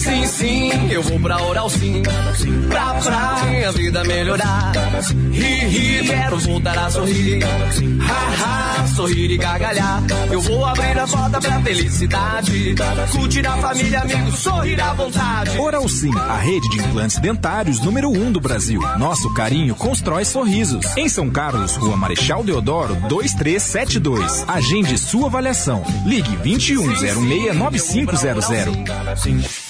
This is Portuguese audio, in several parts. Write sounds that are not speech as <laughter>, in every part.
Sim, sim, eu vou pra Oral Sim. Pra, pra minha vida melhorar. Ri, ri, quero voltar a sorrir. Ha, ha, sorrir e gargalhar. Eu vou abrir a porta pra felicidade. Curtir a família, amigos, sorrir à vontade. Oral Sim, a rede de implantes dentários número 1 um do Brasil. Nosso carinho constrói sorrisos. Em São Carlos, Rua Marechal Deodoro, 2372. Agende sua avaliação. Ligue 2106 9500.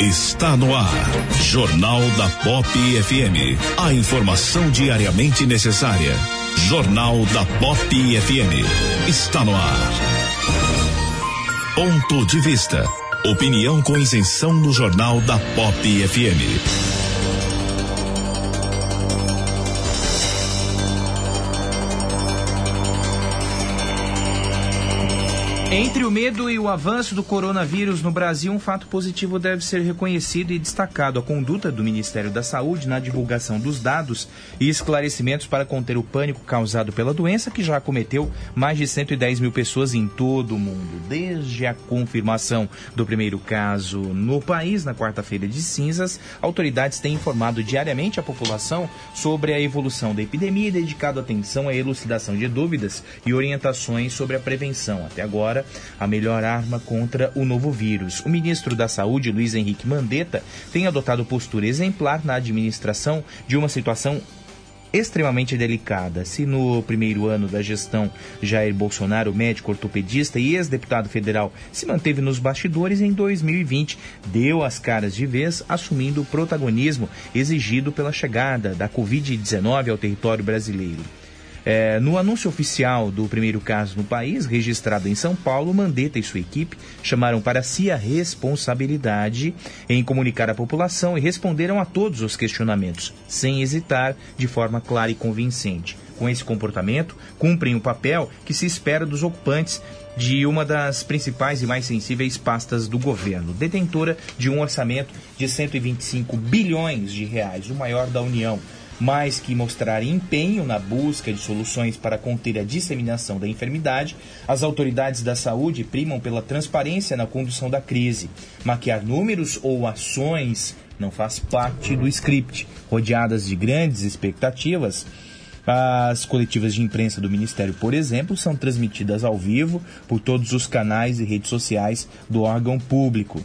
Está no ar. Jornal da Pop FM. A informação diariamente necessária. Jornal da Pop FM. Está no ar. Ponto de vista. Opinião com isenção no Jornal da Pop FM. Entre o medo e o avanço do coronavírus no Brasil, um fato positivo deve ser reconhecido e destacado: a conduta do Ministério da Saúde na divulgação dos dados e esclarecimentos para conter o pânico causado pela doença, que já acometeu mais de 110 mil pessoas em todo o mundo. Desde a confirmação do primeiro caso no país, na quarta-feira de cinzas, autoridades têm informado diariamente a população sobre a evolução da epidemia e dedicado atenção à elucidação de dúvidas e orientações sobre a prevenção. Até agora, a melhor arma contra o novo vírus. O ministro da Saúde, Luiz Henrique Mandetta, tem adotado postura exemplar na administração de uma situação extremamente delicada. Se no primeiro ano da gestão Jair Bolsonaro, médico ortopedista e ex-deputado federal, se manteve nos bastidores, em 2020 deu as caras de vez, assumindo o protagonismo exigido pela chegada da Covid-19 ao território brasileiro. É, no anúncio oficial do primeiro caso no país, registrado em São Paulo, Mandetta e sua equipe chamaram para si a responsabilidade em comunicar à população e responderam a todos os questionamentos, sem hesitar, de forma clara e convincente. com esse comportamento, cumprem o papel que se espera dos ocupantes de uma das principais e mais sensíveis pastas do governo, detentora de um orçamento de 125 bilhões de reais, o maior da União. Mais que mostrar empenho na busca de soluções para conter a disseminação da enfermidade, as autoridades da saúde primam pela transparência na condução da crise. Maquiar números ou ações não faz parte do script. Rodeadas de grandes expectativas, as coletivas de imprensa do Ministério, por exemplo, são transmitidas ao vivo por todos os canais e redes sociais do órgão público.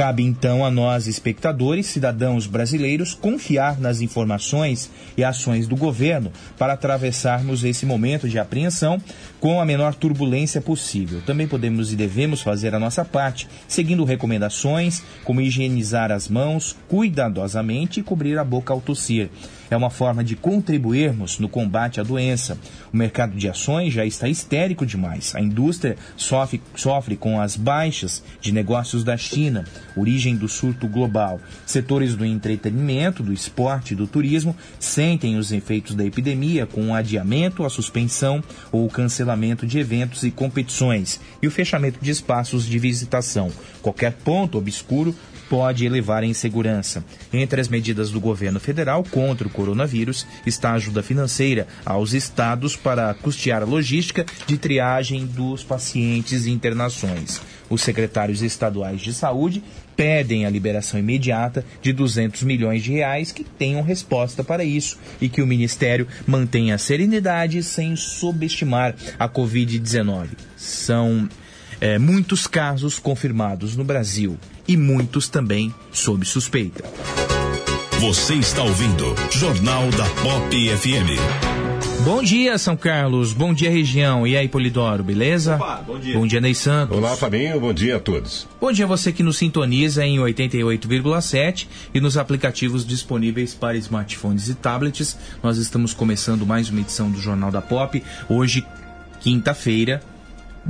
Cabe então a nós, espectadores, cidadãos brasileiros, confiar nas informações e ações do governo para atravessarmos esse momento de apreensão com a menor turbulência possível. Também podemos e devemos fazer a nossa parte, seguindo recomendações como higienizar as mãos cuidadosamente e cobrir a boca ao tossir. É uma forma de contribuirmos no combate à doença. O mercado de ações já está histérico demais. A indústria sofre, sofre com as baixas de negócios da China, origem do surto global. Setores do entretenimento, do esporte e do turismo sentem os efeitos da epidemia com o adiamento, a suspensão ou o cancelamento de eventos e competições e o fechamento de espaços de visitação. Qualquer ponto obscuro pode elevar a insegurança. Entre as medidas do governo federal contra o coronavírus está a ajuda financeira aos estados para custear a logística de triagem dos pacientes e internações. Os secretários estaduais de saúde pedem a liberação imediata de 200 milhões de reais que tenham resposta para isso e que o ministério mantenha a serenidade sem subestimar a Covid-19. São é, muitos casos confirmados no Brasil e muitos também sob suspeita. Você está ouvindo Jornal da Pop FM. Bom dia, São Carlos. Bom dia, região. E aí, Polidoro, beleza? Opa, bom dia. Bom dia, Ney Santos. Olá, Fabinho. Bom dia a todos. Bom dia a você que nos sintoniza em 88,7 e nos aplicativos disponíveis para smartphones e tablets. Nós estamos começando mais uma edição do Jornal da Pop. Hoje, quinta-feira,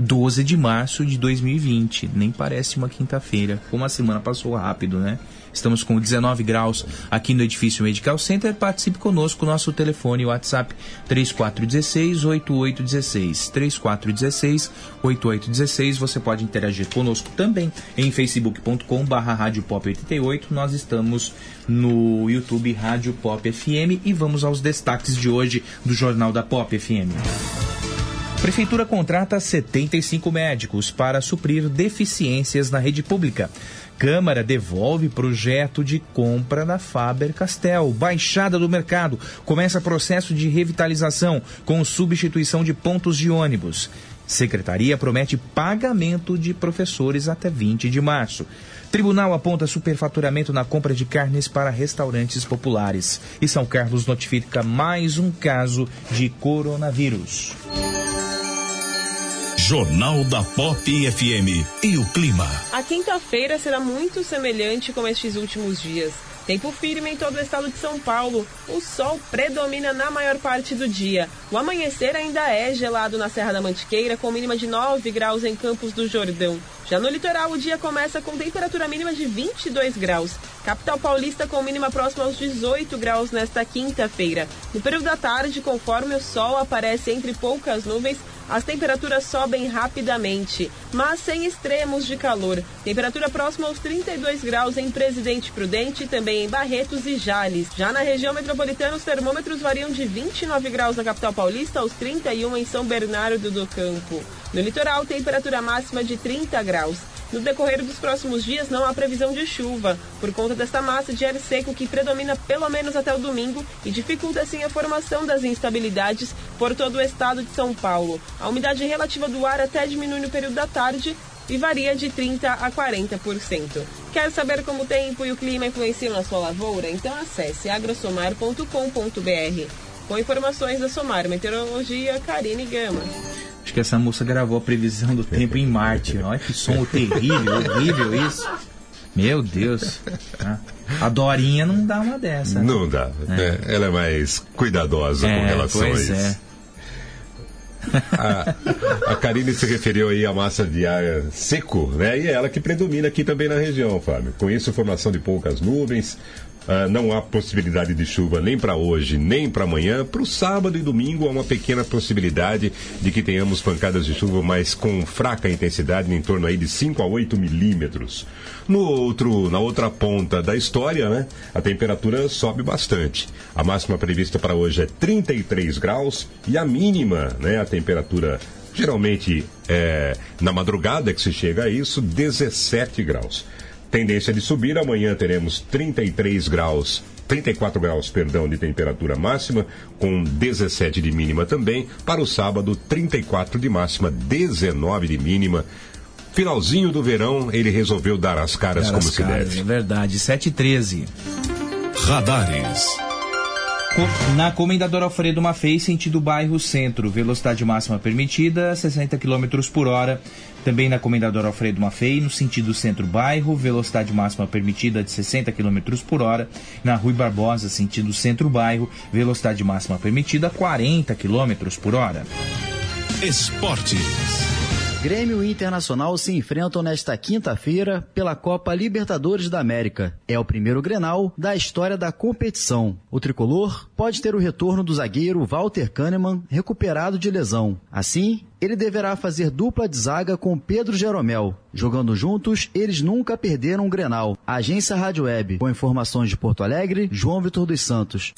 12 de março de 2020. Nem parece uma quinta-feira. Como a semana passou rápido, né? Estamos com 19 graus aqui no edifício Medical Center. Participe conosco, nosso telefone WhatsApp 3416-8816. 3416-8816. Você pode interagir conosco também em facebook.com.br Rádio Pop 88. Nós estamos no YouTube Rádio Pop FM e vamos aos destaques de hoje do Jornal da Pop FM. Prefeitura contrata 75 médicos para suprir deficiências na rede pública. Câmara devolve projeto de compra da Faber Castell. Baixada do mercado. Começa processo de revitalização com substituição de pontos de ônibus. Secretaria promete pagamento de professores até 20 de março. Tribunal aponta superfaturamento na compra de carnes para restaurantes populares. E São Carlos notifica mais um caso de coronavírus. Jornal da Pop FM e o clima. A quinta-feira será muito semelhante com estes últimos dias. Tempo firme em todo o estado de São Paulo. O sol predomina na maior parte do dia. O amanhecer ainda é gelado na Serra da Mantiqueira, com mínima de 9 graus em Campos do Jordão. Já no litoral, o dia começa com temperatura mínima de 22 graus. Capital Paulista com mínima próxima aos 18 graus nesta quinta-feira. No período da tarde, conforme o sol aparece entre poucas nuvens, as temperaturas sobem rapidamente, mas sem extremos de calor. Temperatura próxima aos 32 graus em Presidente Prudente, também em Barretos e Jales. Já na região metropolitana, os termômetros variam de 29 graus na capital paulista aos 31 em São Bernardo do Campo. No litoral, temperatura máxima de 30 graus. No decorrer dos próximos dias não há previsão de chuva, por conta desta massa de ar seco que predomina pelo menos até o domingo e dificulta assim a formação das instabilidades por todo o estado de São Paulo. A umidade relativa do ar até diminui no período da tarde e varia de 30% a 40%. Quer saber como o tempo e o clima influenciam na sua lavoura? Então acesse agrosomar.com.br. Com informações da Somar Meteorologia, Karine Gama. Acho que essa moça gravou a previsão do tempo em Marte. Olha que som terrível, horrível isso. Meu Deus. Ah, A Dorinha não dá uma dessa. né? Não dá. né? Ela é mais cuidadosa com É, relação a isso. é. A, a Karine se referiu aí à massa de ar seco, né? E é ela que predomina aqui também na região, Fábio. Com isso, formação de poucas nuvens, ah, não há possibilidade de chuva nem para hoje, nem para amanhã. Para o sábado e domingo há uma pequena possibilidade de que tenhamos pancadas de chuva, mas com fraca intensidade, em torno aí de 5 a 8 milímetros. No outro, na outra ponta da história, né, a temperatura sobe bastante. A máxima prevista para hoje é 33 graus e a mínima, né, a temperatura geralmente é na madrugada que se chega a isso, 17 graus. Tendência de subir, amanhã teremos 33 graus 34 graus, perdão, de temperatura máxima, com 17 de mínima também. Para o sábado, 34 de máxima, 19 de mínima. Finalzinho do verão, ele resolveu dar as caras Dar como as se caras, deve. É verdade, 7 e 13. Radares. Na Comendador Alfredo Maffei, sentido bairro centro, velocidade máxima permitida 60 km por hora. Também na Comendador Alfredo Maffei, no sentido centro-bairro, velocidade máxima permitida de 60 km por hora. Na Rui Barbosa, sentido centro-bairro, velocidade máxima permitida 40 km por hora. Esportes. Grêmio e Internacional se enfrentam nesta quinta-feira pela Copa Libertadores da América. É o primeiro Grenal da história da competição. O tricolor pode ter o retorno do zagueiro Walter Kahneman recuperado de lesão. Assim, ele deverá fazer dupla de zaga com Pedro Jeromel. Jogando juntos, eles nunca perderam um Grenal. Agência Rádio Web, com informações de Porto Alegre, João Vitor dos Santos.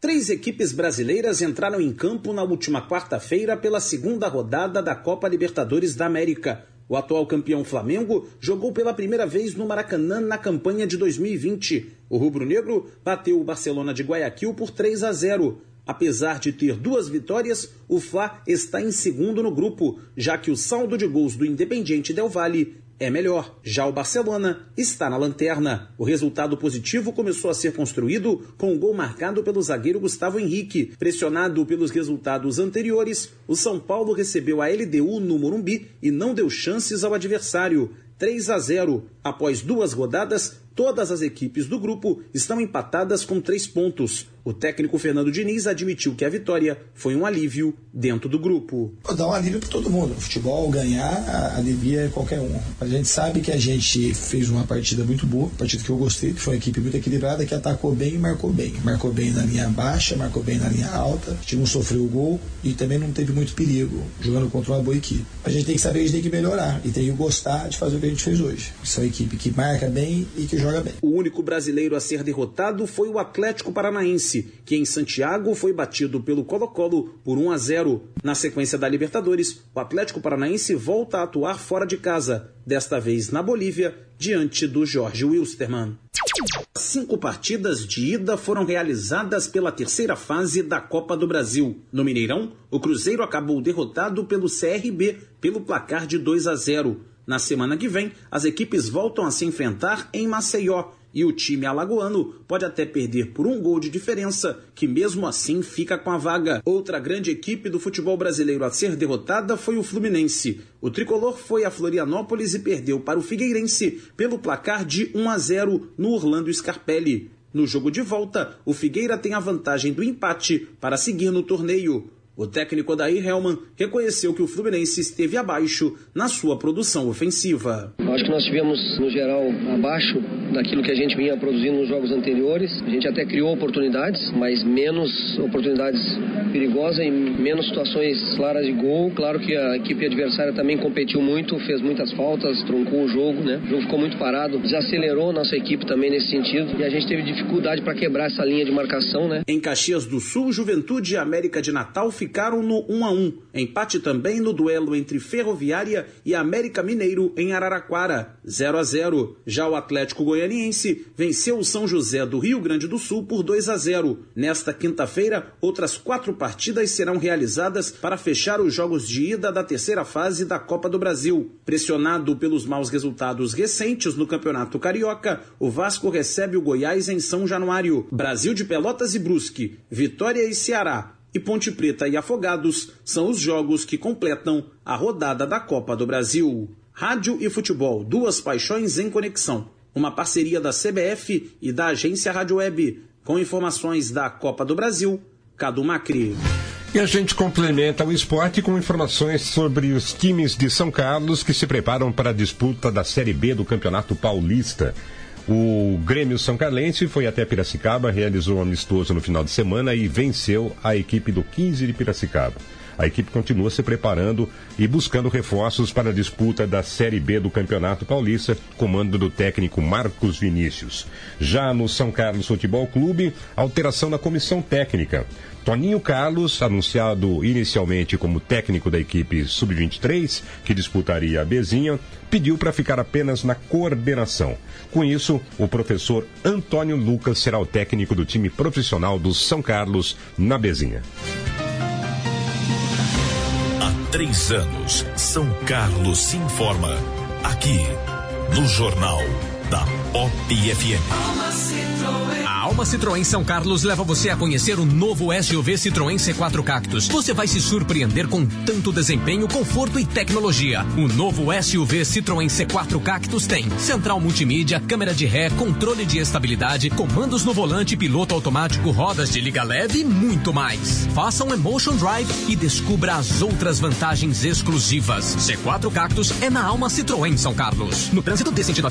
Três equipes brasileiras entraram em campo na última quarta-feira pela segunda rodada da Copa Libertadores da América. O atual campeão Flamengo jogou pela primeira vez no Maracanã na campanha de 2020. O rubro-negro bateu o Barcelona de Guayaquil por 3 a 0. Apesar de ter duas vitórias, o Fla está em segundo no grupo, já que o saldo de gols do Independiente Del Valle é melhor. Já o Barcelona está na lanterna. O resultado positivo começou a ser construído com o gol marcado pelo zagueiro Gustavo Henrique. Pressionado pelos resultados anteriores, o São Paulo recebeu a LDU no Morumbi e não deu chances ao adversário. 3 a 0. Após duas rodadas, todas as equipes do grupo estão empatadas com três pontos. O técnico Fernando Diniz admitiu que a vitória foi um alívio dentro do grupo. Dá um alívio para todo mundo. No futebol, ganhar, alivia qualquer um. A gente sabe que a gente fez uma partida muito boa, partida que eu gostei, que foi uma equipe muito equilibrada, que atacou bem e marcou bem. Marcou bem na linha baixa, marcou bem na linha alta, a gente não sofreu gol e também não teve muito perigo jogando contra uma boa equipe. A gente tem que saber que a gente tem que melhorar e tem que gostar de fazer o que a gente fez hoje. Isso é uma equipe que marca bem e que joga bem. O único brasileiro a ser derrotado foi o Atlético Paranaense, que em Santiago foi batido pelo Colo-Colo por 1 a 0. Na sequência da Libertadores, o Atlético Paranaense volta a atuar fora de casa, desta vez na Bolívia, diante do Jorge Wilstermann. Cinco partidas de ida foram realizadas pela terceira fase da Copa do Brasil. No Mineirão, o Cruzeiro acabou derrotado pelo CRB pelo placar de 2 a 0. Na semana que vem, as equipes voltam a se enfrentar em Maceió e o time alagoano pode até perder por um gol de diferença, que mesmo assim fica com a vaga. Outra grande equipe do futebol brasileiro a ser derrotada foi o Fluminense. O tricolor foi a Florianópolis e perdeu para o Figueirense pelo placar de 1 a 0 no Orlando Scarpelli. No jogo de volta, o Figueira tem a vantagem do empate para seguir no torneio. O técnico Odair Helman reconheceu que o Fluminense esteve abaixo na sua produção ofensiva. Eu acho que nós tivemos, no geral, abaixo daquilo que a gente vinha produzindo nos jogos anteriores. A gente até criou oportunidades, mas menos oportunidades perigosas e menos situações claras de gol. Claro que a equipe adversária também competiu muito, fez muitas faltas, truncou o jogo, né? O jogo ficou muito parado, desacelerou nossa equipe também nesse sentido e a gente teve dificuldade para quebrar essa linha de marcação, né? Em Caxias do Sul, Juventude e América de Natal ficaram no 1 a 1. Empate também no duelo entre Ferroviária e América Mineiro em Araraquara, 0 a 0. Já o Atlético Goianiense venceu o São José do Rio Grande do Sul por 2 a 0. Nesta quinta-feira, outras quatro partidas serão realizadas para fechar os jogos de ida da terceira fase da Copa do Brasil. Pressionado pelos maus resultados recentes no Campeonato Carioca, o Vasco recebe o Goiás em São Januário. Brasil de Pelotas e Brusque, Vitória e Ceará e Ponte Preta e Afogados são os jogos que completam a rodada da Copa do Brasil. Rádio e futebol, duas paixões em conexão. Uma parceria da CBF e da agência Rádio Web. Com informações da Copa do Brasil, Cadu Macri. E a gente complementa o esporte com informações sobre os times de São Carlos que se preparam para a disputa da Série B do Campeonato Paulista. O Grêmio São Carlense foi até Piracicaba, realizou um amistoso no final de semana e venceu a equipe do 15 de Piracicaba. A equipe continua se preparando e buscando reforços para a disputa da Série B do Campeonato Paulista, comando do técnico Marcos Vinícius. Já no São Carlos Futebol Clube, alteração na comissão técnica. Toninho Carlos, anunciado inicialmente como técnico da equipe Sub-23, que disputaria a Bezinha, pediu para ficar apenas na coordenação. Com isso, o professor Antônio Lucas será o técnico do time profissional do São Carlos na Bezinha. Há três anos, São Carlos se informa. Aqui, no Jornal da Pop FM. A Alma Citroën São Carlos leva você a conhecer o novo SUV Citroën C4 Cactus. Você vai se surpreender com tanto desempenho, conforto e tecnologia. O novo SUV Citroën C4 Cactus tem central multimídia, câmera de ré, controle de estabilidade, comandos no volante, piloto automático, rodas de liga leve e muito mais. Faça um Emotion Drive e descubra as outras vantagens exclusivas. C4 Cactus é na Alma Citroën São Carlos. No trânsito dê sentido à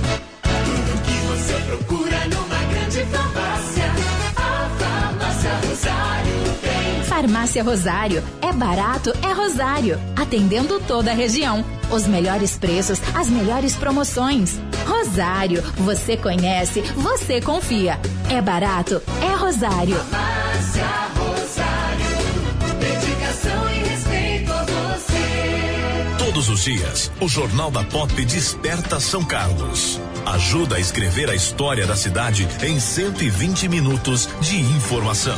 Farmácia Rosário. É barato, é Rosário. Atendendo toda a região. Os melhores preços, as melhores promoções. Rosário. Você conhece, você confia. É barato, é Rosário. Farmácia Rosário. Dedicação e respeito a você. Todos os dias, o Jornal da Pop desperta São Carlos. Ajuda a escrever a história da cidade em 120 minutos de informação.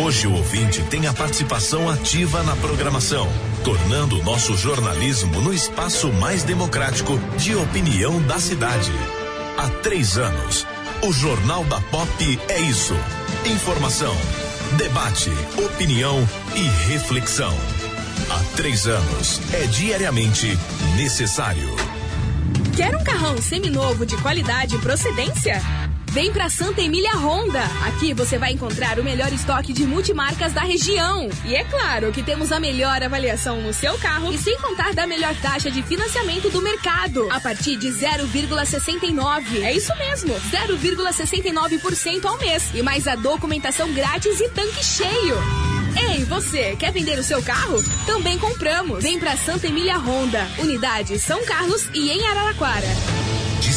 Hoje o ouvinte tem a participação ativa na programação, tornando o nosso jornalismo no espaço mais democrático de opinião da cidade. Há três anos, o Jornal da Pop é isso: informação, debate, opinião e reflexão. Há três anos é diariamente necessário. Quer um carrão seminovo de qualidade e procedência? Vem pra Santa Emília Honda. Aqui você vai encontrar o melhor estoque de multimarcas da região. E é claro que temos a melhor avaliação no seu carro e sem contar da melhor taxa de financiamento do mercado. A partir de 0,69. É isso mesmo, 0,69% ao mês. E mais a documentação grátis e tanque cheio. Ei, você, quer vender o seu carro? Também compramos. Vem pra Santa Emília Honda, unidade São Carlos e em Araraquara. De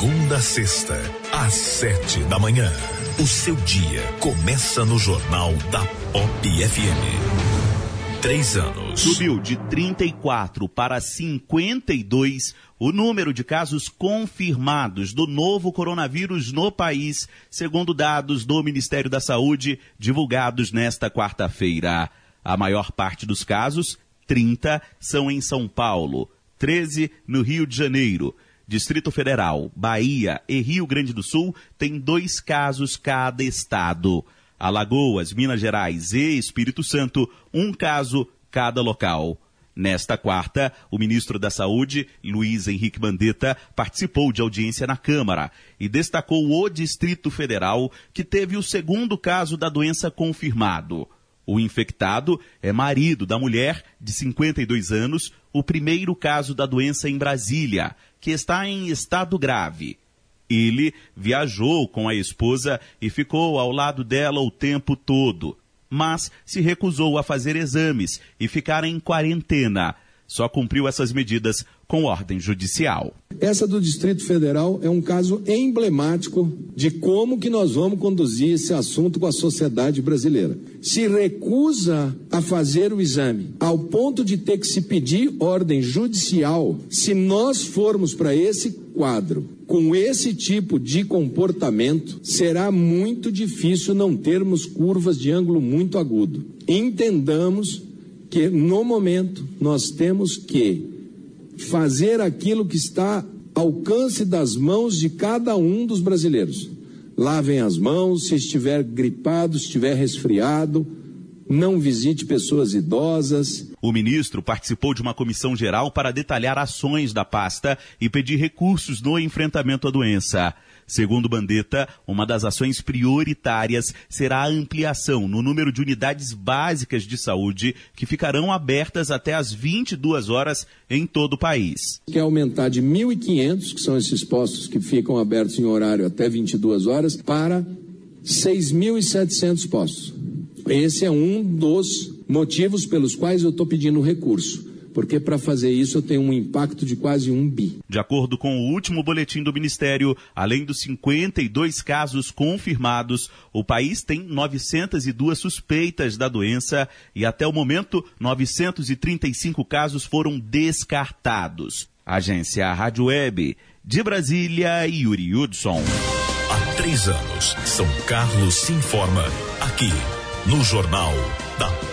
segunda a sexta, às sete da manhã. O seu dia começa no Jornal da Pop FM. Três anos. Subiu de 34 para 52 o número de casos confirmados do novo coronavírus no país, segundo dados do Ministério da Saúde divulgados nesta quarta-feira. A maior parte dos casos, 30, são em São Paulo, 13 no Rio de Janeiro. Distrito Federal, Bahia e Rio Grande do Sul têm dois casos cada estado. Alagoas, Minas Gerais e Espírito Santo, um caso cada local. Nesta quarta, o ministro da Saúde, Luiz Henrique Mandetta, participou de audiência na Câmara e destacou o Distrito Federal, que teve o segundo caso da doença confirmado. O infectado é marido da mulher de 52 anos, o primeiro caso da doença em Brasília, que está em estado grave. Ele viajou com a esposa e ficou ao lado dela o tempo todo, mas se recusou a fazer exames e ficar em quarentena. Só cumpriu essas medidas com ordem judicial. Essa do Distrito Federal é um caso emblemático de como que nós vamos conduzir esse assunto com a sociedade brasileira. Se recusa a fazer o exame, ao ponto de ter que se pedir ordem judicial, se nós formos para esse quadro com esse tipo de comportamento, será muito difícil não termos curvas de ângulo muito agudo. Entendamos que no momento nós temos que fazer aquilo que está ao alcance das mãos de cada um dos brasileiros. Lavem as mãos, se estiver gripado, se estiver resfriado, não visite pessoas idosas. O ministro participou de uma comissão geral para detalhar ações da pasta e pedir recursos no enfrentamento à doença. Segundo Bandetta, uma das ações prioritárias será a ampliação no número de unidades básicas de saúde que ficarão abertas até às 22 horas em todo o país. Quer aumentar de 1.500, que são esses postos que ficam abertos em horário até 22 horas, para 6.700 postos. Esse é um dos motivos pelos quais eu estou pedindo recurso porque para fazer isso eu tenho um impacto de quase um bi. De acordo com o último boletim do Ministério, além dos 52 casos confirmados, o país tem 902 suspeitas da doença e até o momento 935 casos foram descartados. Agência Rádio Web de Brasília, Yuri Hudson. Há três anos, São Carlos se informa aqui no Jornal da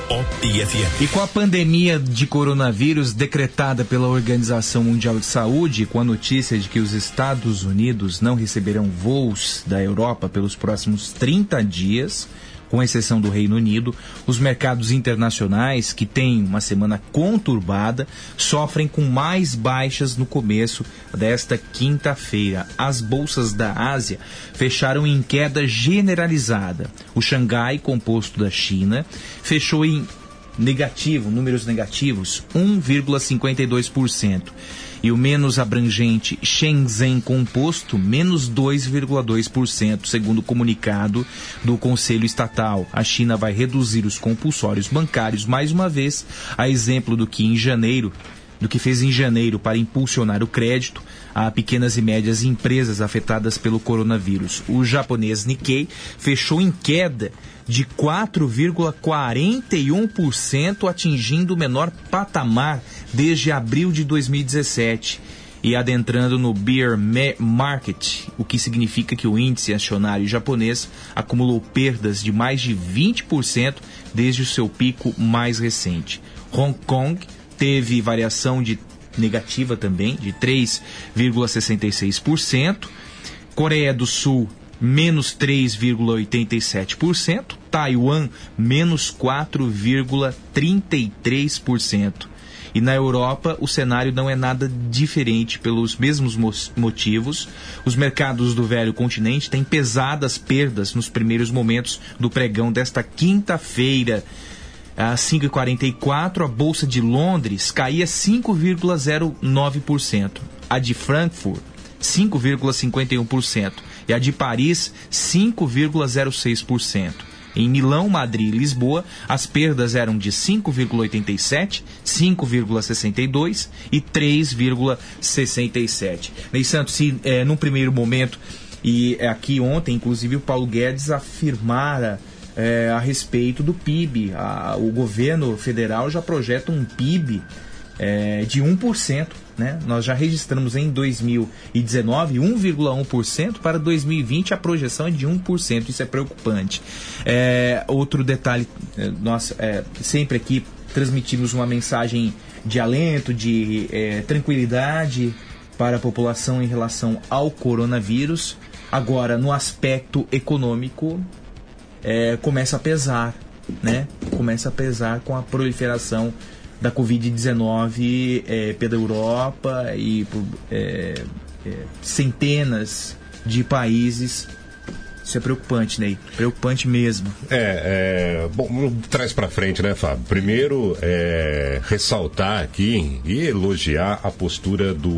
E com a pandemia de coronavírus decretada pela Organização Mundial de Saúde, com a notícia de que os Estados Unidos não receberão voos da Europa pelos próximos 30 dias, com exceção do Reino Unido, os mercados internacionais, que têm uma semana conturbada, sofrem com mais baixas no começo desta quinta-feira. As bolsas da Ásia fecharam em queda generalizada. O Xangai, composto da China, fechou em negativo, números negativos, 1,52% e o menos abrangente Shenzhen Composto, menos 2,2%, segundo o comunicado do Conselho Estatal. A China vai reduzir os compulsórios bancários mais uma vez, a exemplo do que em janeiro do que fez em janeiro para impulsionar o crédito a pequenas e médias empresas afetadas pelo coronavírus. O japonês Nikkei fechou em queda de 4,41%, atingindo o menor patamar desde abril de 2017 e adentrando no beer market, o que significa que o índice acionário japonês acumulou perdas de mais de 20% desde o seu pico mais recente. Hong Kong teve variação de negativa também, de 3,66%. Coreia do Sul, menos 3,87%. Taiwan, menos 4,33%. E na Europa, o cenário não é nada diferente pelos mesmos motivos. Os mercados do velho continente têm pesadas perdas nos primeiros momentos do pregão desta quinta-feira. Às 5h44, a Bolsa de Londres caía 5,09%. A de Frankfurt, 5,51%. E a de Paris, 5,06%. Em Milão, Madrid e Lisboa, as perdas eram de 5,87, 5,62 e 3,67. Ney Santos, se é, num primeiro momento, e aqui ontem, inclusive, o Paulo Guedes afirmara é, a respeito do PIB. A, o governo federal já projeta um PIB é, de 1%. Né? Nós já registramos em 2019 1,1%, para 2020 a projeção é de 1%, isso é preocupante. É, outro detalhe, é, nós é, sempre aqui transmitimos uma mensagem de alento, de é, tranquilidade para a população em relação ao coronavírus. Agora, no aspecto econômico, é, começa a pesar, né? Começa a pesar com a proliferação da Covid-19 é, pela Europa e por é, é, centenas de países. Isso é preocupante, Ney. Preocupante mesmo. É, é bom, traz para frente, né, Fábio? Primeiro, é, ressaltar aqui e elogiar a postura do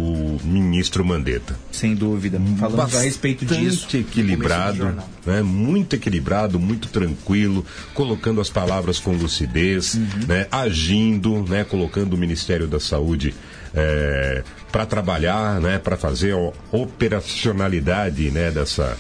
ministro Mandetta. Sem dúvida. Falamos Bastante a respeito disso. equilibrado, né? Muito equilibrado, muito tranquilo, colocando as palavras com lucidez, Uhum. né? Agindo, né? Colocando o Ministério da Saúde para trabalhar, né, para fazer a operacionalidade né, dessa,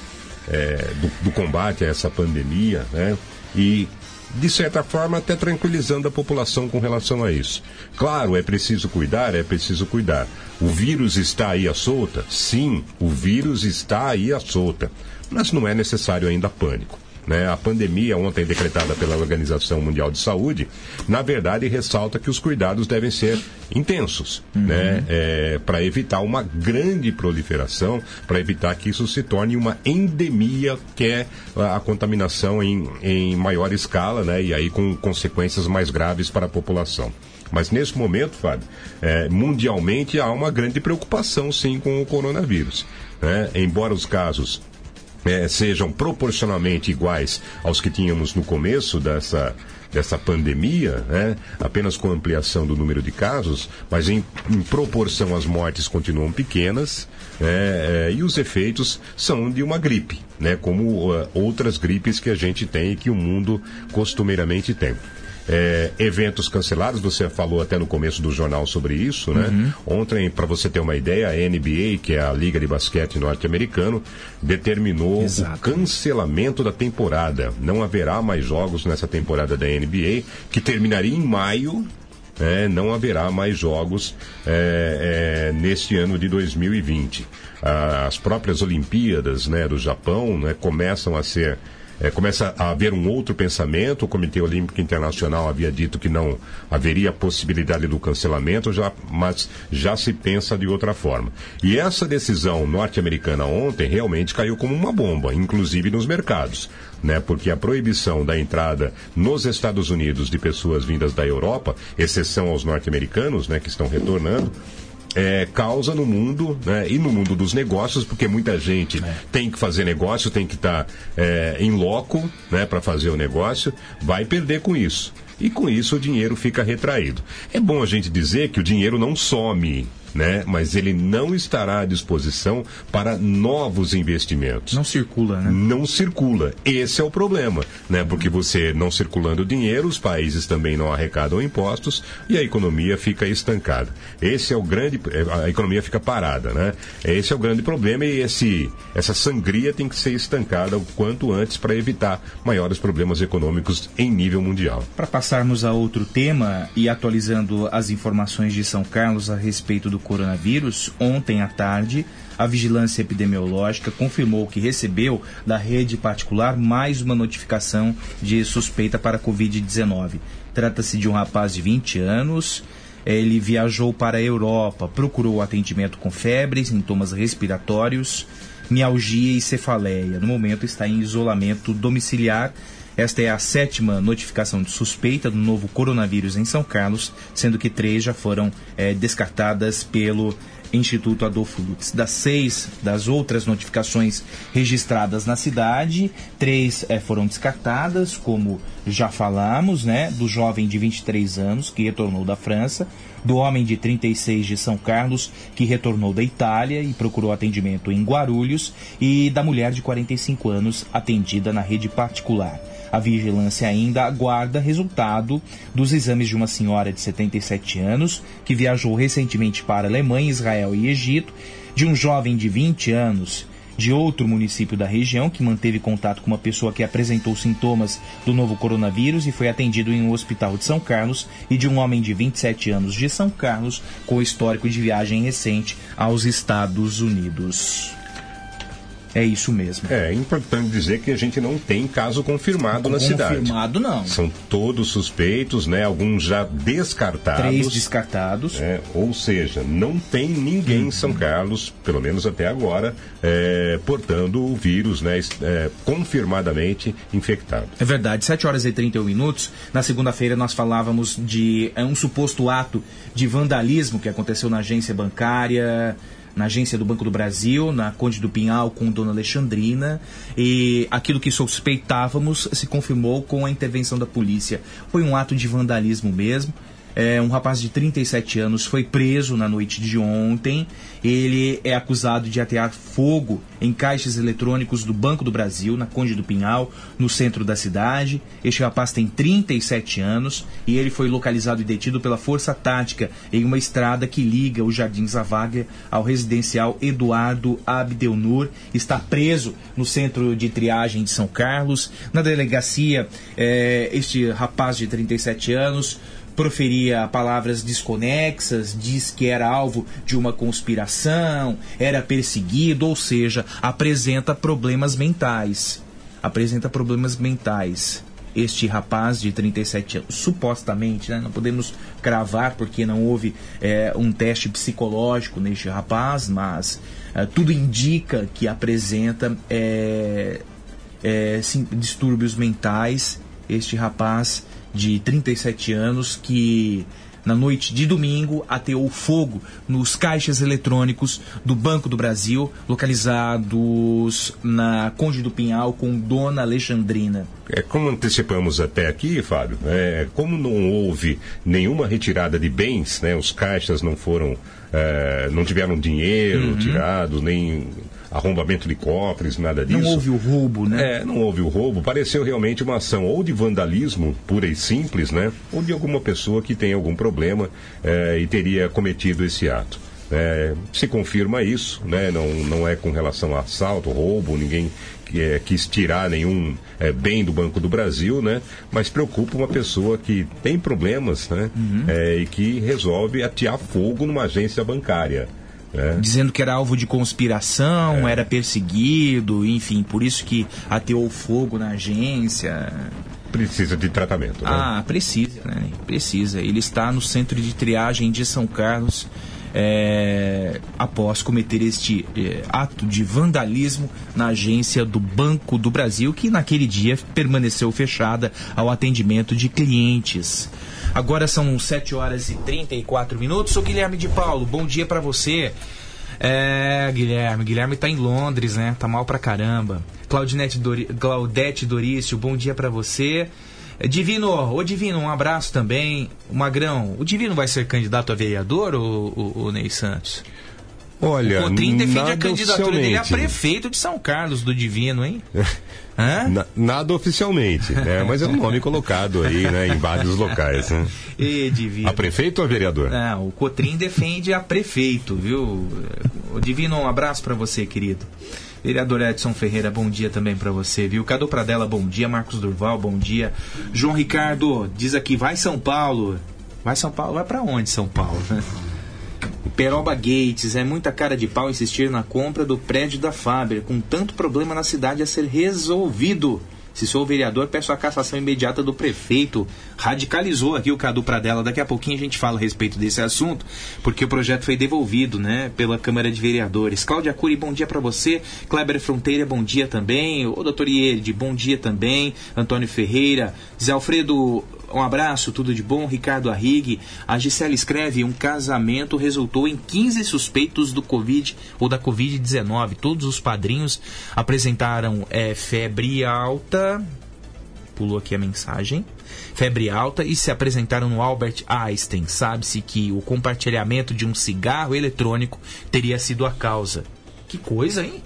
é, do, do combate a essa pandemia, né? E de certa forma, até tranquilizando a população com relação a isso. Claro, é preciso cuidar, é preciso cuidar. O vírus está aí à solta? Sim, o vírus está aí à solta. Mas não é necessário ainda pânico. Né? A pandemia, ontem decretada pela Organização Mundial de Saúde, na verdade ressalta que os cuidados devem ser intensos, Uhum. né? É, para evitar uma grande proliferação, para evitar que isso se torne uma endemia, que é a, contaminação em, em maior escala, né? E aí com consequências mais graves para a população. Mas nesse momento, Fábio, é, mundialmente há uma grande preocupação sim com o coronavírus. Né? Embora os casos eh, sejam proporcionalmente iguais aos que tínhamos no começo dessa, dessa pandemia, né? apenas com ampliação do número de casos, mas em, em proporção as mortes continuam pequenas né? Eh, e os efeitos são de uma gripe, né? como ah, outras gripes que a gente tem e que o mundo costumeiramente tem. É, eventos cancelados, você falou até no começo do jornal sobre isso, né? Ontem, para você ter uma ideia, a NBA, que é a Liga de Basquete Norte-Americano, determinou o cancelamento da temporada. Não haverá mais jogos nessa temporada da NBA, que terminaria em maio. né? não haverá mais jogos é, é, neste ano de 2020. Ah, As próprias Olimpíadas né, do Japão né, começam a ser é, começa a haver um outro pensamento. O Comitê Olímpico Internacional havia dito que não haveria possibilidade do cancelamento, já, mas já se pensa de outra forma. E essa decisão norte-americana ontem realmente caiu como uma bomba, inclusive nos mercados. Né, porque a proibição da entrada nos Estados Unidos de pessoas vindas da Europa, exceção aos norte-americanos, né, que estão retornando, é, causa no mundo né, e no mundo dos negócios, porque muita gente tem que fazer negócio, tem que estar em loco né, para fazer o negócio, vai perder com isso. E com isso o dinheiro fica retraído. É bom a gente dizer que o dinheiro não some. Né? Mas ele não estará à disposição para novos investimentos. Não circula, né? Não circula. Esse é o problema, né? Porque você não circulando dinheiro, os países também não arrecadam impostos e a economia fica estancada. Esse é o grande, a economia fica parada, né? Esse é o grande problema e esse, essa sangria tem que ser estancada o quanto antes para evitar maiores problemas econômicos em nível mundial. Para passarmos a outro tema e atualizando as informações de São Carlos a respeito do coronavírus, ontem à tarde, a Vigilância Epidemiológica confirmou que recebeu da rede particular mais uma notificação de suspeita para a Covid-19. Trata-se de um rapaz de 20 anos. Ele viajou para a Europa, procurou atendimento com febre, sintomas respiratórios, mialgia e cefaleia. No momento está em isolamento domiciliar. Esta é a sétima notificação de suspeita do novo coronavírus em São Carlos, sendo que três já foram eh, descartadas pelo Instituto Adolfo Lutz. Das seis das outras notificações registradas na cidade, três eh, foram descartadas, como já falamos, né? Do jovem de 23 anos que retornou da França, do homem de 36 de São Carlos que retornou da Itália e procurou atendimento em Guarulhos, e da mulher de 45 anos atendida na rede particular. A vigilância ainda aguarda resultado dos exames de uma senhora de 77 anos que viajou recentemente para Alemanha, Israel e Egito, de um jovem de 20 anos de outro município da região que manteve contato com uma pessoa que apresentou sintomas do novo coronavírus e foi atendido em um hospital de São Carlos e de um homem de 27 anos de São Carlos com histórico de viagem recente aos Estados Unidos. É isso mesmo. É importante dizer que a gente não tem caso confirmado na cidade. Confirmado não. São todos suspeitos, né? Alguns já descartados. Três descartados. É, ou seja, não tem ninguém em São Carlos, pelo menos até agora, é, portando o vírus, né? é, confirmadamente infectado. É verdade, 7 horas e 31 minutos. Na segunda-feira nós falávamos de é, um suposto ato de vandalismo que aconteceu na agência bancária, na agência do Banco do Brasil, na Conde do Pinhal com Dona Alexandrina. E aquilo que suspeitávamos se confirmou com a intervenção da polícia. Foi um ato de vandalismo mesmo. É, um rapaz de 37 anos foi preso na noite de ontem. Ele é acusado de atear fogo em caixas eletrônicos do Banco do Brasil, na Conde do Pinhal, no centro da cidade. Este rapaz tem 37 anos e ele foi localizado e detido pela Força Tática em uma estrada que liga o Jardim Zavaga ao residencial Eduardo Abdelnur. Está preso no centro de triagem de São Carlos. Na delegacia, é, este rapaz de 37 anos proferia palavras desconexas, diz que era alvo de uma conspiração, era perseguido, ou seja, apresenta problemas mentais. Apresenta problemas mentais. Este rapaz de 37 anos, supostamente, né, não podemos cravar porque não houve é, um teste psicológico neste rapaz, mas é, tudo indica que apresenta é, é, sim, distúrbios mentais. Este rapaz de 37 anos que na noite de domingo ateou fogo nos caixas eletrônicos do Banco do Brasil, localizados na Conde do Pinhal com Dona Alexandrina. É, como antecipamos até aqui, Fábio, é, como não houve nenhuma retirada de bens, né, os caixas não foram, é, não tiveram dinheiro Uhum. tirado, nem arrombamento de cofres, nada disso. Não houve o roubo, né? É, não houve o roubo. Pareceu realmente uma ação ou de vandalismo pura e simples, né? Ou de alguma pessoa que tem algum problema é, e teria cometido esse ato. É, se confirma isso, né? Não, não é com relação a assalto, roubo, ninguém é, quis tirar nenhum é, bem do Banco do Brasil, né? Mas preocupa uma pessoa que tem problemas, né? É, e que resolve atear fogo numa agência bancária. Né? Dizendo que era alvo de conspiração, era perseguido, enfim, por isso que ateou fogo na agência. Precisa de tratamento, né? Ah, precisa, né? Precisa. Ele está no centro de triagem de São Carlos é, após cometer este é, ato de vandalismo na agência do Banco do Brasil, que naquele dia permaneceu fechada ao atendimento de clientes. Agora são 7 horas e 34 minutos. Sou Guilherme de Paulo, bom dia pra você. É, Guilherme, Guilherme tá em Londres, né? Tá mal pra caramba. Claudinete Dori, Claudete Dorício, bom dia pra você. É, Divino, ô Divino, um abraço também. Magrão, o Divino vai ser candidato a vereador, ou o Ney Santos? Olha, o Cotrim defende a candidatura dele a prefeito de São Carlos, do Divino, hein? <laughs> Na- nada oficialmente, né? Mas é um nome colocado aí, né? Em vários locais, né? <laughs> E Divino. A prefeito ou a vereador? Não, o Cotrim defende a prefeito, viu? O Divino, um abraço pra você, querido. Vereador Edson Ferreira, bom dia também pra você, viu? Cadu Pradella, bom dia. Marcos Durval, bom dia. João Ricardo, diz aqui, vai São Paulo. Vai São Paulo, vai pra onde São Paulo? né? <laughs> Peroba Gates, é muita cara de pau insistir na compra do prédio da Faber, com tanto problema na cidade a ser resolvido. Se sou vereador, peço a cassação imediata do prefeito. Radicalizou aqui o Cadu Pradella. Daqui a pouquinho a gente fala a respeito desse assunto, porque o projeto foi devolvido, né, pela Câmara de Vereadores. Cláudia Cury, bom dia para você. Kleber Fronteira, bom dia também. O doutor Iede, bom dia também. Antônio Ferreira. Zé Alfredo, um abraço, tudo de bom. Ricardo Arrigue. A Gisele escreve: um casamento resultou em 15 suspeitos do Covid ou da Covid-19. Todos os padrinhos apresentaram é, febre alta. Pulou aqui a mensagem. Febre alta e se apresentaram no Albert Einstein. Sabe-se que o compartilhamento de um cigarro eletrônico teria sido a causa. Que coisa, hein?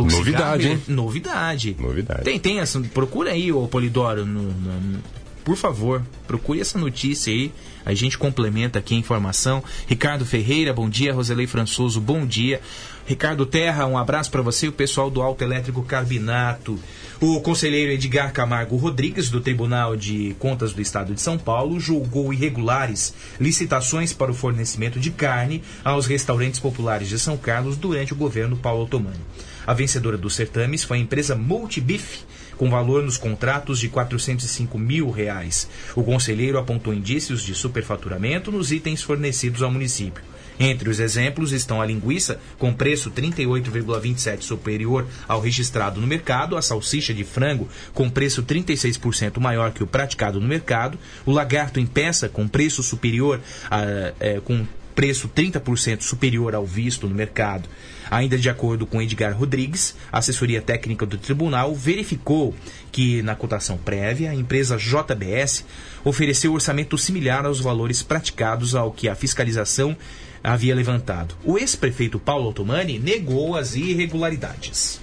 O Novidade, cigarro- hein? Novidade. Novidade. Tem, tem essa. Procura aí, ô Polidoro. no- no- por favor, procure essa notícia aí. A gente complementa aqui a informação. Ricardo Ferreira, bom dia. Roselei Françoso, bom dia. Ricardo Terra, um abraço para você e o pessoal do Alto Elétrico Carbinato. O conselheiro Edgar Camargo Rodrigues, do Tribunal de Contas do Estado de São Paulo, julgou irregulares licitações para o fornecimento de carne aos restaurantes populares de São Carlos durante o governo Paulo Otomani. A vencedora dos certames foi a empresa Multibif, com valor nos contratos de 405 mil reais. O conselheiro apontou indícios de superfaturamento nos itens fornecidos ao município. Entre os exemplos estão a linguiça, com preço 38,27 superior ao registrado no mercado, a salsicha de frango, com preço 36% maior que o praticado no mercado, o lagarto em peça, com preço superior a, é, com preço 30% superior ao visto no mercado. Ainda de acordo com Edgar Rodrigues, assessoria técnica do tribunal verificou que, na cotação prévia, a empresa JBS ofereceu orçamento similar aos valores praticados ao que a fiscalização havia levantado. O ex-prefeito Paulo Otomani negou as irregularidades.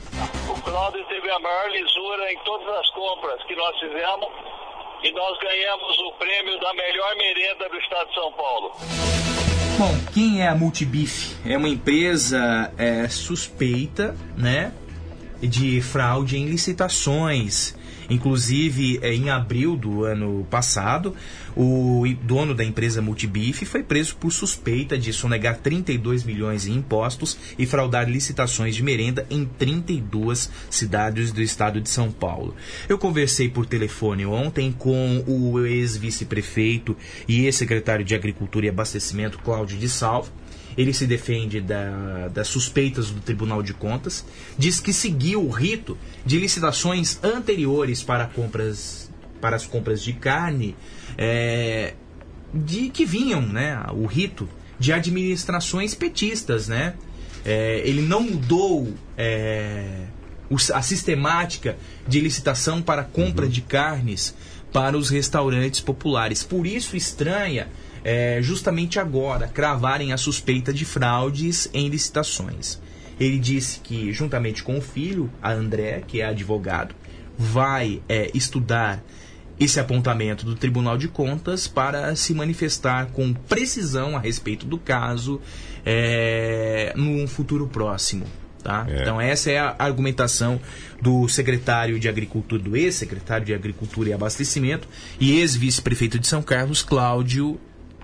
O Cláudio teve a maior lisura em todas as compras que nós fizemos e nós ganhamos o prêmio da melhor merenda do estado de São Paulo. Bom, quem é a Multibif? É uma empresa é, suspeita, né, de fraude em licitações. Inclusive, é, em abril do ano passado, o dono da empresa Multibif foi preso por suspeita de sonegar 32 milhões em impostos e fraudar licitações de merenda em 32 cidades do estado de São Paulo. Eu conversei por telefone ontem com o ex-vice-prefeito e ex-secretário de Agricultura e Abastecimento, Cláudio de Salvo. Ele se defende da, das suspeitas do Tribunal de Contas, diz que seguiu o rito de licitações anteriores para compras para as compras de carne, é, de que vinham, né, o rito de administrações petistas, né? É, ele não mudou é, a sistemática de licitação para compra de carnes para os restaurantes populares. Por isso estranha é, justamente agora cravarem a suspeita de fraudes em licitações. Ele disse que, juntamente com o filho, a André, que é advogado, vai é, estudar esse apontamento do Tribunal de Contas para se manifestar com precisão a respeito do caso é, num futuro próximo. Tá? É. Então essa é a argumentação do secretário de Agricultura, do ex-secretário de Agricultura e Abastecimento e ex-vice-prefeito de São Carlos, Cláudio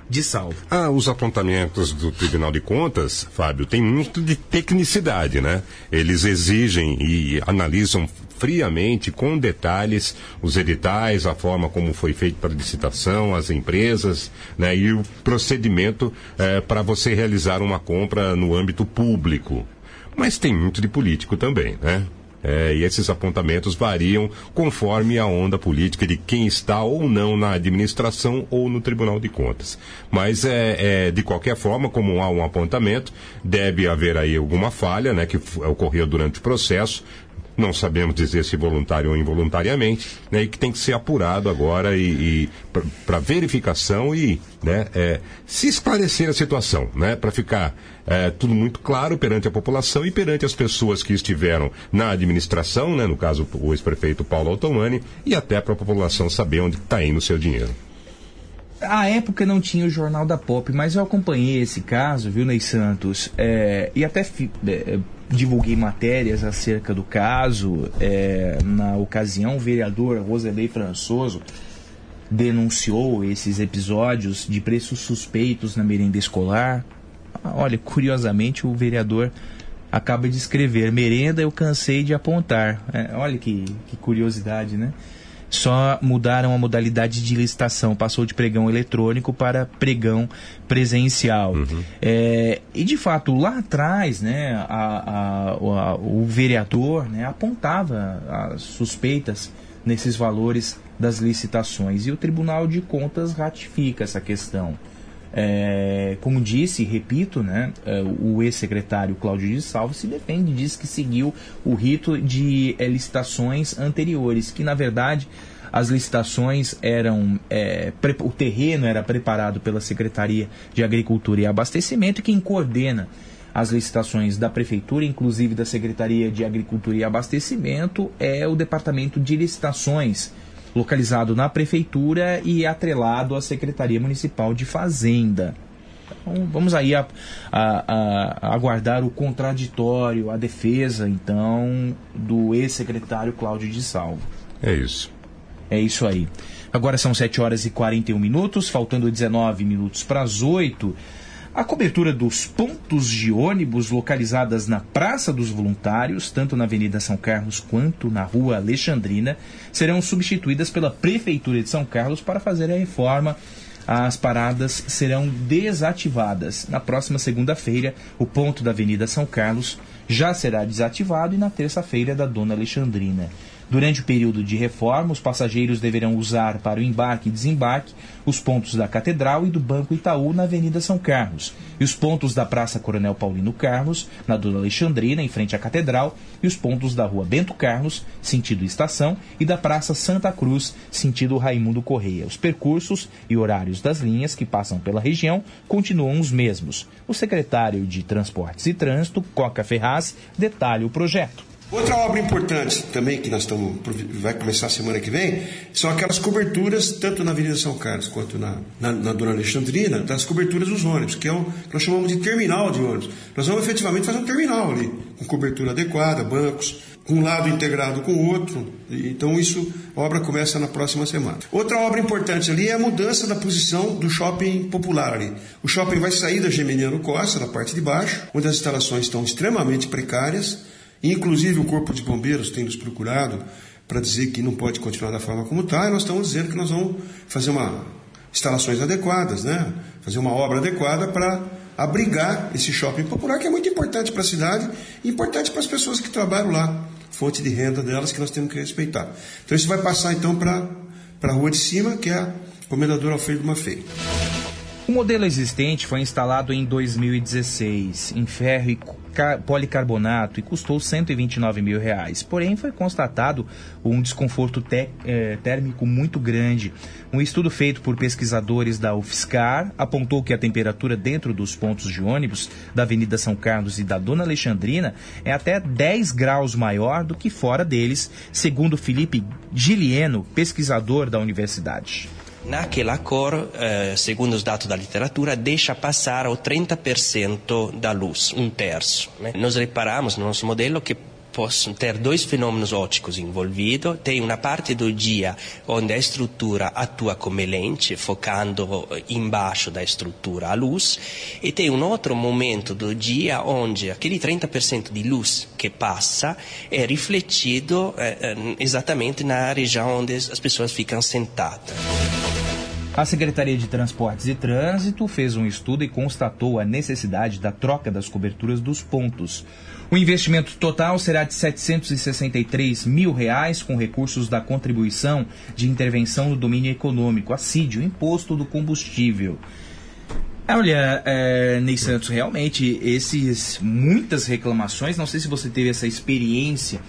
de Salvo. Ah, os apontamentos do Tribunal de Contas, Fábio, tem muito de tecnicidade, né? Eles exigem e analisam friamente, com detalhes, os editais, a forma como foi feito para licitação, as empresas, né? E o procedimento eh, para você realizar uma compra no âmbito público. Mas tem muito de político também, né? É, e esses apontamentos variam conforme a onda política de quem está ou não na administração ou no Tribunal de Contas. Mas é, é, de qualquer forma, como há um apontamento, deve haver aí alguma falha, né, que ocorreu durante o processo. Não sabemos dizer se voluntário ou involuntariamente, né, e que tem que ser apurado agora e, e para verificação e né, é, se esclarecer a situação, né, para ficar é, tudo muito claro perante a população e perante as pessoas que estiveram na administração, né, no caso o ex-prefeito Paulo Altomani, e até para a população saber onde está indo o seu dinheiro. À época não tinha o Jornal da Pop, mas eu acompanhei esse caso, viu, Ney Santos? É, e até fi- é, divulguei matérias acerca do caso. É, na ocasião, o vereador Roselei Françoso denunciou esses episódios de preços suspeitos na merenda escolar. Ah, Olha, curiosamente, o vereador acaba de escrever: merenda eu cansei de apontar. É, olha que, que curiosidade, né? Só mudaram a modalidade de licitação, passou de pregão eletrônico para pregão presencial. É, e de fato, lá atrás, né, a- a- o- a- o vereador né, apontava as suspeitas nesses valores das licitações e o Tribunal de Contas ratifica essa questão. É, como disse, repito, né, é, o ex-secretário Cláudio de Salvo se defende, diz que seguiu o rito de é, licitações anteriores, que na verdade as licitações eram. é, o terreno era preparado pela Secretaria de Agricultura e Abastecimento, e quem coordena as licitações da Prefeitura, inclusive da Secretaria de Agricultura e Abastecimento, é o Departamento de Licitações localizado na prefeitura e atrelado à Secretaria Municipal de Fazenda. Então, vamos aí a, a- a- aguardar o contraditório, a defesa, então, do ex-secretário Cláudio de Salvo. É isso. É isso aí. Agora são 7 horas e 41 minutos, faltando 19 minutos para as 8. A cobertura dos pontos de ônibus localizadas na Praça dos Voluntários, tanto na Avenida São Carlos quanto na Rua Alexandrina, serão substituídas pela Prefeitura de São Carlos para fazer a reforma. As paradas serão desativadas. Na próxima segunda-feira, o ponto da Avenida São Carlos já será desativado e na terça-feira da Dona Alexandrina. Durante o período de reforma, os passageiros deverão usar para o embarque e desembarque os pontos da Catedral e do Banco Itaú na Avenida São Carlos, e os pontos da Praça Coronel Paulino Carlos, na Dona Alexandrina, em frente à Catedral, e os pontos da Rua Bento Carlos, sentido Estação, e da Praça Santa Cruz, sentido Raimundo Correia. Os percursos e horários das linhas que passam pela região continuam os mesmos. O secretário de Transportes e Trânsito, Coca Ferraz, detalha o projeto. Outra obra importante também que nós estamos vai começar semana que vem são aquelas coberturas tanto na Avenida São Carlos quanto na, na, na Dona Alexandrina das coberturas dos ônibus que é o que nós chamamos de terminal de ônibus. Nós vamos efetivamente fazer um terminal ali com cobertura adequada, bancos, um lado integrado com o outro. Então isso a obra começa na próxima semana. Outra obra importante ali é a mudança da posição do shopping popular ali. O shopping vai sair da Geminiano Costa, na parte de baixo, onde as instalações estão extremamente precárias Inclusive, o Corpo de Bombeiros tem nos procurado para dizer que não pode continuar da forma como está, e nós estamos dizendo que nós vamos fazer uma instalações adequadas, né? fazer uma obra adequada para abrigar esse shopping popular, que é muito importante para a cidade e importante para as pessoas que trabalham lá, fonte de renda delas que nós temos que respeitar. Então, isso vai passar então para a rua de cima, que é a Comendador Alfredo Maffei. O modelo existente foi instalado em 2016 em ferro e policarbonato e custou 129 mil reais. Porém, foi constatado um desconforto eh, térmico muito grande. Um estudo feito por pesquisadores da UFSCar apontou que a temperatura dentro dos pontos de ônibus da Avenida São Carlos e da Dona Alexandrina é até 10 graus maior do que fora deles, segundo Felipe Gilieno, pesquisador da universidade. Naquela cor, eh, segundo os dados da literatura, deixa passar o 30% da luz, um terço. Né? Nós reparamos no nosso modelo que possono ter dois fenômenos óticos envolvidos. Tem uma parte do dia onde a estrutura atua come lente, focando embaixo da estrutura a luz, e tem um outro momento do dia onde aquele 30% de luz que passa é refletido eh, exatamente na região onde as pessoas ficam sentadas. A Secretaria de Transportes e Trânsito fez um estudo e constatou a necessidade da troca das coberturas dos pontos. O investimento total será de 763 mil reais com recursos da contribuição de intervenção no domínio econômico, a CID, o imposto do combustível. Olha, é, Ney Santos, realmente, esses muitas reclamações, não sei se você teve essa experiência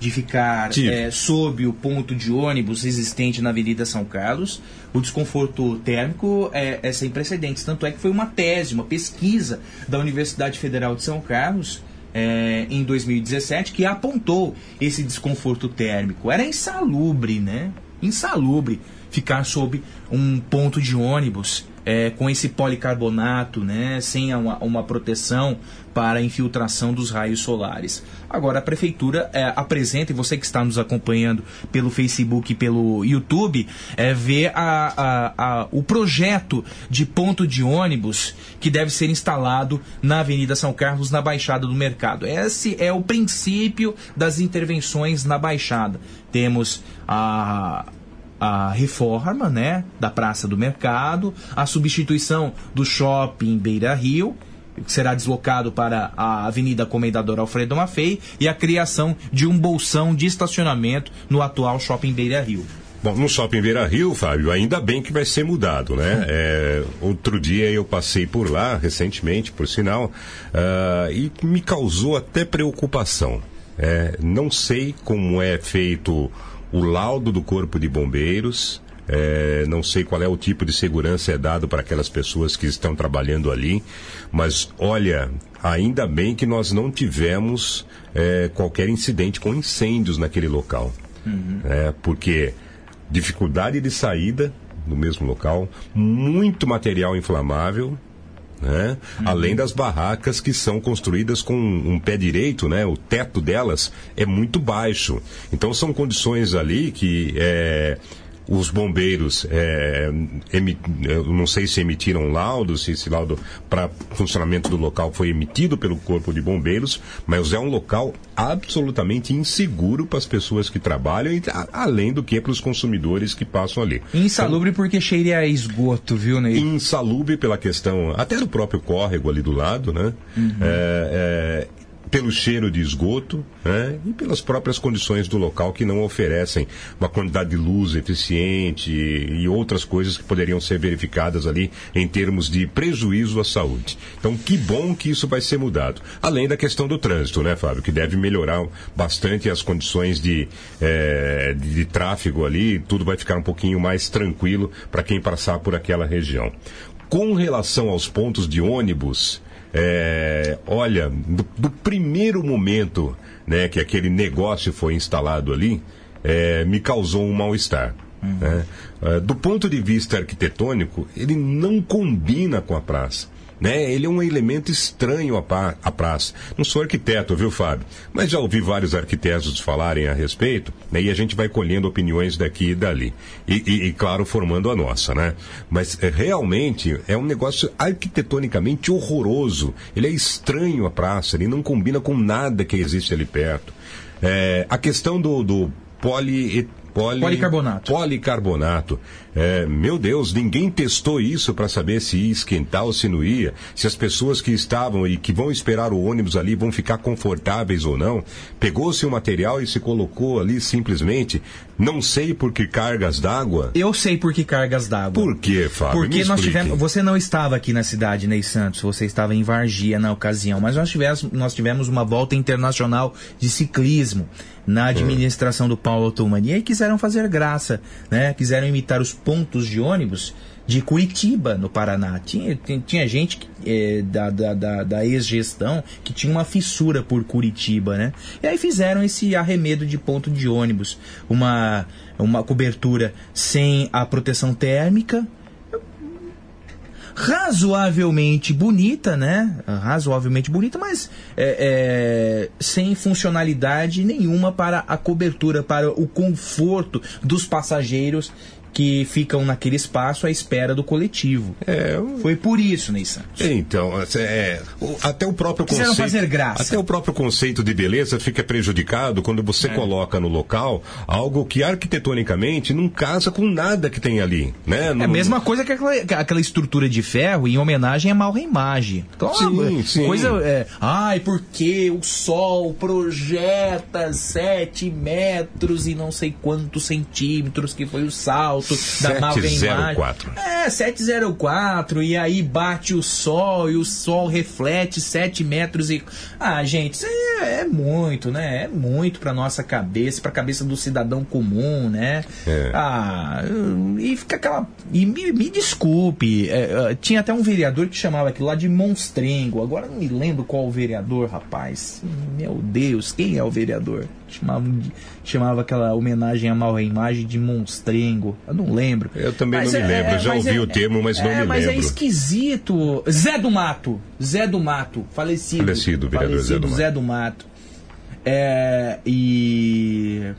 de ficar é, sob o ponto de ônibus existente na Avenida São Carlos, o desconforto térmico é, é sem precedentes. Tanto é que foi uma tese, uma pesquisa da Universidade Federal de São Carlos é, em 2017 que apontou esse desconforto térmico. Era insalubre, né? Insalubre ficar sob um ponto de ônibus é, com esse policarbonato, né, sem uma, uma, proteção para a infiltração dos raios solares. Agora, a Prefeitura é, apresenta, e você que está nos acompanhando pelo Facebook e pelo YouTube, é, vê a, a, a, o projeto de ponto de ônibus que deve ser instalado na Avenida São Carlos, na Baixada do Mercado. Esse é o princípio das intervenções na Baixada. Temos a, a reforma né, da Praça do Mercado, a substituição do shopping Beira Rio, que será deslocado para a Avenida Comendador Alfredo Maffei, e a criação de um bolsão de estacionamento no atual shopping Beira Rio. Bom, no Shopping Beira Rio, Fábio, ainda bem que vai ser mudado, né? É, outro dia eu passei por lá, recentemente, por sinal, uh, e me causou até preocupação. É, não sei como é feito o laudo do Corpo de Bombeiros. É, não sei qual é o tipo de segurança é dado para aquelas pessoas que estão trabalhando ali, mas olha, ainda bem que nós não tivemos é, qualquer incidente com incêndios naquele local. Uhum. É, porque dificuldade de saída no mesmo local, muito material inflamável, né? Uhum. Além das barracas que são construídas com um pé direito, né? O teto delas é muito baixo. Então são condições ali que é, os bombeiros, é, eu não sei se emitiram laudo, se esse laudo para funcionamento do local foi emitido pelo Corpo de Bombeiros, mas é um local absolutamente inseguro para as pessoas que trabalham, e, além do que para os consumidores que passam ali. Insalubre então, porque cheira a esgoto, viu, Ney? Insalubre pela questão, até do próprio córrego ali do lado, né? Uhum. É, é, pelo cheiro de esgoto né, e pelas próprias condições do local que não oferecem uma quantidade de luz eficiente e, outras coisas que poderiam ser verificadas ali em termos de prejuízo à saúde. Então, que bom que isso vai ser mudado. Além da questão do trânsito, né, Fábio, que deve melhorar bastante as condições de, eh, de, de tráfego ali, tudo vai ficar um pouquinho mais tranquilo para quem passar por aquela região. Com relação aos pontos de ônibus, é, olha, do, do primeiro momento né, que aquele negócio foi instalado ali, é, me causou um mal-estar. né? É, do ponto de vista arquitetônico, ele não combina com a praça. Né? Ele é um elemento estranho à, à praça. Não sou arquiteto, viu, Fábio? Mas já ouvi vários arquitetos falarem a respeito, né? e a gente vai colhendo opiniões daqui e dali. E, e- e, claro, formando a nossa, né? Mas é, realmente é um negócio arquitetonicamente horroroso. Ele é estranho à praça, ele não combina com nada que existe ali perto. É, a questão do, do poli, poli- Policarbonato. Policarbonato. É, meu Deus, ninguém testou isso para saber se ia esquentar ou se não ia, se as pessoas que estavam e que vão esperar o ônibus ali vão ficar confortáveis ou não. Pegou-se o material e se colocou ali simplesmente, não sei por que cargas d'água. Eu sei por que cargas d'água. Por que, Fábio? Porque nós tivemos. Você não estava aqui na cidade, Ney Santos, você estava em Vargia na ocasião, mas nós tivemos, nós tivemos uma volta internacional de ciclismo na administração do Paulo Tumani. E aí quiseram fazer graça, né? Quiseram imitar os pontos de ônibus de Curitiba, no Paraná. Tinha, tinha, gente que, eh, da, da, da, da ex-gestão que tinha uma fissura por Curitiba, né? E aí fizeram esse arremedo de ponto de ônibus. Uma, uma cobertura sem a proteção térmica, razoavelmente bonita, né? Razoavelmente bonita, mas é, é, sem funcionalidade nenhuma para a cobertura, para o conforto dos passageiros que ficam naquele espaço à espera do coletivo. Foi por isso, Ney Santos. Então, é, o- até o próprio Quiseram conceito. fazer graça. Até o próprio conceito de beleza fica prejudicado quando você É. coloca no local algo que arquitetonicamente não casa com nada que tem ali. Né? É a mesma coisa que aquela, que aquela estrutura de ferro em homenagem a Malreimagem. Então, Sim, sim. Coisa, é, ai, porque o Sol projeta 7 metros e não sei quantos centímetros que foi o salto da Malreimagem. 704. É, 704, e aí bate o sol e o sol reflete 7 metros e. Ah, gente, isso é, é muito, né? É muito pra nossa cabeça, pra cabeça do cidadão comum, né? É. Ah, e fica aquela. E me, me desculpe, é, é, tinha até um vereador que chamava aquilo lá de monstrengo. Agora não me lembro qual o vereador, rapaz. Meu Deus, quem é o vereador? Chamava, chamava aquela homenagem à Malreimagem de monstrengo. Eu não lembro. Eu também Mas não me é- lembro, é- já ouvi é- o termo, mas não é, me mas é lembro. esquisito. Zé do Mato. Zé do Mato. Falecido. Falecido, vereador Zé do Mato. Zé do Mato. É, e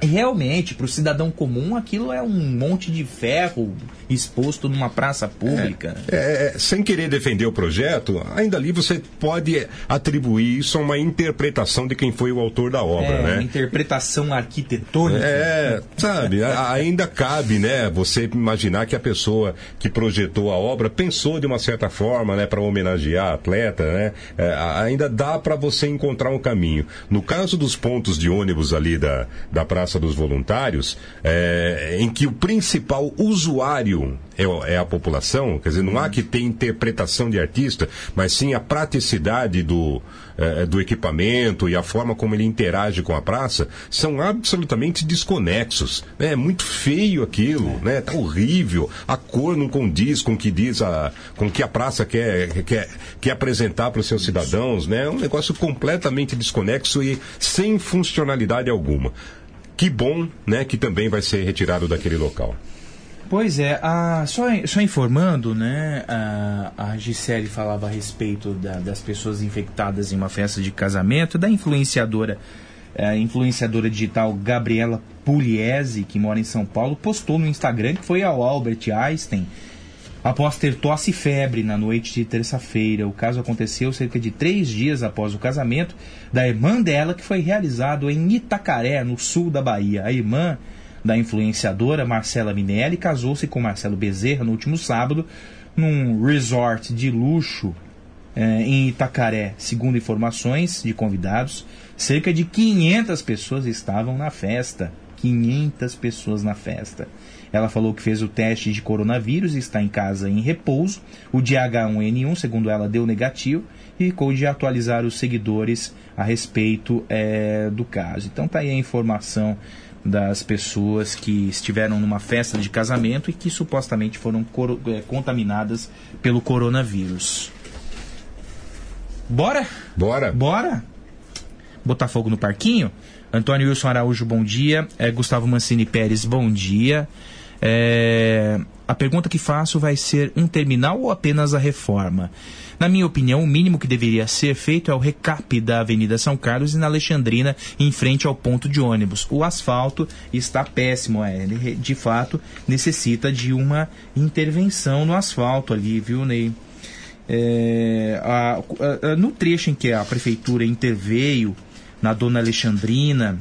realmente, para o cidadão comum, aquilo é um monte de ferro exposto numa praça pública. É, é, sem querer defender o projeto, ainda ali você pode atribuir isso a uma interpretação de quem foi o autor da obra, É, uma né? interpretação arquitetônica. É, sabe, ainda cabe, né, você imaginar que a pessoa que projetou a obra pensou de uma certa forma, né, para homenagear a atleta, né? É, ainda dá para você encontrar um caminho. No caso dos pontos de ônibus ali da, da Praça dos Voluntários, é, em que o principal usuário é, o- é a população, quer dizer, não há que ter interpretação de artista, mas sim a praticidade do, eh, do equipamento e a forma como ele interage com a praça, são absolutamente desconexos. né? É muito feio aquilo, né? Tá horrível. A cor não condiz com o que diz a, com que a praça quer, quer, quer apresentar para os seus cidadãos, né? É um negócio completamente desconexo e sem funcionalidade alguma. Que bom, né, que também vai ser retirado daquele local. Pois é, a- só, só informando, né? A, a Gisele falava a respeito da- das pessoas infectadas em uma festa de casamento, da influenciadora, a influenciadora digital Gabriela Pugliese, que mora em São Paulo, postou no Instagram que foi ao Albert Einstein após ter tosse e febre na noite de terça-feira. O caso aconteceu cerca de três dias após o casamento da irmã dela, que foi realizado em Itacaré, no sul da Bahia. A irmã da influenciadora Marcela Minelli casou-se com Marcelo Bezerra no último sábado num resort de luxo eh, em Itacaré, segundo informações de convidados, cerca de 500 pessoas estavam na festa. 500 pessoas na festa. Ela falou que fez o teste de coronavírus e está em casa em repouso. O de H1N1, segundo ela, deu negativo e ficou de atualizar os seguidores a respeito eh, do caso. Então tá aí a informação das pessoas que estiveram numa festa de casamento e que supostamente foram eh, contaminadas pelo coronavírus. Bora? Bora. Bora? Botar fogo no parquinho? Antônio Wilson Araújo, bom dia. Eh, Gustavo Mancini Pérez, bom dia. Eh, a pergunta que faço vai ser um terminal ou apenas a reforma? Na minha opinião, o mínimo que deveria ser feito é o recap da Avenida São Carlos e na Alexandrina, em frente ao ponto de ônibus. O asfalto está péssimo, é, ele de fato necessita de uma intervenção no asfalto ali, viu, Ney? É, a- a- no trecho em que a prefeitura interveio na Dona Alexandrina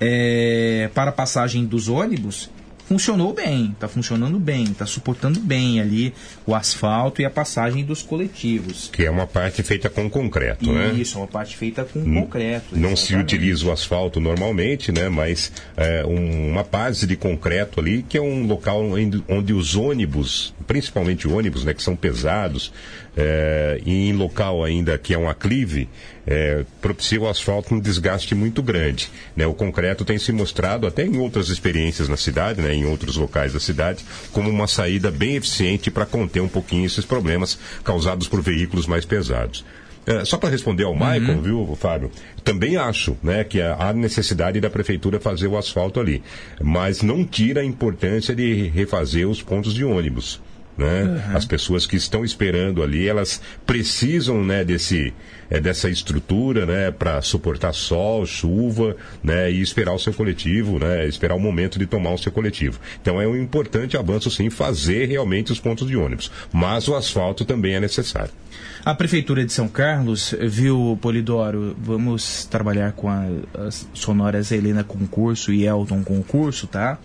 é, para a passagem dos ônibus, funcionou bem, está funcionando bem, está suportando bem ali o asfalto e a passagem dos coletivos. Que é uma parte feita com concreto, né? Isso, uma parte feita com N- concreto. Não se utiliza o asfalto normalmente, né? Mas é, um- uma base de concreto ali, que é um local onde, onde os ônibus, principalmente ônibus, né, que são pesados, é, e em local ainda que é um aclive, é, propicia o asfalto um desgaste muito grande. Né? O concreto tem se mostrado, até em outras experiências na cidade, né, em outros locais da cidade, como uma saída bem eficiente para conter um pouquinho esses problemas causados por veículos mais pesados. É, só para responder ao Michael, viu, Fábio? Também acho né, que há necessidade da prefeitura fazer o asfalto ali. Mas não tira a importância de refazer os pontos de ônibus. Né? Uhum. As pessoas que estão esperando ali, elas precisam né, desse, é, dessa estrutura né, para suportar sol, chuva né, e esperar o seu coletivo, né, esperar o momento de tomar o seu coletivo. Então é um importante avanço, sim, fazer realmente os pontos de ônibus. Mas o asfalto também é necessário. A Prefeitura de São Carlos, viu, Polidoro, vamos trabalhar com a- as sonoras Helena Concurso e Elton Concurso, tá?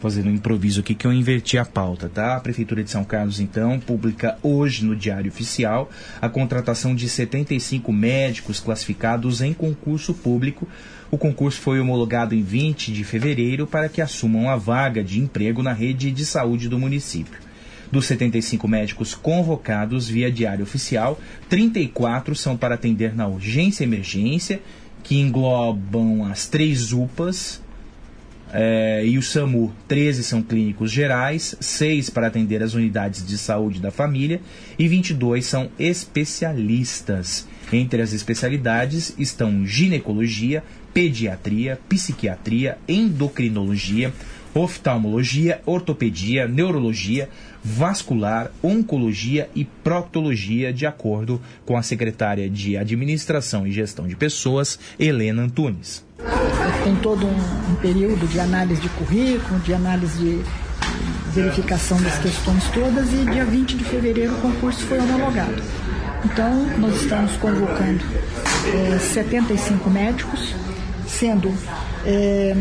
Fazendo um improviso aqui que eu inverti a pauta, tá? A Prefeitura de São Carlos, então, publica hoje no Diário Oficial a contratação de 75 médicos classificados em concurso público. O concurso foi homologado em 20 de fevereiro para que assumam a vaga de emprego na rede de saúde do município. Dos 75 médicos convocados via diário oficial, 34 são para atender na urgência emergência, que englobam as três UPAs eh, e o SAMU. 13 são clínicos gerais, 6 para atender as unidades de saúde da família e 22 são especialistas. Entre as especialidades estão ginecologia, pediatria, psiquiatria, endocrinologia, oftalmologia, ortopedia, neurologia, vascular, oncologia e proctologia, de acordo com a secretária de Administração e Gestão de Pessoas, Helena Antunes. Tem todo um, um período de análise de currículo, de análise de verificação das questões todas e dia 20 de fevereiro o concurso foi homologado. Então, nós estamos convocando eh, 75 médicos, sendo eh,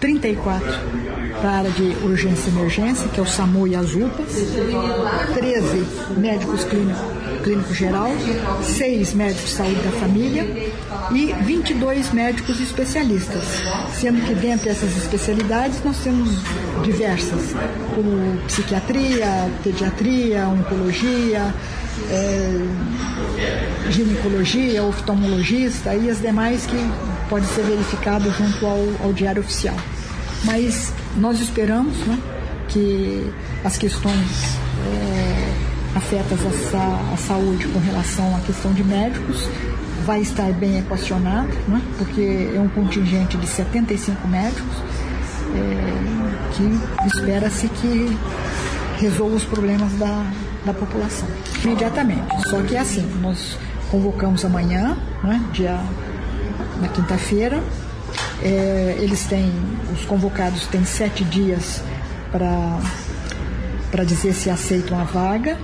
34 para a área de urgência e emergência, que é o SAMU e as UPAs, 13 médicos clínico, clínico geral, 6 médicos de saúde da família. E 22 médicos especialistas, sendo que dentre essas especialidades nós temos diversas, como psiquiatria, pediatria, oncologia, eh, ginecologia, oftalmologista e as demais que podem ser verificadas junto ao, ao diário oficial. Mas nós esperamos né, que as questões eh, afetas à, sa- à saúde com relação à questão de médicos vai estar bem equacionado, né, porque é um contingente de 75 médicos eh, que espera-se que resolva os problemas da, da população imediatamente. Só que é assim, nós convocamos amanhã, né, dia, na quinta-feira, É, eles têm, os convocados têm sete dias para dizer se aceitam a vaga.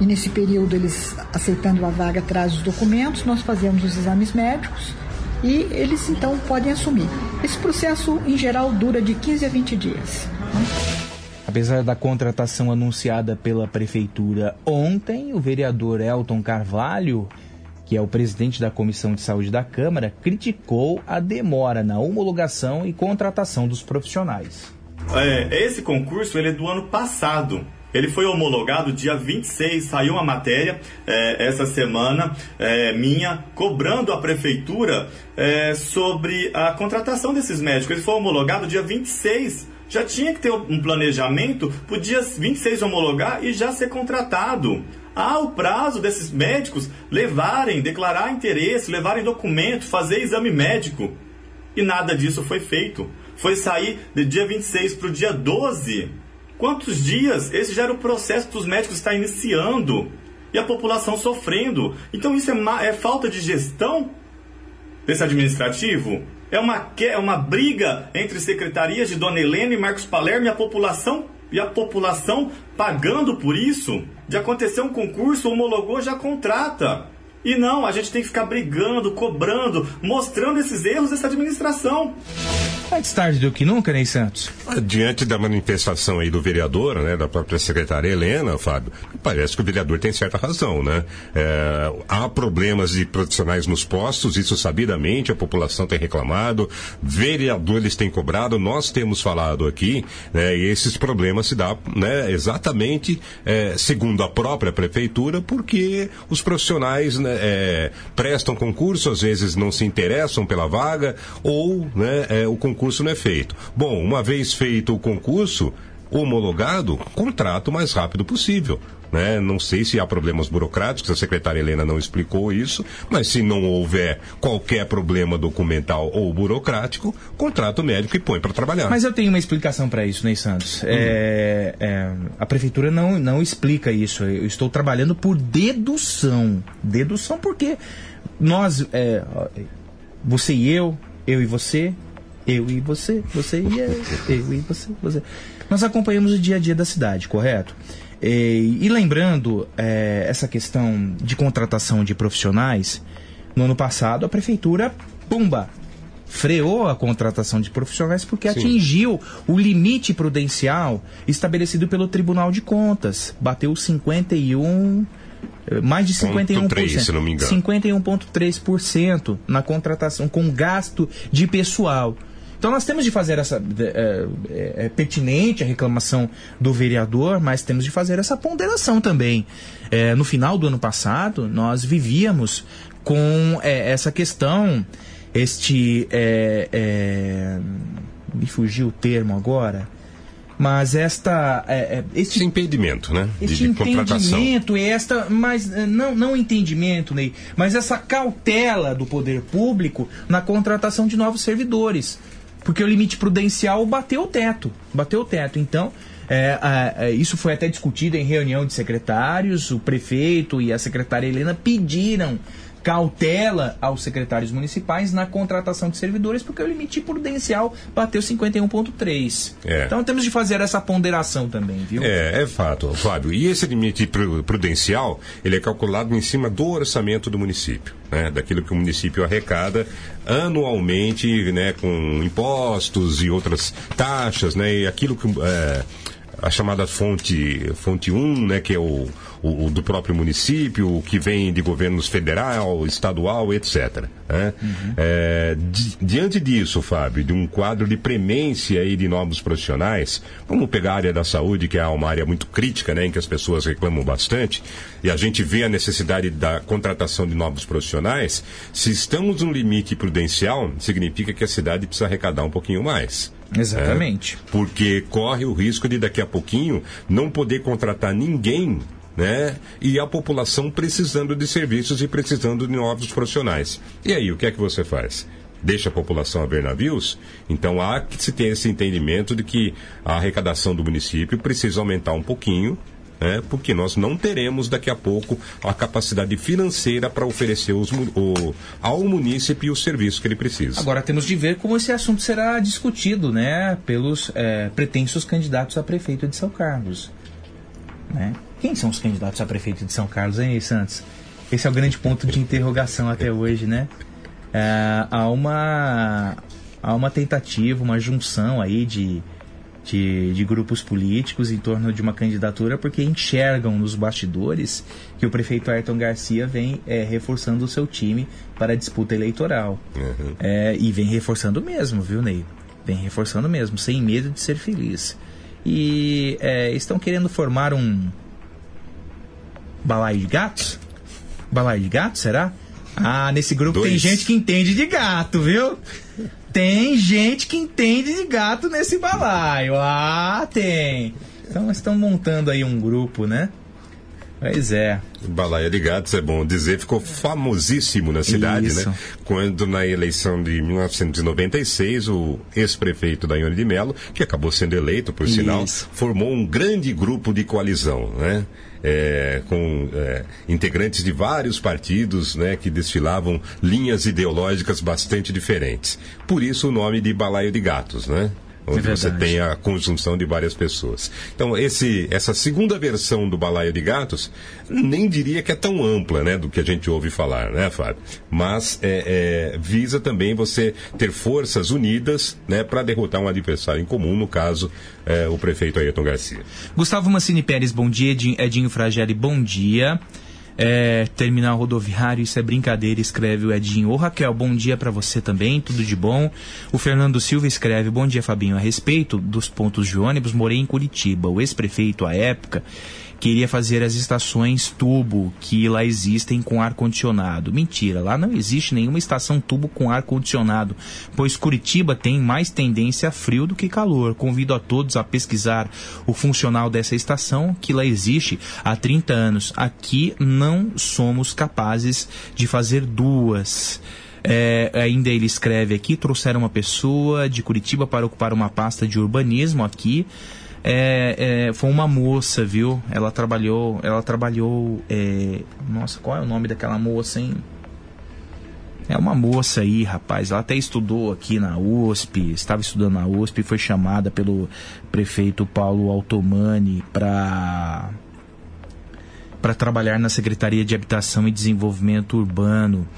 E nesse período, eles aceitando a vaga, trazem os documentos, nós fazemos os exames médicos e eles então podem assumir. Esse processo, em geral, dura de 15 a 20 dias. né? Apesar da contratação anunciada pela prefeitura ontem, o vereador Elton Carvalho, que é o presidente da Comissão de Saúde da Câmara, criticou a demora na homologação e contratação dos profissionais. É, esse concurso ele é do ano passado. Ele foi homologado dia 26, saiu uma matéria é, essa semana é, minha cobrando a prefeitura é, sobre a contratação desses médicos. Ele foi homologado dia 26. Já tinha que ter um planejamento para o dia 26 homologar e já ser contratado. Há o prazo desses médicos levarem, declarar interesse, levarem documento, fazer exame médico. E nada disso foi feito. Foi sair do dia 26 para o dia 12 Quantos dias? Esse já era o processo dos médicos estar iniciando e a população sofrendo. Então isso é, é falta de gestão desse administrativo? É uma, é uma briga entre secretarias de Dona Helena e Marcos Palermo e a população e a população pagando por isso? De acontecer um concurso, homologou, já contrata. E não, a gente tem que ficar brigando, cobrando, mostrando esses erros dessa administração. Antes tarde do que nunca, Ney Santos. Diante da manifestação aí do vereador, né, da própria secretária Helena, Fábio, parece que o vereador tem certa razão, né? É, há problemas de profissionais nos postos, isso sabidamente, a população tem reclamado, vereadores têm cobrado, nós temos falado aqui, né, e esses problemas se dão né, exatamente, é, segundo a própria prefeitura, porque os profissionais né, é, prestam concurso, às vezes não se interessam pela vaga, ou né, é, o concurso não é feito. Bom, uma vez feito o concurso, homologado, contrato o mais rápido possível. Né? Não sei se há problemas burocráticos, a secretária Helena não explicou isso, mas se não houver qualquer problema documental ou burocrático, contrata o médico e põe para trabalhar. Mas eu tenho uma explicação para isso, Ney Santos. É, é, a prefeitura não, não explica isso. Eu estou trabalhando por dedução. Dedução porque nós, é, você e eu, eu e você, eu e você, você e eu, eu e você, você. Nós acompanhamos o dia a dia da cidade, correto? E, e lembrando é, essa questão de contratação de profissionais, no ano passado a prefeitura, pumba, freou a contratação de profissionais porque Sim. atingiu o limite prudencial estabelecido pelo Tribunal de Contas. Bateu 51 eh, mais de Ponto 51%. três, se não me engano. 51,3% na contratação com gasto de pessoal. Então nós temos de fazer essa. É, é- é pertinente a reclamação do vereador, mas temos de fazer essa ponderação também. É, no final do ano passado, nós vivíamos com é, essa questão, este. é, é, me fugiu o termo agora, mas esta. É, este impedimento, né? De, este de entendimento e esta, mas não, não entendimento, Ney, mas essa cautela do poder público na contratação de novos servidores. Porque o limite prudencial bateu o teto. Bateu o teto. Então, é, a- isso foi até discutido em reunião de secretários. O prefeito e a secretária Helena pediram cautela aos secretários municipais na contratação de servidores, porque o limite prudencial bateu 51,3. É. Então temos de fazer essa ponderação também, viu? É, é fato, Fábio. E esse limite pru- prudencial, ele é calculado em cima do orçamento do município, né? Daquilo que o município arrecada anualmente, né? Com impostos e outras taxas, né? E aquilo que... é, a chamada fonte fonte 1, né, que é o, o, o do próprio município, o que vem de governos federal, estadual, etc. né? É, di- diante disso, Fábio, de um quadro de premência aí de novos profissionais, vamos pegar a área da saúde, que é uma área muito crítica, né, em que as pessoas reclamam bastante, e a gente vê a necessidade da contratação de novos profissionais, se estamos no limite prudencial, significa que a cidade precisa arrecadar um pouquinho mais. Exatamente. É, porque corre o risco de daqui a pouquinho não poder contratar ninguém, né? E a população precisando de serviços e precisando de novos profissionais. E aí, o que é que você faz? Deixa a população a ver navios? Então há que se ter esse entendimento de que a arrecadação do município precisa aumentar um pouquinho, né? porque nós não teremos daqui a pouco a capacidade financeira para oferecer os o- ao munícipe o serviço que ele precisa. Agora temos de ver como esse assunto será discutido, né, pelos eh, pretensos candidatos a prefeito de São Carlos. Né? Quem são os candidatos a prefeito de São Carlos, hein, Santos? Esse é o grande ponto de interrogação <laughs> até hoje, né? Eh, há uma há uma tentativa, uma junção aí de, de, de grupos políticos em torno de uma candidatura porque enxergam nos bastidores que o prefeito Ayrton Garcia vem é, reforçando o seu time para a disputa eleitoral. É, e vem reforçando mesmo, viu, Ney? Vem reforçando mesmo, sem medo de ser feliz. E é, estão querendo formar um balaio de gatos? Balaio de gatos, será? Ah, nesse grupo tem Dois. gente que entende de gato, viu? Tem gente que entende de gato nesse balaio. Ah, tem. Então estão montando aí um grupo, né? Pois é. Balaia de Gatos, é bom dizer, ficou famosíssimo na cidade, Isso. né? Quando na eleição de 1996, o ex-prefeito Daiane de Mello, que acabou sendo eleito, por sinal, Isso. formou um grande grupo de coalizão, né? É, com é, integrantes de vários partidos né, que desfilavam linhas ideológicas bastante diferentes. Por isso o nome de Balaio de Gatos, né? Onde É você tem a conjunção de várias pessoas. Então, esse, essa segunda versão do Balaio de Gatos, nem diria que é tão ampla, né, do que a gente ouve falar, né, Fábio? Mas é, é, visa também você ter forças unidas, né, para derrotar um adversário em comum, no caso, é, o prefeito Ayrton Garcia. Gustavo Mancini Pérez, bom dia. Edinho, Edinho Fragelli, bom dia. É, terminal rodoviário, isso é brincadeira, escreve o Edinho. Ô Raquel, bom dia pra você também, tudo de bom. O Fernando Silva escreve, bom dia Fabinho, a respeito dos pontos de ônibus, morei em Curitiba. O ex-prefeito, à época, queria fazer as estações tubo que lá existem com ar-condicionado. Mentira, lá não existe nenhuma estação tubo com ar-condicionado, pois Curitiba tem mais tendência a frio do que calor. Convido a todos a pesquisar o funcional dessa estação, que lá existe há 30 anos. Aqui não somos capazes de fazer duas. É, ainda ele escreve aqui, trouxeram uma pessoa de Curitiba para ocupar uma pasta de urbanismo aqui. É, é, foi uma moça, viu? Ela trabalhou, ela trabalhou. é, nossa, qual é o nome daquela moça, hein? É uma moça aí, rapaz. Ela até estudou aqui na USP, estava estudando na USP, foi chamada pelo prefeito Paulo Altomani para para trabalhar na Secretaria de Habitação e Desenvolvimento Urbano.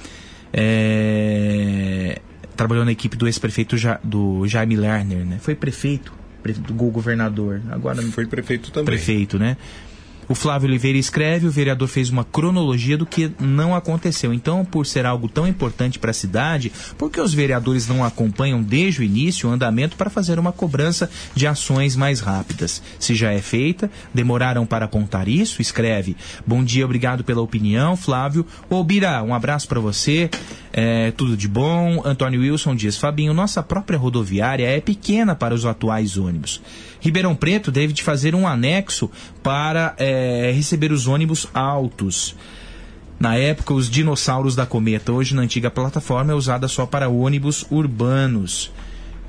É, trabalhou na equipe do ex-prefeito Ja- do Jaime Lerner, né? Foi prefeito, governador. Agora foi prefeito também. Prefeito, né? O Flávio Oliveira escreve, o vereador fez uma cronologia do que não aconteceu. Então, por ser algo tão importante para a cidade, por que os vereadores não acompanham desde o início o andamento para fazer uma cobrança de ações mais rápidas? Se já é feita, demoraram para apontar isso? Escreve. Bom dia, obrigado pela opinião, Flávio. Ô, Bira, um abraço para você. É, tudo de bom. Antônio Wilson diz, Fabinho, nossa própria rodoviária é pequena para os atuais ônibus. Ribeirão Preto deve de fazer um anexo para é, receber os ônibus altos. Na época, os dinossauros da Cometa, hoje na antiga plataforma, é usada só para ônibus urbanos.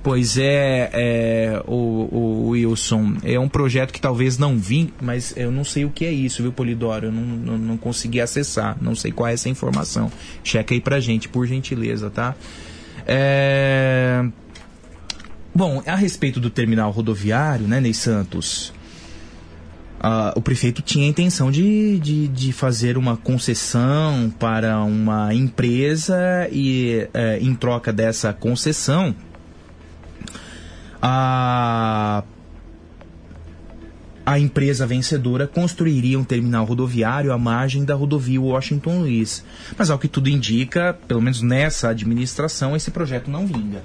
Pois é, é, o, o Wilson, é um projeto que talvez não vim, mas eu não sei o que é isso, viu, Polidoro? Eu não, não, não consegui acessar, não sei qual é essa informação. Checa aí pra gente, por gentileza, tá? É... Bom, a respeito do terminal rodoviário, né, Ney Santos? ah, o prefeito tinha a intenção de, de, de fazer uma concessão para uma empresa e, eh, em troca dessa concessão, a, a empresa vencedora construiria um terminal rodoviário à margem da rodovia Washington Luiz. Mas, ao que tudo indica, pelo menos nessa administração, esse projeto não vinga.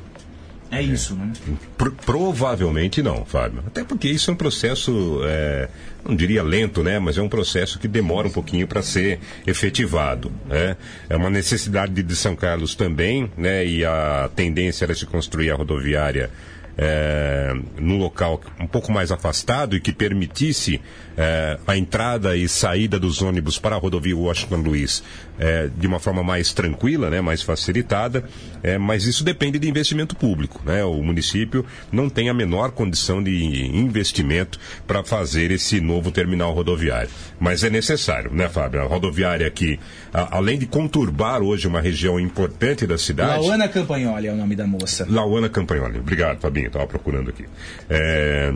É isso, né? Pro- provavelmente não, Fábio. Até porque isso é um processo, é, não diria lento, né? Mas é um processo que demora um pouquinho para ser efetivado. Né? É uma necessidade de São Carlos também, né? E a tendência era se construir a rodoviária é, num local um pouco mais afastado e que permitisse é, a entrada e saída dos ônibus para a rodovia Washington Luiz é, de uma forma mais tranquila, né, mais facilitada, é, mas isso depende de investimento público. Né? O município não tem a menor condição de investimento para fazer esse novo terminal rodoviário. Mas é necessário, né, Fábio? A rodoviária aqui, a- além de conturbar hoje uma região importante da cidade. Lauana Campagnoli é o nome da moça. Lauana Campagnoli. Obrigado, Fabinho. Estava procurando aqui. É,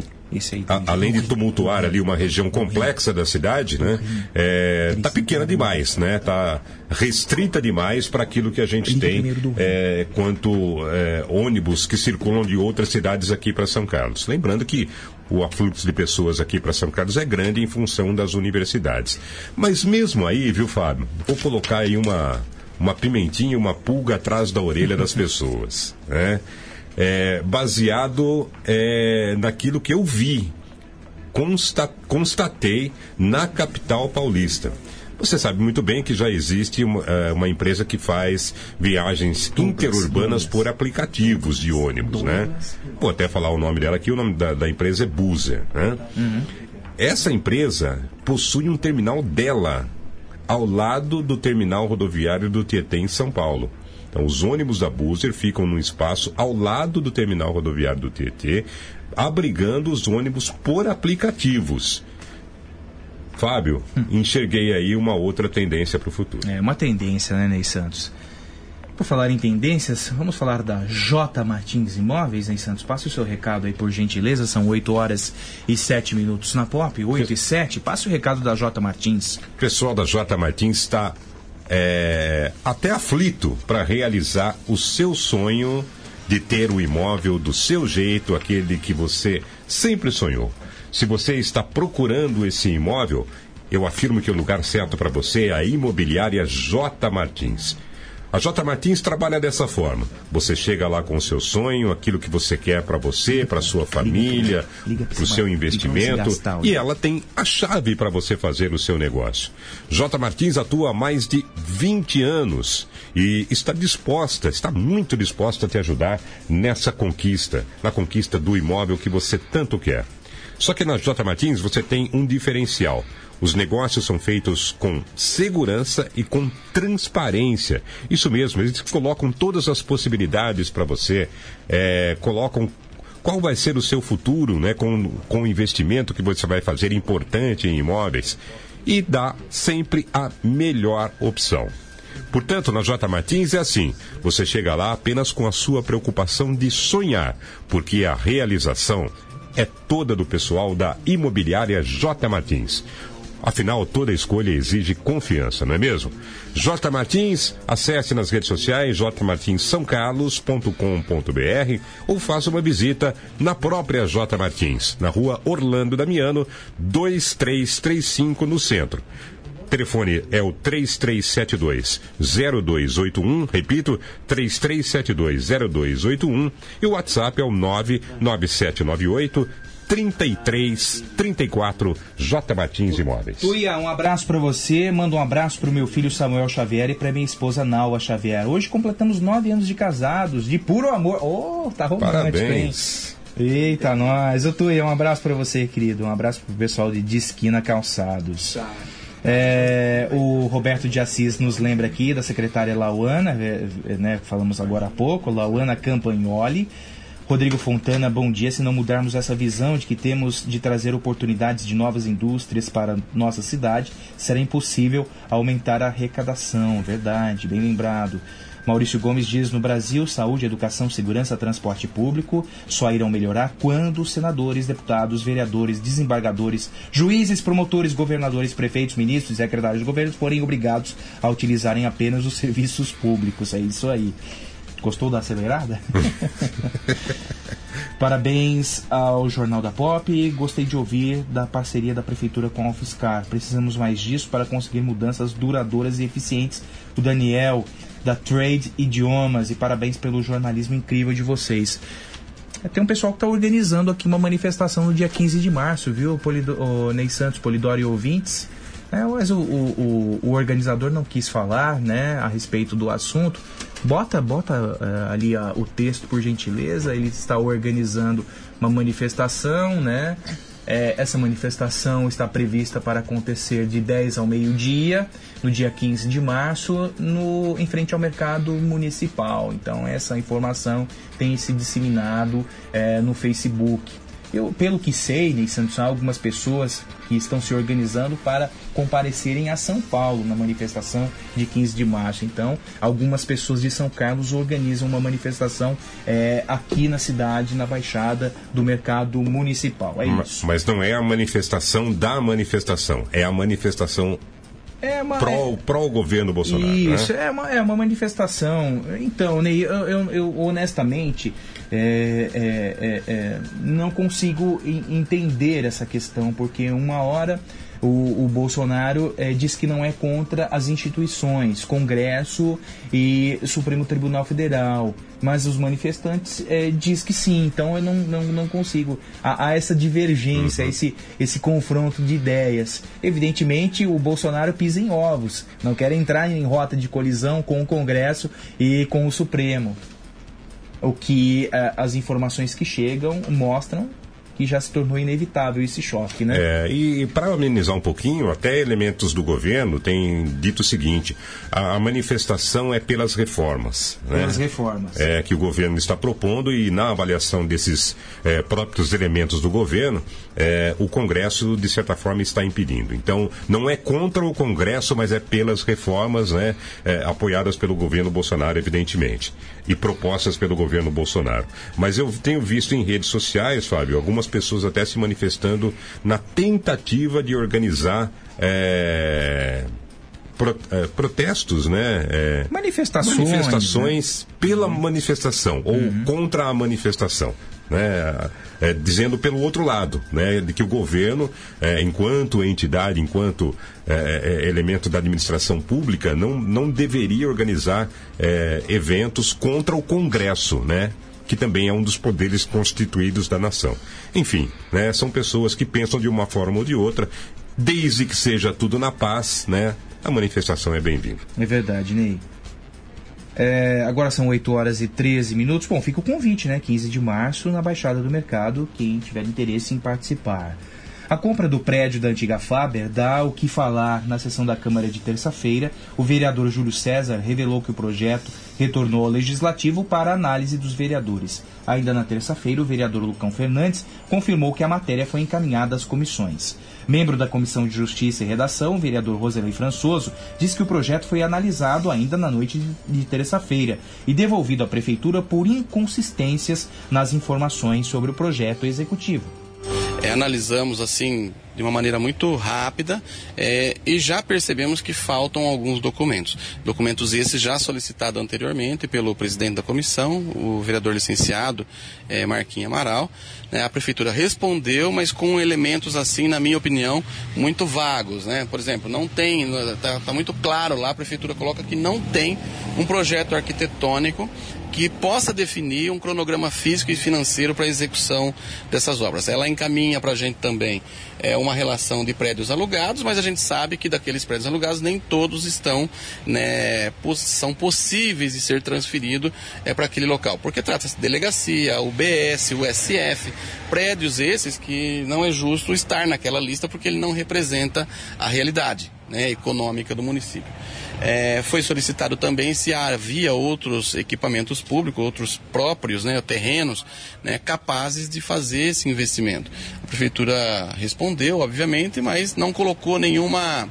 a- além de tumultuar ali uma região complexa da cidade, né? É, tá pequena demais, né? Tá restrita demais para aquilo que a gente tem é, quanto é, ônibus que circulam de outras cidades aqui para São Carlos. Lembrando que o afluxo de pessoas aqui para São Carlos é grande em função das universidades. Mas mesmo aí, viu, Fábio? Vou colocar aí uma uma pimentinha, uma pulga atrás da orelha das <laughs> pessoas, né? É, baseado é, naquilo que eu vi, consta- constatei na capital paulista. Você sabe muito bem que já existe uma, eh, uma empresa que faz viagens interurbanas por aplicativos de ônibus, né? Vou até falar o nome dela aqui, o nome da, da empresa é Buzer, né? Essa empresa possui um terminal dela ao lado do terminal rodoviário do Tietê em São Paulo. Então, os ônibus da Buzer ficam num espaço ao lado do terminal rodoviário do Tietê, abrigando os ônibus por aplicativos. Fábio, enxerguei aí uma outra tendência para o futuro. É uma tendência, né, Ney Santos? Por falar em tendências, vamos falar da J Martins Imóveis, Ney Santos. Passe o seu recado aí, por gentileza. São 8 horas e 7 minutos na Pop, 8 e 7. Passe o recado da J Martins. O pessoal da J Martins está é, até aflito para realizar o seu sonho de ter o imóvel do seu jeito, aquele que você sempre sonhou. Se você está procurando esse imóvel, eu afirmo que o lugar certo para você é a imobiliária J Martins. A J Martins trabalha dessa forma. Você chega lá com o seu sonho, aquilo que você quer para você, para sua família, para o seu investimento, e ela tem a chave para você fazer o seu negócio. J Martins atua há mais de 20 anos e está disposta, está muito disposta a te ajudar nessa conquista, na conquista do imóvel que você tanto quer. Só que na J Martins você tem um diferencial. Os negócios são feitos com segurança e com transparência. Isso mesmo, eles colocam todas as possibilidades para você, é, colocam qual vai ser o seu futuro né, com, com o investimento que você vai fazer importante em imóveis e dá sempre a melhor opção. Portanto, na J Martins é assim: você chega lá apenas com a sua preocupação de sonhar, porque a realização é toda do pessoal da imobiliária J Martins. Afinal, toda escolha exige confiança, não é mesmo? J Martins, acesse nas redes sociais jmartinssaocarlos.com.br ou faça uma visita na própria J Martins, na rua Orlando Damiano, 2335 no centro. Telefone é o 3372-0281, repito, 3372-0281 e o WhatsApp é o 99798 3334 J Martins Imóveis. Tuia, um abraço pra você. Manda um abraço pro meu filho Samuel Xavier e pra minha esposa Naua Xavier. Hoje completamos nove anos de casados, de puro amor. Oh, tá romântico, Parabéns. hein? Eita, nós. Ô, Tuia, um abraço pra você, querido. Um abraço pro pessoal de Disquina Calçados. É, o Roberto de Assis nos lembra aqui da secretária Lauana, é, é, né, falamos agora há pouco, Lauana Campagnoli. Rodrigo Fontana, bom dia. Se não mudarmos essa visão de que temos de trazer oportunidades de novas indústrias para nossa cidade, será impossível aumentar a arrecadação. Verdade, bem lembrado. Maurício Gomes diz: no Brasil, saúde, educação, segurança, transporte público só irão melhorar quando senadores, deputados, vereadores, desembargadores, juízes, promotores, governadores, prefeitos, ministros e secretários de governo forem obrigados a utilizarem apenas os <laughs> serviços públicos. É isso aí. Gostou da acelerada? <laughs> Parabéns ao Jornal da Pop. Gostei de ouvir da parceria da Prefeitura com a UFSCar. Precisamos mais disso para conseguir mudanças duradouras e eficientes. O Daniel, da Trade Idiomas, e parabéns pelo jornalismo incrível de vocês. É, Tem um pessoal que está organizando aqui uma manifestação no dia 15 de março, viu? Polido, o Ney Santos, Polidoro e ouvintes. É, mas o, o, o, o organizador não quis falar né, a respeito do assunto. Bota, bota eh, ali a- o texto, por gentileza. Ele está organizando uma manifestação, né? É, essa manifestação está prevista para acontecer de 10 ao meio-dia, no dia 15 de março, no, em frente ao mercado municipal. Então, essa informação tem se disseminado eh, no Facebook. Eu, pelo que sei, Ney Santos, há algumas pessoas que estão se organizando para comparecerem a São Paulo na manifestação de 15 de março. Então, algumas pessoas de São Carlos organizam uma manifestação é, aqui na cidade, na Baixada do Mercado Municipal. É isso. Mas não é a manifestação da manifestação, é a manifestação É uma, pró, pró governo Bolsonaro. Isso, né? é, uma, é uma manifestação. Então, Ney, eu, eu- eu, honestamente é, é, é, é, não consigo en- entender essa questão, porque uma hora o, o Bolsonaro é, diz que não é contra as instituições, Congresso e Supremo Tribunal Federal. Mas os manifestantes é, diz que sim, então eu não, não, não consigo. Há, há essa divergência, esse, esse confronto de ideias. Evidentemente, o Bolsonaro pisa em ovos, não quer entrar em rota de colisão com o Congresso e com o Supremo. O que eh, as informações que chegam mostram que já se tornou inevitável esse choque, né? É, e para amenizar um pouquinho, até elementos do governo têm dito o seguinte: a, a manifestação é pelas reformas. né? Pelas reformas. É, que o governo está propondo e na avaliação desses é, próprios elementos do governo, é, o Congresso, de certa forma, está impedindo. Então, não é contra o Congresso, mas é pelas reformas né, é, apoiadas pelo governo Bolsonaro, evidentemente, e propostas pelo governo Bolsonaro. Mas eu tenho visto em redes sociais, Fábio, algumas pessoas até se manifestando na tentativa de organizar. é, pro- é, protestos, né? É, Manifestações, manifestações pela manifestação ou contra a manifestação. Né, É, dizendo pelo outro lado, né, de que o governo, é, enquanto entidade, enquanto é, elemento da administração pública, não, não deveria organizar eventos contra o Congresso, né, que também é um dos poderes constituídos da nação. Enfim, né, são pessoas que pensam de uma forma ou de outra, desde que seja tudo na paz, né, a manifestação é bem-vinda. É verdade, Ney. É, agora são 8 horas e 13 minutos. Bom, fica o convite, né? 15 de março, na Baixada do Mercado, quem tiver interesse em participar. A compra do prédio da antiga Faber dá o que falar na sessão da Câmara de terça-feira. O vereador Júlio César revelou que o projeto retornou ao Legislativo para análise dos vereadores. Ainda na terça-feira, o vereador Lucão Fernandes confirmou que a matéria foi encaminhada às comissões. Membro da Comissão de Justiça e Redação, o vereador Roselei Françoso, diz que o projeto foi analisado ainda na noite de terça-feira e devolvido à Prefeitura por inconsistências nas informações sobre o projeto executivo. É, analisamos assim de uma maneira muito rápida é, e já percebemos que faltam alguns documentos. Documentos esses já solicitados anteriormente pelo presidente da comissão, o vereador licenciado é, Marquinhos Amaral. né? a prefeitura respondeu, mas com elementos assim, na minha opinião, muito vagos. Né? Por exemplo, não tem, está muito claro lá, a prefeitura coloca que não tem um projeto arquitetônico que possa definir um cronograma físico e financeiro para a execução dessas obras. Ela encaminha para a gente também é, uma relação de prédios alugados, mas a gente sabe que daqueles prédios alugados nem todos estão, né, são possíveis de ser transferidos é, para aquele local, porque trata-se de delegacia, UBS, USF, prédios esses que não é justo estar naquela lista porque ele não representa a realidade né, econômica do município. É, foi solicitado também se havia outros equipamentos públicos, outros próprios, né, terrenos, né, capazes de fazer esse investimento. A prefeitura respondeu, obviamente, mas não colocou nenhuma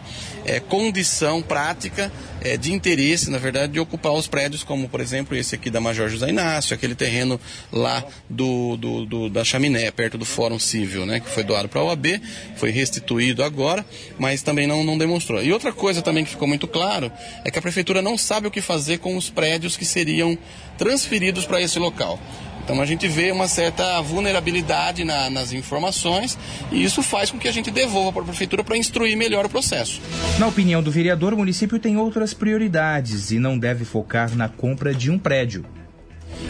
é, condição prática é, de interesse, na verdade, de ocupar os prédios, como por exemplo esse aqui da Major José Inácio, aquele terreno lá do, do- do- da Chaminé, perto do Fórum Civil, né, que foi doado para a OAB, foi restituído agora, mas também não, não demonstrou. E outra coisa também que ficou muito claro é que a prefeitura não sabe o que fazer com os prédios que seriam transferidos para esse local. Então a gente vê uma certa vulnerabilidade na- nas informações e isso faz com que a gente devolva para a prefeitura para instruir melhor o processo. Na opinião do vereador, o município tem outras prioridades e não deve focar na compra de um prédio.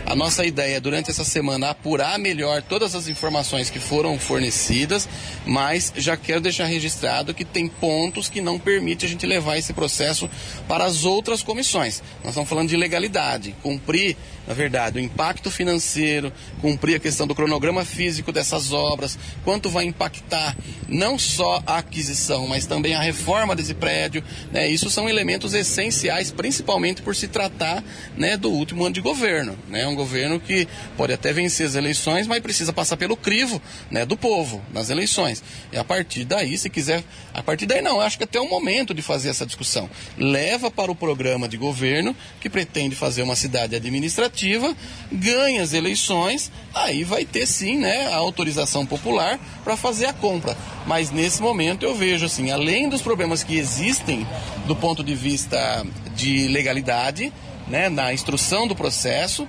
A nossa ideia é, durante essa semana, apurar melhor todas as informações que foram fornecidas, mas já quero deixar registrado que tem pontos que não permite a gente levar esse processo para as outras comissões. Nós estamos falando de legalidade, cumprir, na verdade, o impacto financeiro, cumprir a questão do cronograma físico dessas obras, quanto vai impactar não só a aquisição, mas também a reforma desse prédio. Né? Isso são elementos essenciais, principalmente por se tratar né, do último ano de governo. Né? Um governo que pode até vencer as eleições, mas precisa passar pelo crivo né, do povo nas eleições. E a partir daí, se quiser. A partir daí, não, acho que até o momento de fazer essa discussão. Leva para o programa de governo que pretende fazer uma cidade administrativa, ganha as eleições, aí vai ter sim né, a autorização popular para fazer a compra. Mas nesse momento eu vejo assim, além dos problemas que existem do ponto de vista de legalidade, né, na instrução do processo,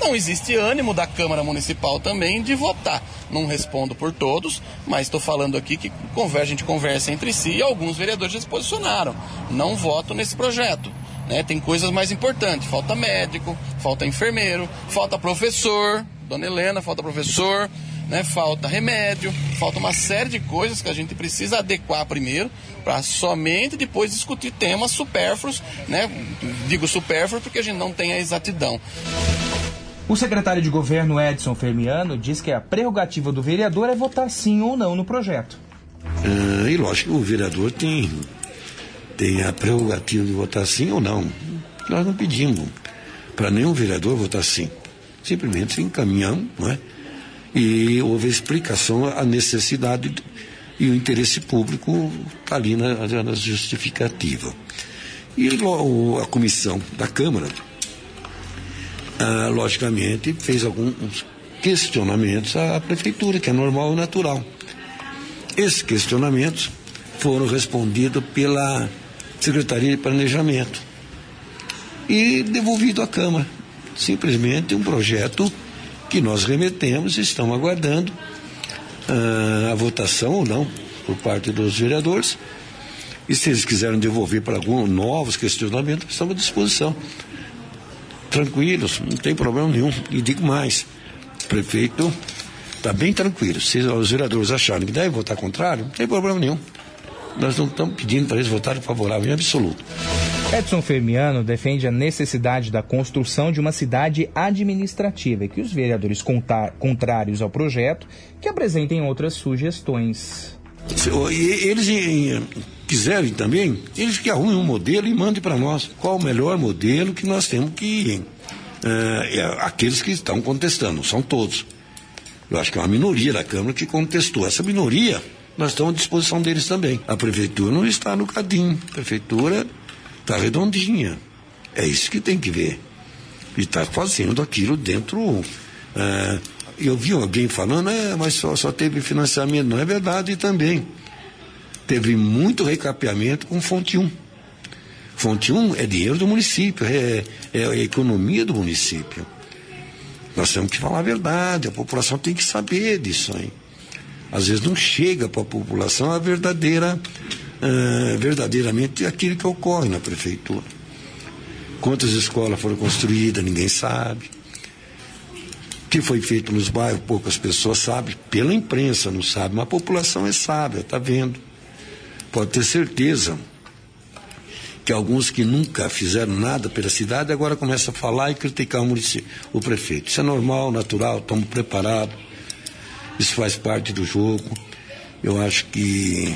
não existe ânimo da Câmara Municipal também de votar. Não respondo por todos, mas estou falando aqui que a gente conversa entre si e alguns vereadores já se posicionaram. Não voto nesse projeto. Né? Tem coisas mais importantes. Falta médico, falta enfermeiro, falta professor, dona Helena, falta professor, né? falta remédio, falta uma série de coisas que a gente precisa adequar primeiro para somente depois discutir temas supérfluos, né? Digo supérfluos porque a gente não tem a exatidão. O secretário de governo Edson Fermiano diz que a prerrogativa do vereador é votar sim ou não no projeto. Ah, e lógico o vereador tem, tem a prerrogativa de votar sim ou não. Nós não pedimos para nenhum vereador votar sim. Simplesmente encaminhamos, não é? E houve explicação a necessidade e o interesse público está ali na, na justificativa. E a comissão da Câmara ah, logicamente, fez alguns questionamentos à prefeitura, que é normal e natural. Esses questionamentos foram respondidos pela Secretaria de Planejamento e devolvido à Câmara. Simplesmente um projeto que nós remetemos e estamos aguardando ah, a votação ou não por parte dos vereadores. E se eles quiserem devolver para alguns novos questionamentos, estamos à disposição tranquilos, não tem problema nenhum. E digo mais, o prefeito está bem tranquilo. Se os vereadores acharem que devem votar contrário, não tem problema nenhum. Nós não estamos pedindo para eles votarem favorável em absoluto. Edson Fermiano defende a necessidade da construção de uma cidade administrativa e que os vereadores contrários ao projeto que apresentem outras sugestões. Eles em- quiserem também, eles que arrumem um modelo e mandem para nós qual o melhor modelo que nós temos que. é, aqueles que estão contestando, são todos. Eu acho que é uma minoria da Câmara que contestou. Essa minoria, nós estamos à disposição deles também. A prefeitura não está no cadinho. A prefeitura está redondinha. É isso que tem que ver. E está fazendo aquilo dentro. eh, eu vi alguém falando, é, mas só, só teve financiamento. Não é verdade também. Teve muito recapeamento com Fonte 1. Fonte 1 é dinheiro do município, é, é a economia do município. Nós temos que falar a verdade, a população tem que saber disso aí. Às vezes não chega para a população a verdadeira, ah, verdadeiramente aquilo que ocorre na prefeitura. Quantas escolas foram construídas, ninguém sabe. Que foi feito nos bairros, poucas pessoas sabem. Pela imprensa não sabe, mas a população é sábia, está vendo. Pode ter certeza que alguns que nunca fizeram nada pela cidade agora começam a falar e criticar o município, o prefeito. Isso é normal, natural, estamos preparados. Isso faz parte do jogo. Eu acho que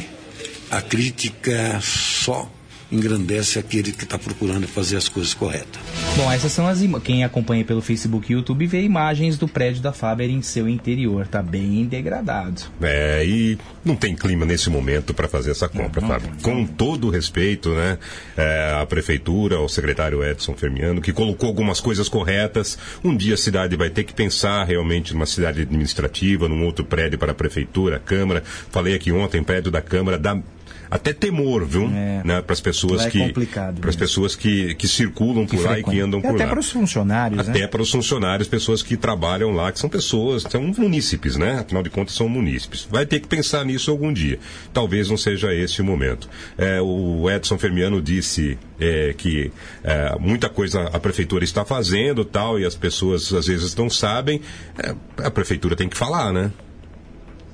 a crítica só engrandece aquele que está procurando fazer as coisas corretas. Bom, essas são as imagens. Quem acompanha pelo Facebook e YouTube vê imagens do prédio da Faber em seu interior. Tá bem degradado. É, e não tem clima nesse momento para fazer essa compra, Fábio. Com todo o respeito, né, é, à prefeitura, ao secretário Edson Fermiano, que colocou algumas coisas corretas. Um dia a cidade vai ter que pensar realmente numa cidade administrativa, num outro prédio para a prefeitura, a Câmara. Falei aqui ontem, prédio da Câmara dá até temor, viu? Né, para as pessoas Lá é que para as pessoas que, que circulam por lá e que andam E por até lá. para os funcionários, Até né? para os funcionários, pessoas que trabalham lá, que são pessoas, são munícipes, né? Afinal de contas, são munícipes. Vai ter que pensar nisso algum dia. Talvez não seja esse o momento. É, o Edson Fermiano disse é, que é, muita coisa a prefeitura está fazendo tal, e as pessoas às vezes não sabem. É, a prefeitura tem que falar, né?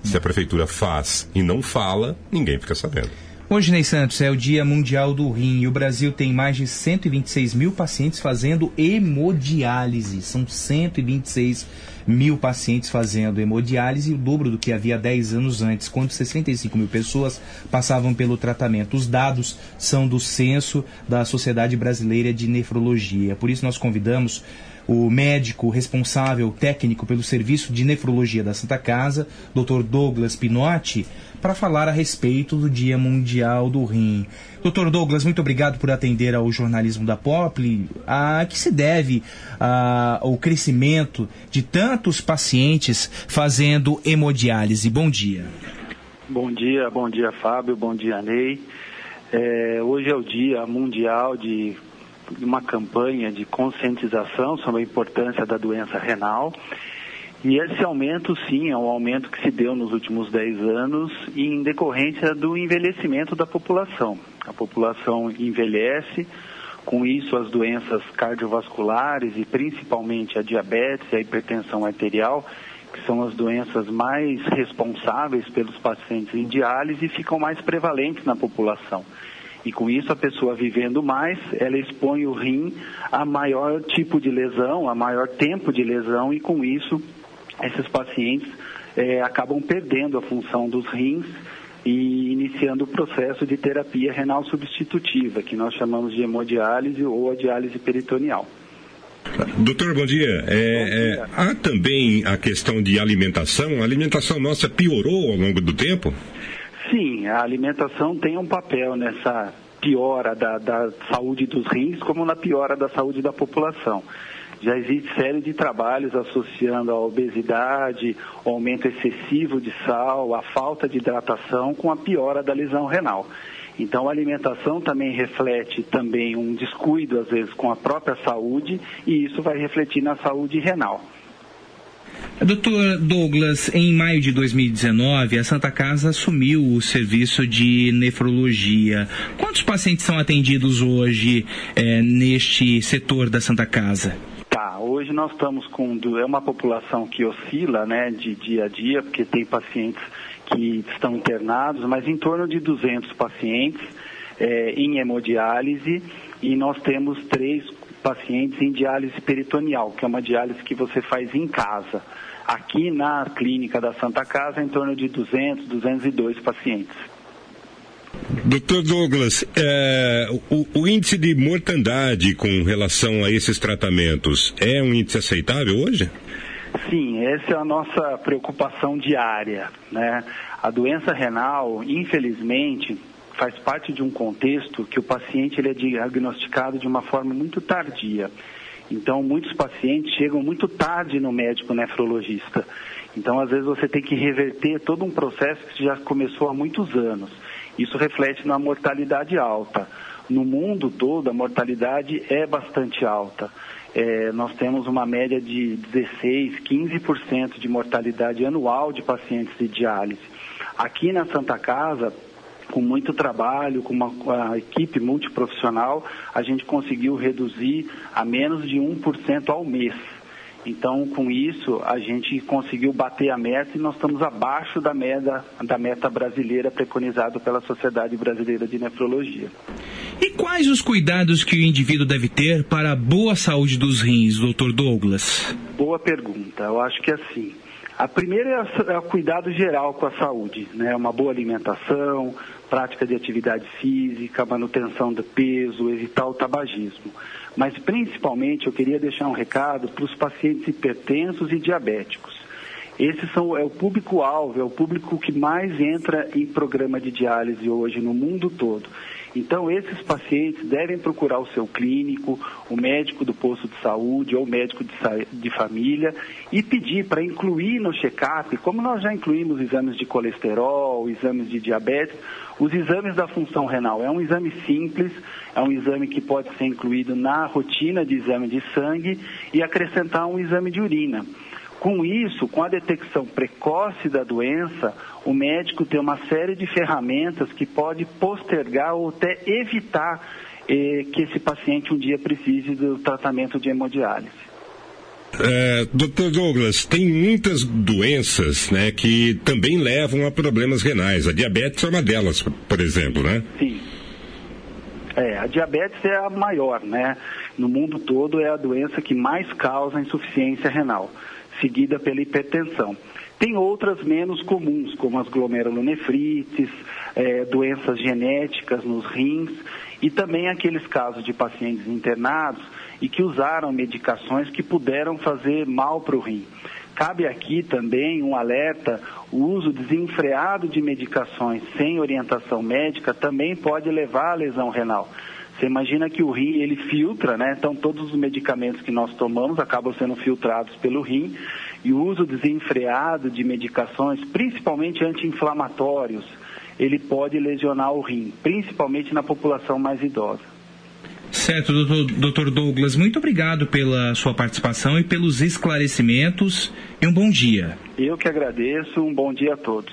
Se a prefeitura faz e não fala, ninguém fica sabendo. Hoje, Ney Santos, é o Dia Mundial do Rim e o Brasil tem mais de 126 mil pacientes fazendo hemodiálise. São 126 mil pacientes fazendo hemodiálise, o dobro do que havia 10 anos antes, quando 65 mil pessoas passavam pelo tratamento. Os dados são do censo da Sociedade Brasileira de Nefrologia. Por isso, nós convidamos o médico responsável técnico pelo serviço de nefrologia da Santa Casa, Dr. Douglas Pinotti, para falar a respeito do Dia Mundial do Rim. Dr. Douglas, muito obrigado por atender ao jornalismo da Popli. A que se deve a, o crescimento de tantos pacientes fazendo hemodiálise? Bom dia. Bom dia, bom dia Fábio, bom dia Ney. É, hoje é o Dia Mundial de uma campanha de conscientização sobre a importância da doença renal. E esse aumento, sim, é um aumento que se deu nos últimos 10 anos em decorrência do envelhecimento da população. A população envelhece, com isso as doenças cardiovasculares e principalmente a diabetes e a hipertensão arterial, que são as doenças mais responsáveis pelos pacientes em diálise, ficam mais prevalentes na população. E com isso, a pessoa vivendo mais, ela expõe o rim a maior tipo de lesão, a maior tempo de lesão, e com isso, esses pacientes eh, acabam perdendo a função dos rins e iniciando o processo de terapia renal substitutiva, que nós chamamos de hemodiálise ou a diálise peritoneal. Doutor, bom dia. É, é, há também a questão de alimentação. A alimentação nossa piorou ao longo do tempo? Sim, a alimentação tem um papel nessa piora da, da saúde dos rins, como na piora da saúde da população. Já existe série de trabalhos associando a obesidade, o aumento excessivo de sal, a falta de hidratação com a piora da lesão renal. Então, a alimentação também reflete também um descuido, às vezes, com a própria saúde, e isso vai refletir na saúde renal. Doutor Douglas, em maio de 2019, a Santa Casa assumiu o serviço de nefrologia. Quantos pacientes são atendidos hoje eh, neste setor da Santa Casa? Tá, hoje nós estamos com é uma população que oscila, né, de dia a dia, porque tem pacientes que estão internados, mas em torno de 200 pacientes é, em hemodiálise e nós temos três pacientes em diálise peritoneal, que é uma diálise que você faz em casa. Aqui na clínica da Santa Casa, em torno de 200, 202 pacientes. Doutor Douglas, é, o, o, índice de mortandade com relação a esses tratamentos é um índice aceitável hoje? Sim, essa é a nossa preocupação diária. Né? A doença renal, infelizmente, faz parte de um contexto que o paciente ele é diagnosticado de uma forma muito tardia. Então, muitos pacientes chegam muito tarde no médico nefrologista. Então, às vezes, você tem que reverter todo um processo que já começou há muitos anos. Isso reflete na mortalidade alta. No mundo todo, a mortalidade é bastante alta é, nós temos uma média de 16, 15% de mortalidade anual de pacientes de diálise. Aqui na Santa Casa, com muito trabalho, com uma, equipe multiprofissional, a gente conseguiu reduzir a menos de 1% ao mês. Então, com isso, a gente conseguiu bater a meta e nós estamos abaixo da meta, da meta brasileira preconizada pela Sociedade Brasileira de Nefrologia. E quais os cuidados que o indivíduo deve ter para a boa saúde dos rins, doutor Douglas? Boa pergunta. Eu acho que é assim. A primeira é, o cuidado geral com a saúde, né? Uma boa alimentação, prática de atividade física, manutenção do peso, evitar o tabagismo. Mas principalmente eu queria deixar um recado para os pacientes hipertensos e diabéticos. Esse são, é o público-alvo, é o público que mais entra em programa de diálise hoje no mundo todo. Então, esses pacientes devem procurar o seu clínico, o médico do posto de saúde ou o médico de, de família e pedir para incluir no check-up, como nós já incluímos exames de colesterol, exames de diabetes, os exames da função renal. É um exame simples, é um exame que pode ser incluído na rotina de exame de sangue e acrescentar um exame de urina. Com isso, com a detecção precoce da doença, o médico tem uma série de ferramentas que pode postergar ou até evitar eh, que esse paciente um dia precise do tratamento de hemodiálise. É, Doutor Douglas, tem muitas doenças né, que também levam a problemas renais. A diabetes é uma delas, por exemplo, né? Sim. É, a diabetes é a maior, né? No mundo todo é a doença que mais causa insuficiência renal seguida pela hipertensão. Tem outras menos comuns, como as glomerulonefrites, eh, doenças genéticas nos rins e também aqueles casos de pacientes internados e que usaram medicações que puderam fazer mal para o rim. Cabe aqui também um alerta: o uso desenfreado de medicações sem orientação médica também pode levar à lesão renal. Você imagina que o rim ele filtra, né? Então todos os medicamentos que nós tomamos acabam sendo filtrados pelo rim e o uso desenfreado de medicações, principalmente anti-inflamatórios, ele pode lesionar o rim, principalmente na população mais idosa. Certo, doutor, doutor Douglas, muito obrigado pela sua participação e pelos esclarecimentos e um bom dia. Eu que agradeço, um bom dia a todos.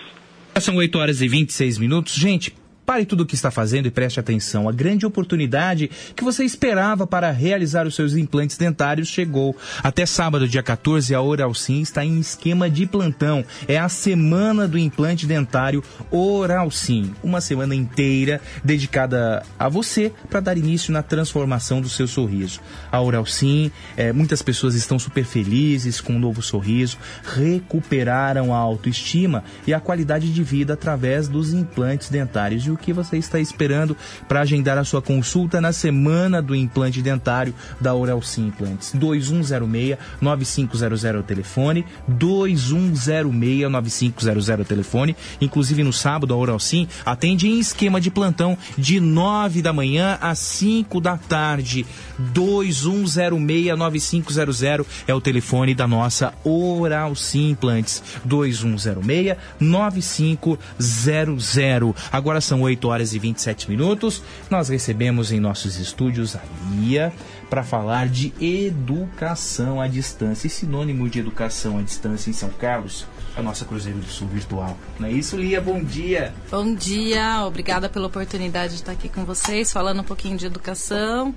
São 8 horas e 26 minutos. Gente, Pare tudo o que está fazendo e preste atenção. A grande oportunidade que você esperava para realizar os seus implantes dentários chegou. Até sábado, dia 14, a Oral Sim está em esquema de plantão. É a semana do implante dentário Oral Sim. Uma semana inteira dedicada a você para dar início na transformação do seu sorriso. A Oral Sim, é, muitas pessoas estão super felizes com um novo sorriso, recuperaram a autoestima e a qualidade de vida através dos implantes dentários. E o que você está esperando para agendar a sua consulta na semana do implante dentário da Oral Sim Implantes. 2106-9500 é o telefone, 2106-9500 é o telefone. Inclusive no sábado, a Oral Sim atende em esquema de plantão de 9 da manhã às 5 da tarde. 2106-9500 é o telefone da nossa Oral Sim Implantes. 2106-9500. Agora são 8 horas e 27 minutos. Nós recebemos em nossos estúdios a Lia para falar de educação à distância. E sinônimo de educação à distância em São Carlos, a nossa Cruzeiro do Sul virtual. Não é isso, Lia? Bom dia. Bom dia, obrigada pela oportunidade de estar aqui com vocês, falando um pouquinho de educação.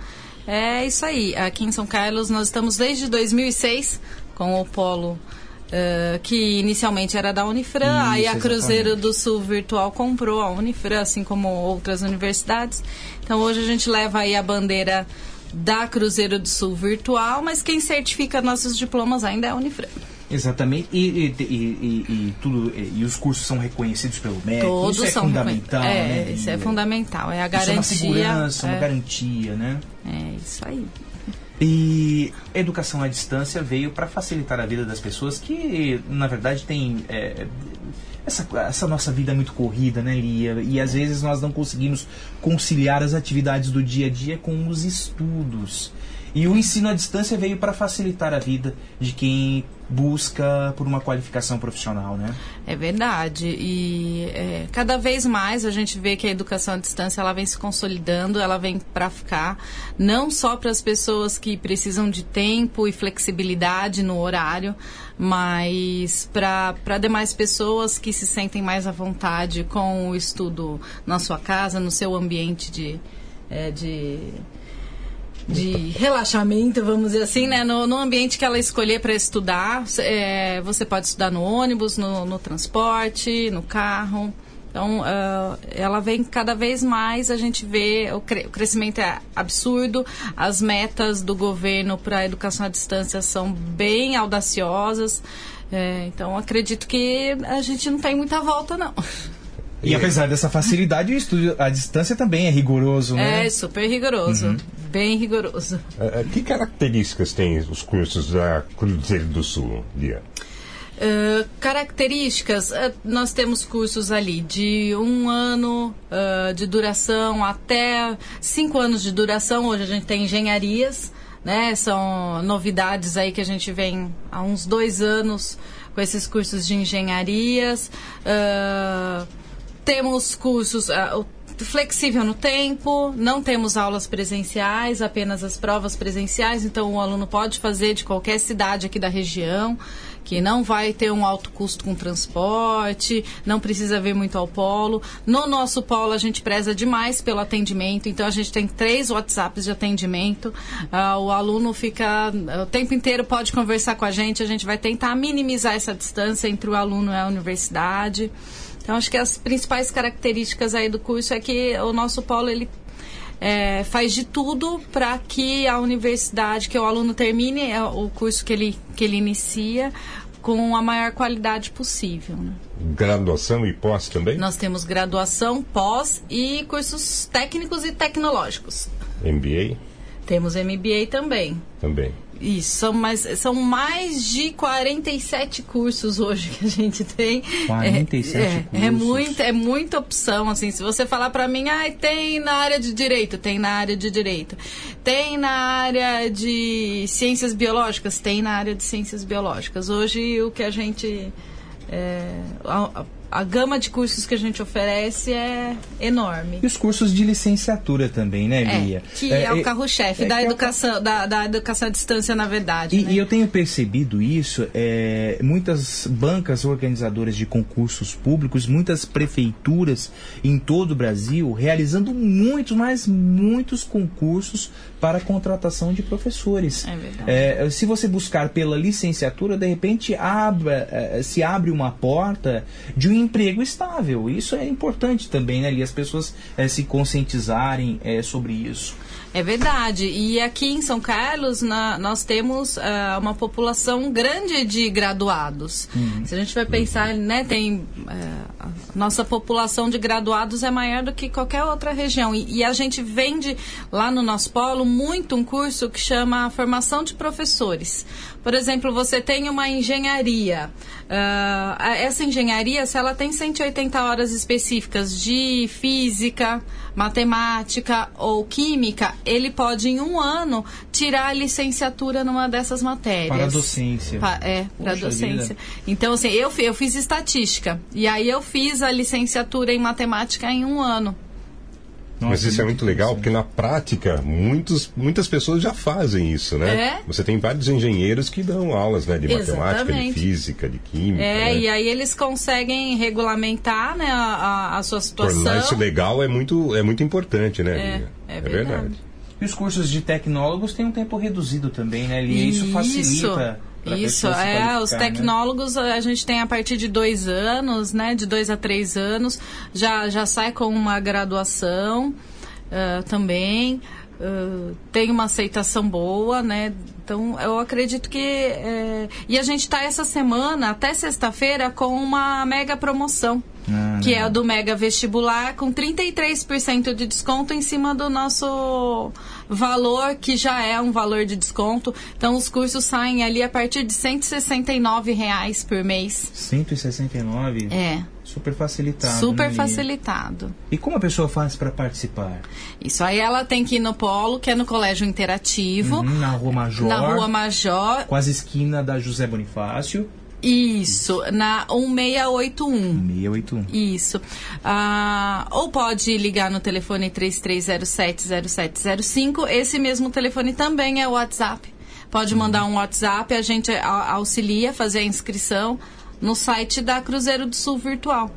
É isso aí, aqui em São Carlos nós estamos desde 2006 com o Polo Uh, que inicialmente era da Unifran, Isso, aí a Cruzeiro exatamente. do Sul Virtual comprou a Unifran, assim como outras universidades. Então hoje a gente leva aí a bandeira da Cruzeiro do Sul Virtual, mas quem certifica nossos diplomas ainda é a Unifran. Exatamente. E, e, e, e- tudo, e, os cursos são reconhecidos pelo MEC. Todos isso é são fundamental, é, né? Isso é fundamental, é a Isso é garantia. uma segurança, uma é, garantia, né? é isso aí. E educação à distância veio para facilitar a vida das pessoas que, na verdade, têm é, essa, essa nossa vida é muito corrida, né, Lia? E às vezes nós não conseguimos conciliar as atividades do dia a dia com os estudos. E o ensino à distância veio para facilitar a vida de quem busca por uma qualificação profissional, né? É verdade. E é, cada vez mais a gente vê que a educação à distância ela vem se consolidando, ela vem para ficar, não só para as pessoas que precisam de tempo e flexibilidade no horário, mas para demais pessoas que se sentem mais à vontade com o estudo na sua casa, no seu ambiente de. é, de de relaxamento, vamos dizer assim, né? No, no ambiente que ela escolher para estudar, é, você pode estudar no ônibus, no, no transporte, no carro. Então, ah, ela vem cada vez mais, a gente vê o, cre- o crescimento é absurdo, as metas do governo para a educação à distância são bem audaciosas. É, então, acredito que a gente não tem muita volta, não. <laughs> E apesar dessa facilidade, o estudo à distância também é rigoroso, né? É super rigoroso, Uhum. bem rigoroso. Eh, Que características têm os cursos da Cruzeiro do Sul, Lia? Uh, características, uh, nós temos cursos ali de um ano uh, de duração até cinco anos de duração. Hoje a gente tem engenharias, né? São novidades aí que a gente vem há uns dois anos com esses cursos de engenharias. Uh, temos cursos ah, o- flexível no tempo, não temos aulas presenciais, apenas as provas presenciais, então o aluno pode fazer de qualquer cidade aqui da região, que não vai ter um alto custo com transporte, não precisa vir muito ao polo. No nosso polo a gente preza demais pelo atendimento, então a gente tem três WhatsApps de atendimento. Ah, o aluno fica o tempo inteiro pode conversar com a gente, a gente vai tentar minimizar essa distância entre o aluno e a universidade. Então, acho que as principais características aí do curso é que o nosso polo, ele, é, faz de tudo para que a universidade, que o aluno termine é, o curso que ele, que ele inicia com a maior qualidade possível. Né? Graduação e pós também? Nós temos graduação, pós e cursos técnicos e tecnológicos. MBA? Temos MBA também. Também. Isso, são mais, são mais de 47 cursos hoje que a gente tem. 47 é, é, cursos. É, muita, é muita opção, assim. Se você falar para mim, ah, tem na área de direito, tem na área de direito. Tem na área de ciências biológicas, tem na área de ciências biológicas. Hoje o que a gente... É, a, a gama de cursos que a gente oferece é enorme. E os cursos de licenciatura também, né, Lia? É, que é, o carro-chefe é da é educação, da, da educação à distância, na verdade. E, né? e eu tenho percebido isso, é, muitas bancas organizadoras de concursos públicos, muitas prefeituras em todo o Brasil, realizando muitos, mas muitos concursos para a contratação de professores. É verdade. É, se você buscar pela licenciatura, de repente abre, é, se abre uma porta de um emprego estável. Isso é importante também, né, Lia? As pessoas é, se conscientizarem é, sobre isso. É verdade. E aqui em São Carlos na- nós temos ah, uma população grande de graduados. Uhum. Se a gente vai pensar, né, tem a nossa população de graduados é maior do que qualquer outra região. E, e a gente vende lá no nosso polo muito um curso que chama formação de professores. Por exemplo, você tem uma engenharia. A- essa engenharia, se ela tem 180 horas específicas de física, matemática ou química, ele pode em um ano tirar a licenciatura numa dessas matérias. Para a docência. Pa- é, para Poxa docência. vida. Então, assim, eu, eu fiz estatística. E aí eu fiz a licenciatura em matemática em um ano. Mas isso é muito legal, porque na prática, muitos, muitas pessoas já fazem isso, né? É. Você tem vários engenheiros que dão aulas né, de matemática, de física, de química. É, né? e aí eles conseguem regulamentar né, a, a- a sua situação. Tornar isso legal é muito, é muito importante, né, É, Lia? é verdade. E os cursos de tecnólogos têm um tempo reduzido também, né, Lia? Isso, facilita. Isso, é, os né? tecnólogos a gente tem a partir de dois anos, né? De dois a três anos, já, já sai com uma graduação ah, também. ah, tem uma aceitação boa, né? Então, eu acredito que. é, E a gente está essa semana, até sexta-feira, com uma mega promoção. Ah, que é o do Mega Vestibular, com 33% de desconto em cima do nosso valor, que já é um valor de desconto. Então, os cursos saem ali a partir de 169 reais por mês. 169? É. Super facilitado. né, Super Lia? facilitado. E como a pessoa faz para participar? Isso aí ela tem que ir no Polo, que é no Colégio Interativo. Uhum, na Rua Major. Na Rua Major. Quase esquina da José Bonifácio. Isso, na 1681. 681. Isso. Ah, ou pode ligar no telefone 33070705. Esse mesmo telefone também é o WhatsApp. Pode mandar um WhatsApp, a gente auxilia a fazer a inscrição no site da Cruzeiro do Sul Virtual.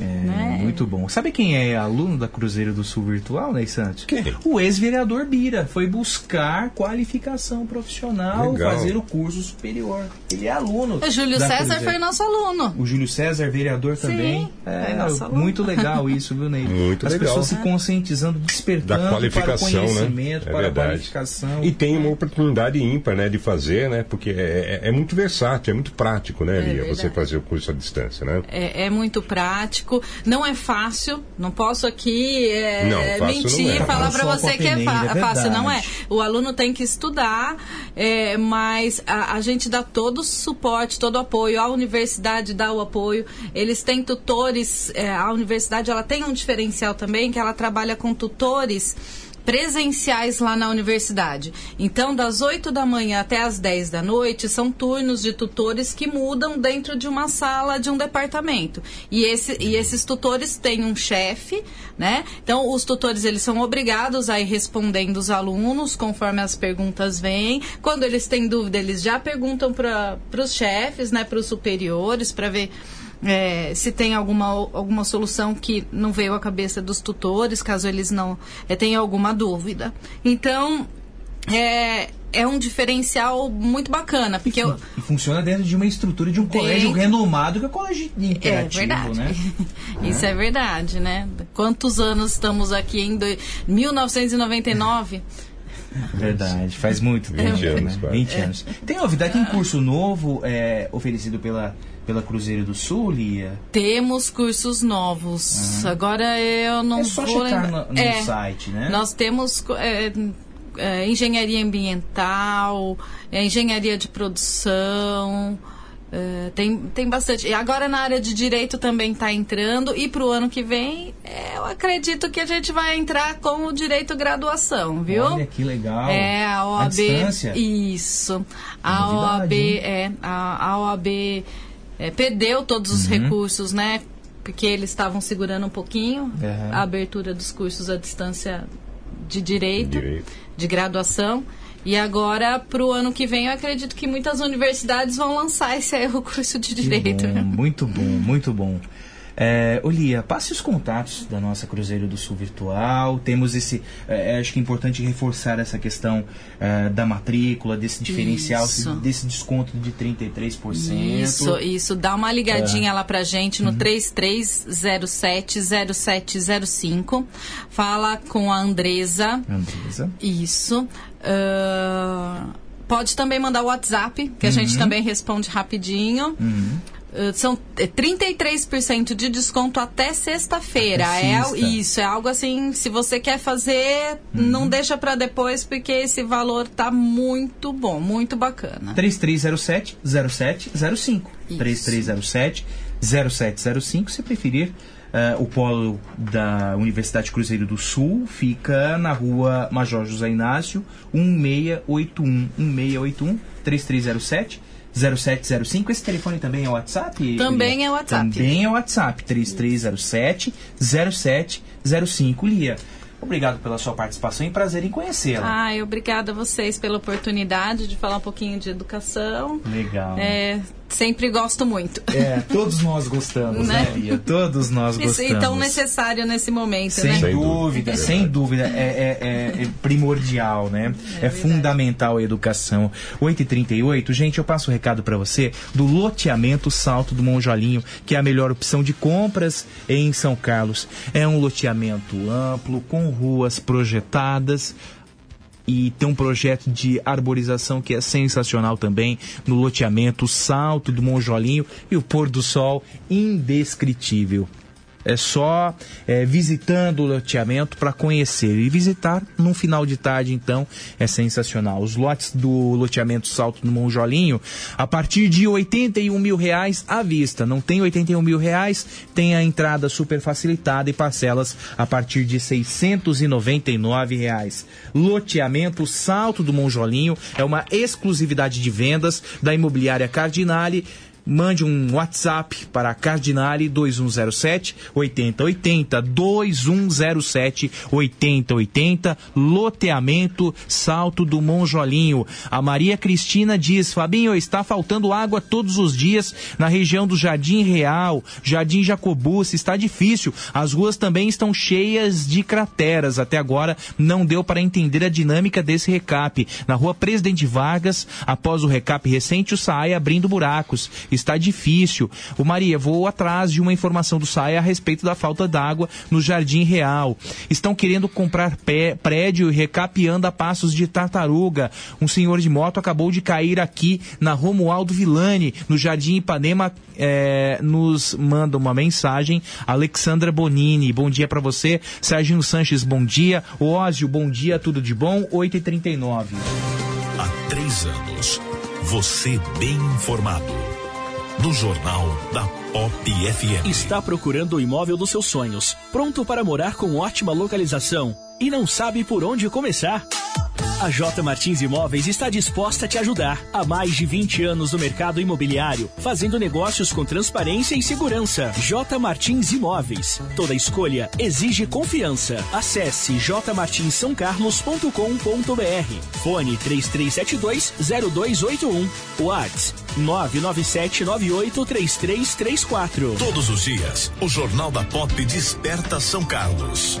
É, muito bom. Sabe quem é aluno da Cruzeiro do Sul Virtual, Ney Santos? O ex-vereador Bira. Foi buscar qualificação profissional, Legal. fazer o curso superior. Ele é aluno. O Júlio César Cruzeiro. foi nosso aluno. O Júlio César, vereador também. É, aluno. muito legal isso, viu, Ney? Muito As legal. pessoas se conscientizando, despertando da para o qualificação, conhecimento, né? É para a verdade. qualificação. E tem uma oportunidade ímpar, né, de fazer, né? Porque é, é- é muito versátil, é muito prático, né, É Lia, você fazer o curso à distância, né? É, é muito prático, não é fácil, não posso aqui é, Não, fácil mentir, não é. falar para você que é, é fácil, não é. O aluno tem que estudar, é, mas a, a gente dá todo o suporte, todo o apoio, a universidade dá o apoio, eles têm tutores, é, a universidade ela tem um diferencial também, que ela trabalha com tutores presenciais lá na universidade. Então, das 8 da manhã até as 10 da noite, são turnos de tutores que mudam dentro de uma sala de um departamento. E, esse, e esses tutores têm um chefe, né? Então, os tutores, eles são obrigados a ir respondendo os alunos conforme as perguntas vêm. Quando eles têm dúvida, eles já perguntam para os chefes, né? Para os superiores, para ver é, se tem alguma, alguma solução que não veio à cabeça dos tutores, caso eles não é, tenham alguma dúvida. Então, é, é um diferencial muito bacana, porque eu, E funciona dentro de uma estrutura de um Dentro- colégio renomado que é o colégio é interativo, verdade. né? <laughs> Isso é verdade, né? Quantos anos estamos aqui em do- 1999? Verdade, faz muito tempo. 20 anos, né? quase. 20 anos. Tem novidade, tem curso novo é, oferecido pela, pela Cruzeiro do Sul, Lia? Temos cursos novos. Agora eu não É só vou checar no- no É, site, né? Nós temos é, é, engenharia ambiental, é, engenharia de produção. é, tem, tem bastante. E agora na área de direito também está entrando. E para o ano que vem, é, eu acredito que a gente vai entrar com o direito graduação, viu? Olha que legal. É, a OAB. distância? Isso. A Novidade, OAB, é, a, a OAB é, perdeu todos os Uhum. recursos, né? Porque eles estavam segurando um pouquinho Uhum. a abertura dos cursos à distância de direito, Direito. de graduação. E agora, para o ano que vem, eu acredito que muitas universidades vão lançar esse aí, o curso de direito. bom, muito bom, muito bom. É, ô Lia, passe os contatos da nossa Cruzeiro do Sul Virtual. Temos esse. é, acho que é importante reforçar essa questão é, da matrícula, desse diferencial, Isso. desse desconto de 33%. Isso, isso. Dá uma ligadinha É. lá pra gente no 3307-0705. Fala com a Andresa. Andresa. Isso. Ah, pode também mandar o WhatsApp, que a gente Uhum. também responde rapidinho. Uhum. Uh, São é, 33% de desconto até sexta-feira. É isso, é algo assim, se você quer fazer, Uhum. não deixa pra depois, porque esse valor tá muito bom, muito bacana. 3307 0705. 3307 0705. Se preferir, eh, o polo da Universidade Cruzeiro do Sul fica na rua Major José Inácio, 1681. 1681 3307 0705. Esse telefone também é WhatsApp? Também Lia? é WhatsApp. Também é WhatsApp. 3307 0705. Lia, obrigado pela sua participação e prazer em conhecê-la. Ai, obrigada a vocês pela oportunidade de falar um pouquinho de educação. Legal. É, sempre gosto muito. É, todos nós gostamos, né, Né? Lia? Todos nós Isso, gostamos. e tão necessário nesse momento, Sem né? dúvida, sem dúvida. É, é- é- é primordial, né? É, fundamental a educação. 8h38, gente, eu passo o recado para você do loteamento Salto do Monjolinho, que é a melhor opção de compras em São Carlos. É um loteamento amplo, com ruas projetadas e tem um projeto de arborização que é sensacional também no loteamento Salto do Monjolinho e o pôr do sol indescritível. É só é, visitando o loteamento para conhecer e visitar num final de tarde, então é sensacional. Os lotes do loteamento Salto do Monjolinho a partir de 81 mil reais à vista. Não tem 81 mil reais, tem a entrada super facilitada e parcelas a partir de 699 reais. Loteamento Salto do Monjolinho é uma exclusividade de vendas da imobiliária Cardinale. Mande um WhatsApp para Cardinale 2107 8080 2107 8080 Loteamento Salto do Monjolinho. A Maria Cristina diz: Fabinho, está faltando água todos os dias na região do Jardim Real, Jardim Jacobucci, está difícil. As ruas também estão cheias de crateras. Até agora não deu para entender a dinâmica desse recap. Na rua Presidente Vargas, após o recap recente, o SAI abrindo buracos. Está difícil. O Maria, vou atrás de uma informação do SAI a respeito da falta d'água no Jardim Real. Estão querendo comprar pé, prédio e recapeando a passos de tartaruga. Um senhor de moto acabou de cair aqui na Romualdo Villani, no Jardim Ipanema, é, nos manda uma mensagem. Alexandra Bonini, bom dia para você. Serginho Sanches, bom dia. Ósio, bom dia, tudo de bom? 8h39. Há três anos, você bem informado. No Jornal da Pop FM. Está procurando o imóvel dos seus sonhos, pronto para morar com ótima localização e não sabe por onde começar? A J Martins Imóveis está disposta a te ajudar. Há mais de 20 anos no mercado imobiliário, fazendo negócios com transparência e segurança. J Martins Imóveis. Toda escolha exige confiança. Acesse jmartinssaocarlos.com.br. Fone 3372-0281. WhatsApp 997983334. Todos os dias, o Jornal da Pop desperta São Carlos.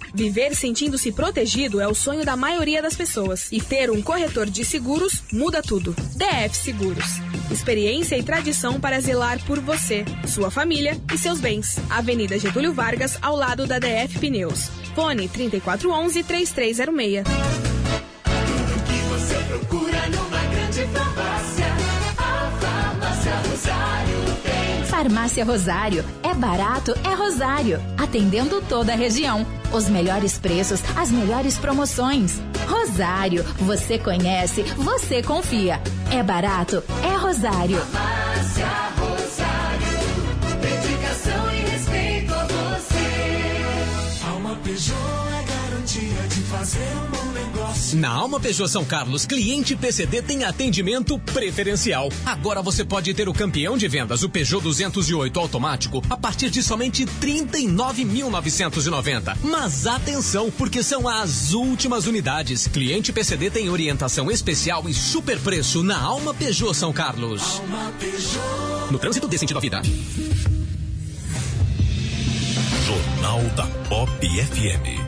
Viver sentindo-se protegido é o sonho da maioria das pessoas. E ter um corretor de seguros muda tudo. DF Seguros. Experiência e tradição para zelar por você, sua família e seus bens. Avenida Getúlio Vargas, ao lado da DF Pneus. Fone 3411-3306. Você procura numa grande farmácia. Farmácia Rosário. É barato, é Rosário. Atendendo toda a região. Os melhores preços, as melhores promoções. Rosário. Você conhece, você confia. É barato, é Rosário. Farmácia Rosário. Dedicação e respeito a você. Alma Peugeot é garantia de fazer um bom negócio. Na Alma Peugeot São Carlos, cliente PCD tem atendimento preferencial. Agora você pode ter o campeão de vendas, o Peugeot 208 automático, a partir de somente 39.990. Mas atenção, porque são as últimas unidades. Cliente PCD tem orientação especial e super preço na Alma Peugeot São Carlos. Alma Peugeot. No trânsito dê sentido à vida. Jornal da Pop FM.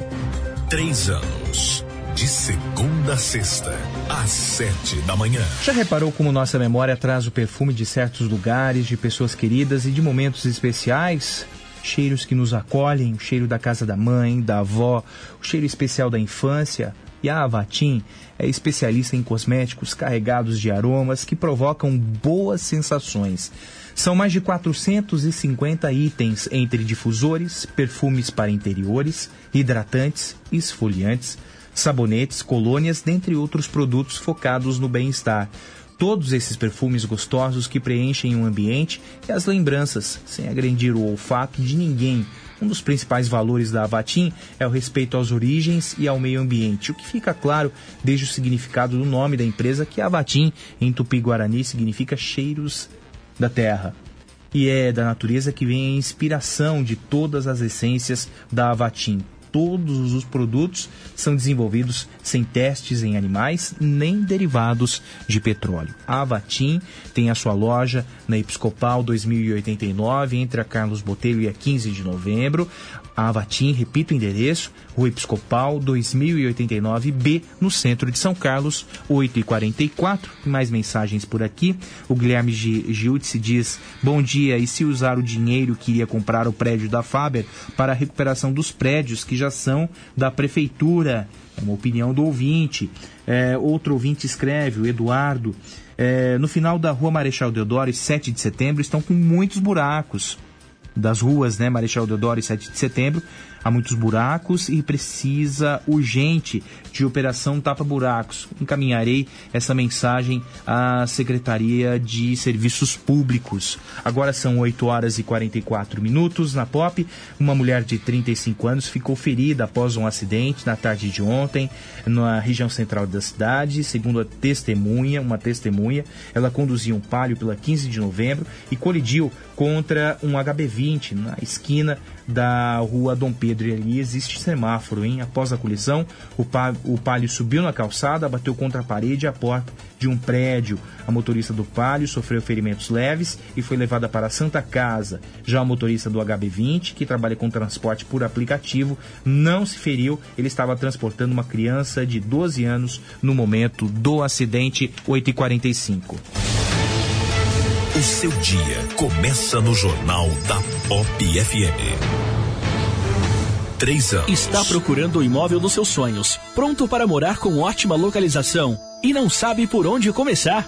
Três anos. De segunda a sexta, às sete da manhã. Já reparou como nossa memória traz o perfume de certos lugares, de pessoas queridas e de momentos especiais? Cheiros que nos acolhem, o cheiro da casa da mãe, da avó, o cheiro especial da infância. E a Avatim é especialista em cosméticos carregados de aromas que provocam boas sensações. São mais de 450 itens entre difusores, perfumes para interiores, hidratantes, esfoliantes, sabonetes, colônias, dentre outros produtos focados no bem-estar. Todos esses perfumes gostosos que preenchem o ambiente e as lembranças, sem agredir o olfato de ninguém. Um dos principais valores da Avatim é o respeito às origens e ao meio ambiente, o que fica claro desde o significado do nome da empresa, que Avatim, em tupi-guarani, significa cheiros da terra. E é da natureza que vem a inspiração de todas as essências da Avatim. Todos os produtos são desenvolvidos sem testes em animais nem derivados de petróleo. A Avatim tem a sua loja na Episcopal 2089, entre a Carlos Botelho e a 15 de novembro. A Avatim, repito o endereço, Rua Episcopal 2089B, no centro de São Carlos, 8 e 44 Mais mensagens por aqui. O Guilherme Giutzi diz: Bom dia, e se usar o dinheiro que iria comprar o prédio da Faber para a recuperação dos prédios que já são da prefeitura? É uma opinião do ouvinte. É, outro ouvinte escreve, o Eduardo. É, no final da rua Marechal Deodoro e 7 de setembro estão com muitos buracos das ruas, né, Marechal Deodoro e 7 de setembro, há muitos buracos e precisa urgente de operação tapa-buracos. Encaminharei essa mensagem à Secretaria de Serviços Públicos. Agora são 8 horas e 44 minutos na POP. Uma mulher de 35 anos ficou ferida após um acidente na tarde de ontem na região central da cidade. Segundo a testemunha, uma testemunha, ela conduzia um palio pela 15 de novembro e colidiu contra um HB20 na esquina da rua Dom Pedro. E ali existe semáforo, hein? Após a colisão, o, pa, o Palio subiu na calçada, bateu contra a parede e a porta de um prédio. A motorista do Palio sofreu ferimentos leves e foi levada para a Santa Casa. Já o motorista do HB20, que trabalha com transporte por aplicativo, não se feriu. Ele estava transportando uma criança de 12 anos no momento do acidente, 8h45. O seu dia começa no Jornal da Pop FM. Está procurando o imóvel dos seus sonhos, pronto para morar com ótima localização e não sabe por onde começar?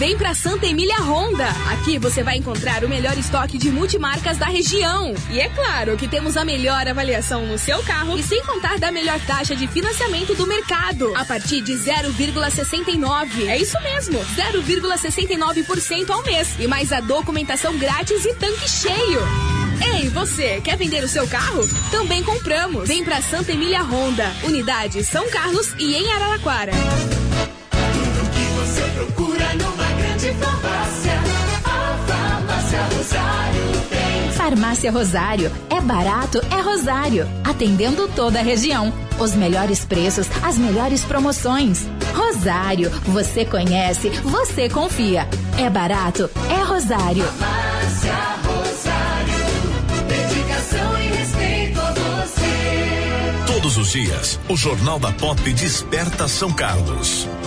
Vem pra Santa Emília Honda. Aqui você vai encontrar o melhor estoque de multimarcas da região. E é claro que temos a melhor avaliação no seu carro e sem contar da melhor taxa de financiamento do mercado. A partir de 0,69. É isso mesmo, 0,69% ao mês. E mais a documentação grátis e tanque cheio. Ei, você, quer vender o seu carro? Também compramos. Vem pra Santa Emília Honda, unidade São Carlos e em Araraquara. Você procura numa grande farmácia. A Farmácia Rosário tem. Farmácia Rosário. É barato, é Rosário. Atendendo toda a região. Os melhores preços, as melhores promoções. Rosário. Você conhece, você confia. É barato, é Rosário. Farmácia Rosário. Dedicação e respeito a você. Todos os dias, o Jornal da Pop desperta São Carlos.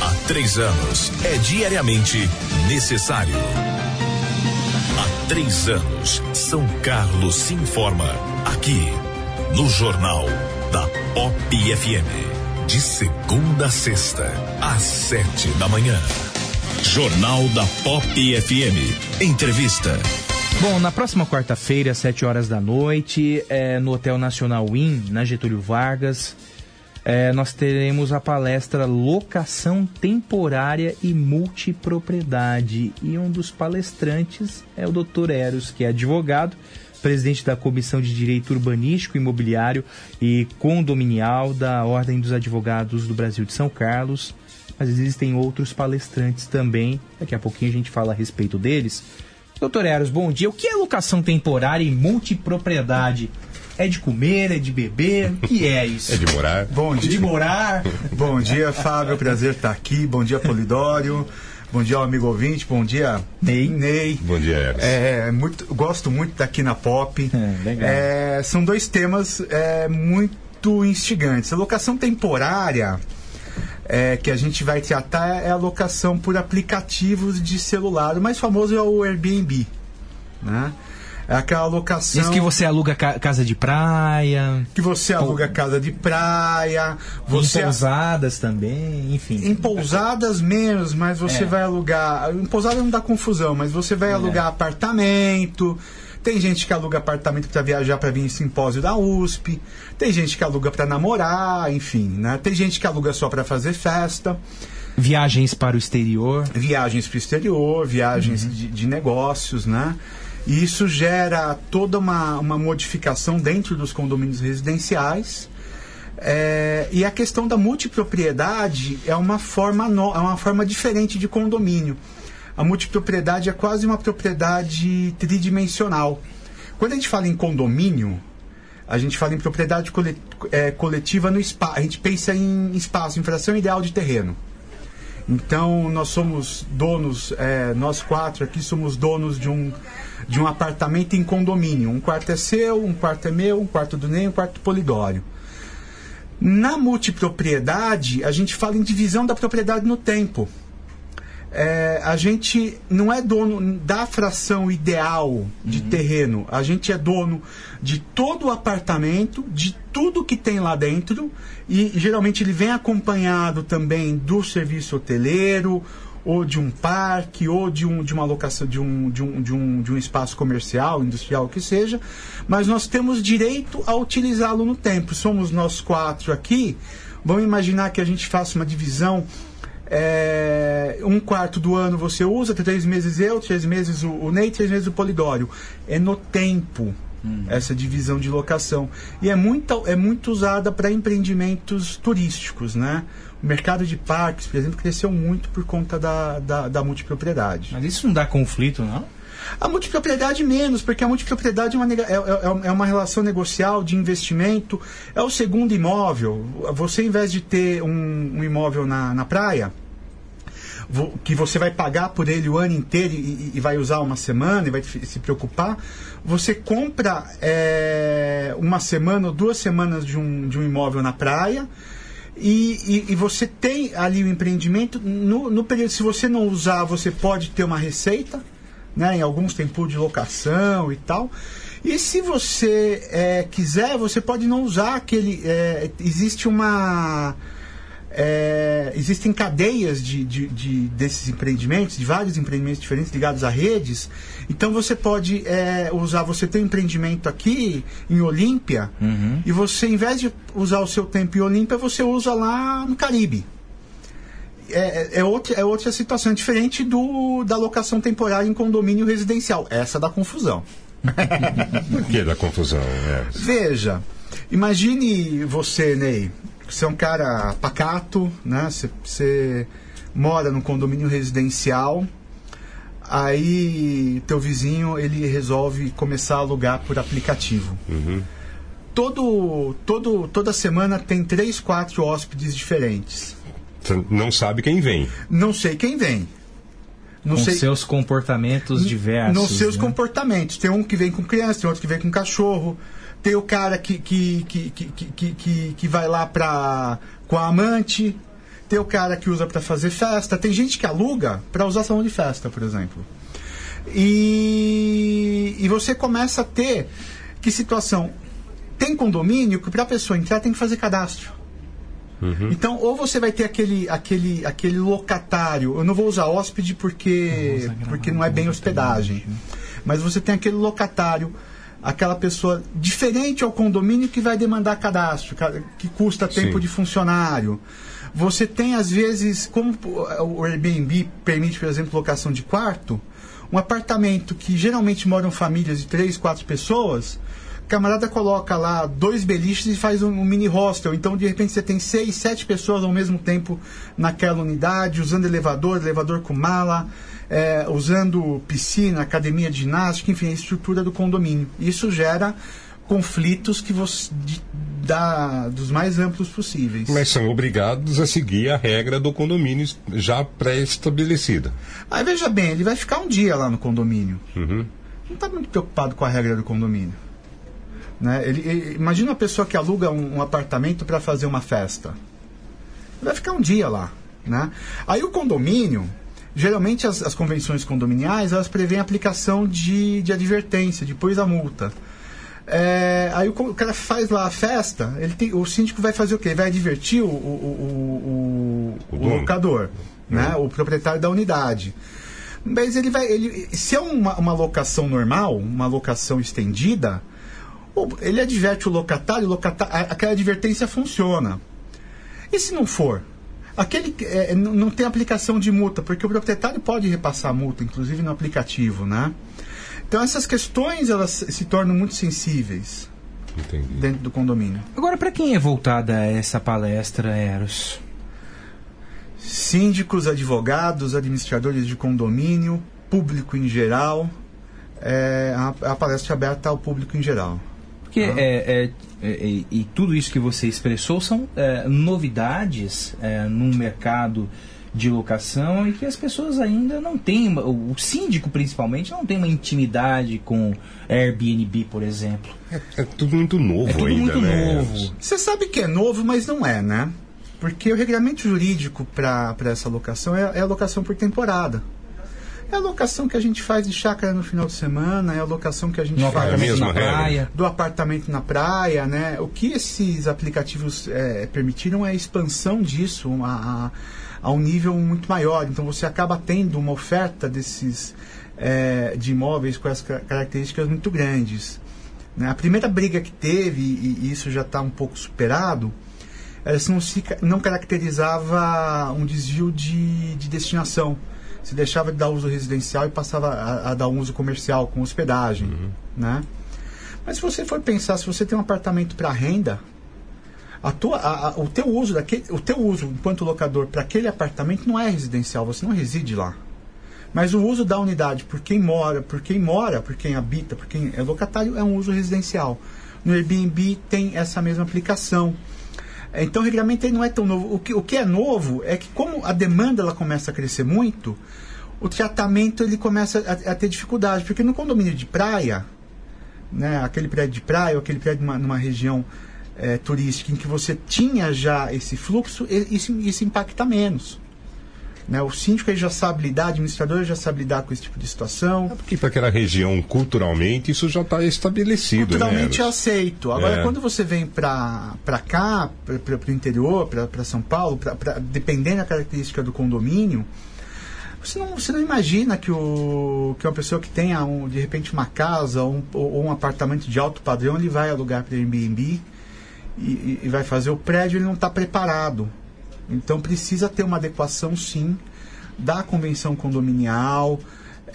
Há três anos é diariamente necessário. Há três anos, São Carlos se informa aqui no Jornal da Pop FM. De segunda a sexta, às sete da manhã. Jornal da Pop FM. Entrevista. Bom, na próxima quarta-feira, às 7 horas da noite, é, no Hotel Nacional Win, na Getúlio Vargas, é, nós teremos a palestra Locação Temporária e Multipropriedade. E um dos palestrantes é o Dr. Eros, que é advogado, presidente da Comissão de Direito Urbanístico, Imobiliário e Condominial da Ordem dos Advogados do Brasil de São Carlos. Mas existem outros palestrantes também. Daqui a pouquinho a gente fala a respeito deles. Doutor Eros, bom dia. O que é locação temporária e multipropriedade? É de comer, é de beber? O que é isso? É de morar. Bom <laughs> dia. De morar. Bom dia, Fábio. Prazer estar aqui. Bom dia, Polidório. Bom dia, amigo ouvinte. Bom dia, Ney. Ney. Bom dia, Eros. É, muito, gosto muito de estar aqui na Pop. legal. É, são dois temas é, muito instigantes. A locação temporária é, que a gente vai tratar é a locação por aplicativos de celular. O mais famoso é o Airbnb. Né? É aquela locação. Diz que você aluga ca- casa de praia. Que você aluga casa de praia, você Em pousadas também, enfim. Em pousadas menos, mas você É. vai alugar. Em pousada não dá confusão, mas você vai alugar apartamento. Tem gente que aluga apartamento para viajar para vir em simpósio da USP. Tem gente que aluga para namorar, enfim, né? Tem gente que aluga só para fazer festa. Viagens para o exterior. Viagens para o exterior, viagens de, de negócios, né? E isso gera toda uma, uma modificação dentro dos condomínios residenciais. É, e a questão da multipropriedade é uma forma, no- é uma forma diferente de condomínio. a multipropriedade é quase uma propriedade tridimensional. Quando a gente fala em condomínio, a gente fala em propriedade é, coletiva no espaço. A gente pensa em espaço, em fração ideal de terreno. Então, nós somos donos, é, nós quatro aqui somos donos de um, de um apartamento em condomínio. Um quarto é seu, um quarto é meu, um quarto do Ney, um quarto do Polidório. Na multipropriedade, a gente fala em divisão da propriedade no tempo. É, a gente não é dono da fração ideal de terreno, a gente é dono de todo o apartamento, de tudo que tem lá dentro, e geralmente ele vem acompanhado também do serviço hoteleiro, ou de um parque, ou de, um, de uma locação de um, de, um, de, um, de um espaço comercial, industrial, o que seja, mas nós temos direito a utilizá-lo no tempo. Somos nós quatro aqui, vamos imaginar que a gente faça uma divisão é, um quarto do ano você usa, três meses eu, três meses o, o Ney, três meses o Polidório. É no tempo essa divisão de locação. E é muito, é muito usada para empreendimentos turísticos, né? O mercado de parques, por exemplo, cresceu muito por conta da, da, da multipropriedade. Mas isso não dá conflito, não? A multipropriedade menos, porque a multipropriedade é uma, nega- é, é- é uma relação negocial de investimento, é o segundo imóvel. Você, em vez de ter um, um imóvel na, na praia, que você vai pagar por ele o ano inteiro e, e- vai usar uma semana e vai se preocupar, você compra é, uma semana ou duas semanas de um, de um imóvel na praia. E, e- e você tem ali o empreendimento. No, no período, se você não usar, você pode ter uma receita. Né? Em alguns tem pool de locação e tal. E se você é, quiser, você pode não usar aquele. é, existe uma. é, existem cadeias de, de- de- desses empreendimentos, de vários empreendimentos diferentes ligados a redes. Então você pode é, usar, você tem um empreendimento aqui em Olímpia, e você, em vez de usar o seu tempo em Olímpia, você usa lá no Caribe. É, é, é outra, é outra situação, é diferente do, da locação temporária em condomínio residencial. Essa dá confusão. <laughs> Por que da confusão? É. Veja, imagine você, Ney. Você é um cara pacato, né? Você, você mora num condomínio residencial. Aí teu vizinho ele resolve começar a alugar por aplicativo. Todo, todo, toda semana tem três, quatro hóspedes diferentes. Não sabe quem vem. Não sei quem vem. Não Com sei, seus comportamentos diversos. nos seus né? comportamentos. Tem um que vem com criança, tem outro que vem com cachorro. Tem o cara que, que, que, que, que, que, que, que vai lá pra, com a amante. Tem o cara que usa para fazer festa. Tem gente que aluga para usar salão de festa, por exemplo. E, e você começa a ter que situação. Tem condomínio que para a pessoa entrar tem que fazer cadastro. Então, ou você vai ter aquele, aquele, aquele locatário. Eu não vou usar hóspede porque, porque não é bem hospedagem. Mas você tem aquele locatário, aquela pessoa diferente ao condomínio que vai demandar cadastro, ca- que custa tempo Sim. de funcionário. Você tem, às vezes, como o Airbnb permite, por exemplo, locação de quarto, um apartamento que geralmente moram famílias de três, quatro pessoas, camarada coloca lá dois beliches e faz um, um mini hostel. Então, de repente, você tem seis, sete pessoas ao mesmo tempo naquela unidade, usando elevador, elevador com mala, é, usando piscina, academia de ginástica, enfim, a estrutura do condomínio. Isso gera conflitos que você, de- da, dos mais amplos possíveis. Mas são obrigados a seguir a regra do condomínio já pré-estabelecida. Aí veja bem, ele vai ficar um dia lá no condomínio. Uhum. Não está muito preocupado com a regra do condomínio. Né? Ele, ele- imagina uma pessoa que aluga um, um apartamento para fazer uma festa. Ele vai ficar um dia lá. Né? Aí o condomínio, geralmente as, as convenções condominiais, elas prevêem a aplicação de, de advertência, depois da multa. É, aí o, o cara faz lá a festa, ele tem, o síndico vai fazer o quê? Ele vai advertir o, o, o, o- locador, né? o proprietário da unidade. Mas ele vai. Ele, se é uma, uma locação normal, uma locação estendida, o- ele adverte o locatário, o a- aquela advertência funciona. E se não for? Aquele é, n- não tem aplicação de multa, porque o proprietário pode repassar a multa, inclusive no aplicativo, né? Então essas questões elas se tornam muito sensíveis dentro do condomínio. Agora, para quem é voltada essa palestra, Eros? síndicos, advogados, administradores de condomínio, público em geral. É a, a palestra aberta ao público em geral. Porque é, é, é, é, e tudo isso que você expressou são é, novidades é, num mercado de locação e que as pessoas ainda não têm, o síndico principalmente, não tem uma intimidade com Airbnb, por exemplo. É, tudo muito novo É tudo ainda, muito né? novo. Você sabe que é novo, mas não é, né? Porque o regulamento jurídico para essa locação é, é a locação por temporada. É a locação que a gente faz de chácara no final de semana, é a locação que a gente No faz apartamento É na regra. praia. do apartamento na praia, né? O que esses aplicativos é, permitiram é a expansão disso a, a, a um nível muito maior. Então você acaba tendo uma oferta desses é, de imóveis com essas ca- características muito grandes. né? A primeira briga que teve, e, e isso já está um pouco superado, era se não, se não caracterizava um desvio de, de destinação. Se deixava de dar uso residencial e passava a, a dar uso comercial com hospedagem. Né? Mas se você for pensar, se você tem um apartamento para renda, a tua, a- a- o teu uso daquele, o teu uso enquanto locador para aquele apartamento não é residencial, você não reside lá. Mas o uso da unidade por quem mora, por quem mora, por quem habita, por quem é locatário, é um uso residencial. No Airbnb tem essa mesma aplicação. É, Então o regulamento não é tão novo. O que, o que é novo é que como a demanda ela começa a crescer muito, o tratamento ele começa a, a ter dificuldade. Porque no condomínio de praia, né, aquele prédio de praia, ou aquele prédio numa, numa região eh, turística em que você tinha já esse fluxo, isso, isso impacta menos. Né? O síndico ele já sabe lidar, o administrador já sabe lidar com esse tipo de situação. Porque para aquela região, culturalmente, isso já está estabelecido, Culturalmente é né? aceito. Agora, É. quando você vem para cá, para o interior, para São Paulo, pra, pra- dependendo da característica do condomínio, você não, você não imagina que, o, que uma pessoa que tenha, um, de repente, uma casa ou um, ou um apartamento de alto padrão, ele vai alugar para Airbnb e, e, e vai fazer o prédio, ele não está preparado. Então, precisa ter uma adequação, sim, da convenção condominial,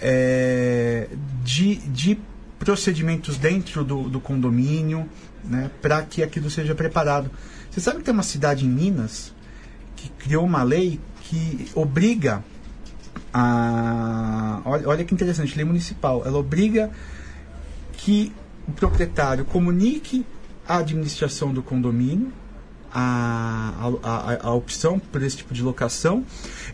é, de, de procedimentos dentro do, do condomínio, né, para que aquilo seja preparado. Você sabe que tem uma cidade em Minas que criou uma lei que obriga a. Olha, olha que interessante, lei municipal. Ela obriga que o proprietário comunique à administração do condomínio a, a, a, opção por esse tipo de locação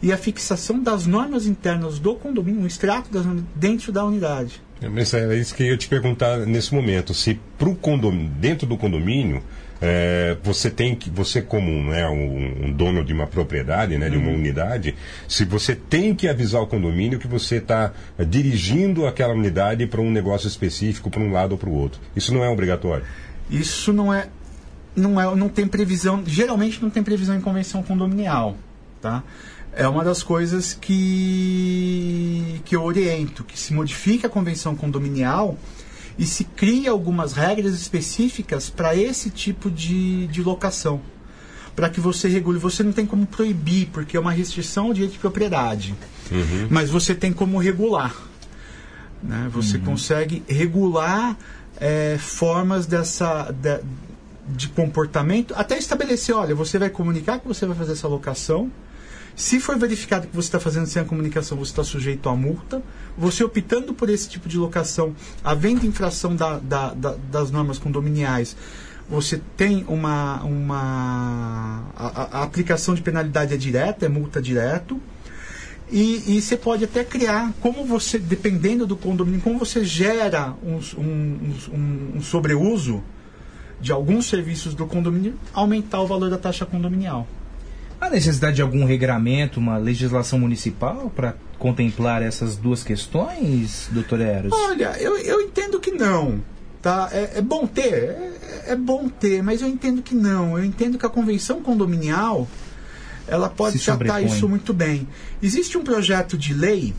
e a fixação das normas internas do condomínio, um extrato das dentro da unidade. É, Mas é isso que eu ia te perguntar nesse momento. Se pro condomínio, dentro do condomínio, é, você tem que, você como né, um, um dono de uma propriedade, né, de uma Uhum. unidade, se você tem que avisar o condomínio que você está dirigindo aquela unidade para um negócio específico, para um lado ou para o outro. Isso não é obrigatório. Isso não é, não é, não tem previsão, geralmente não tem previsão em convenção condominial, tá? É uma das coisas que que eu oriento, que se modifique a convenção condominial e se crie algumas regras específicas para esse tipo de, de locação. Para que você regule, você não tem como proibir, porque é uma restrição ao direito de propriedade. Mas você tem como regular. Né? Você consegue regular é, formas dessa de, de comportamento, até estabelecer, olha, você vai comunicar que você vai fazer essa locação. Se for verificado que você está fazendo sem a comunicação, você está sujeito a multa. Você optando por esse tipo de locação, havendo infração da- da- da- das normas condominiais, você tem uma. uma a- a aplicação de penalidade é direta, é multa direto. E, e você pode até criar, como você, dependendo do condomínio, como você gera um, um, um, um sobreuso de alguns serviços do condomínio, aumentar o valor da taxa condominial. Há necessidade de algum regramento, uma legislação municipal para contemplar essas duas questões, doutor Eros? Olha, eu, eu entendo que não. Tá? É, é bom ter, é, é bom ter, mas eu entendo que não. Eu entendo que a convenção condominial ela pode tratar isso muito bem. Existe um projeto de lei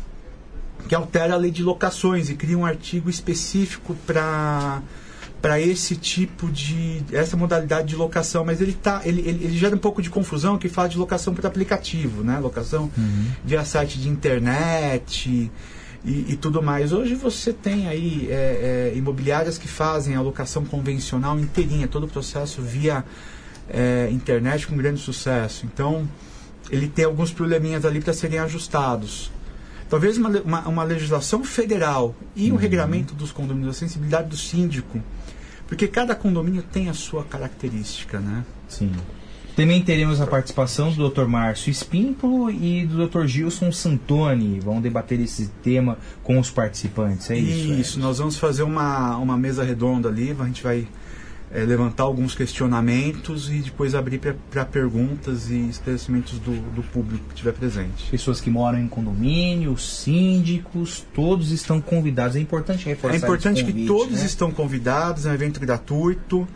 que altera a lei de locações e cria um artigo específico para para esse tipo de essa modalidade de locação, mas ele tá ele, ele, ele gera um pouco de confusão que fala de locação por aplicativo, né? Locação via site de internet e, e tudo mais. Hoje você tem aí é, é, imobiliárias que fazem a locação convencional inteirinha, todo o processo via é, internet com grande sucesso. Então ele tem alguns probleminhas ali para serem ajustados. Talvez uma, uma, uma legislação federal e o Uhum. regulamento dos condomínios, a sensibilidade do síndico, porque cada condomínio tem a sua característica, né? Sim. Também teremos a participação do Dr. Márcio Espímpolo e do Dr. Gilson Santoni. Vão debater esse tema com os participantes, é isso? Isso, nós vamos fazer uma, uma mesa redonda ali, a gente vai eh, levantar alguns questionamentos e depois abrir para perguntas e esclarecimentos do, do público que estiver presente. Pessoas que moram em condomínio, síndicos, todos estão convidados. É importante reforçar É importante esse que convite, todos né? estão convidados, é um evento gratuito.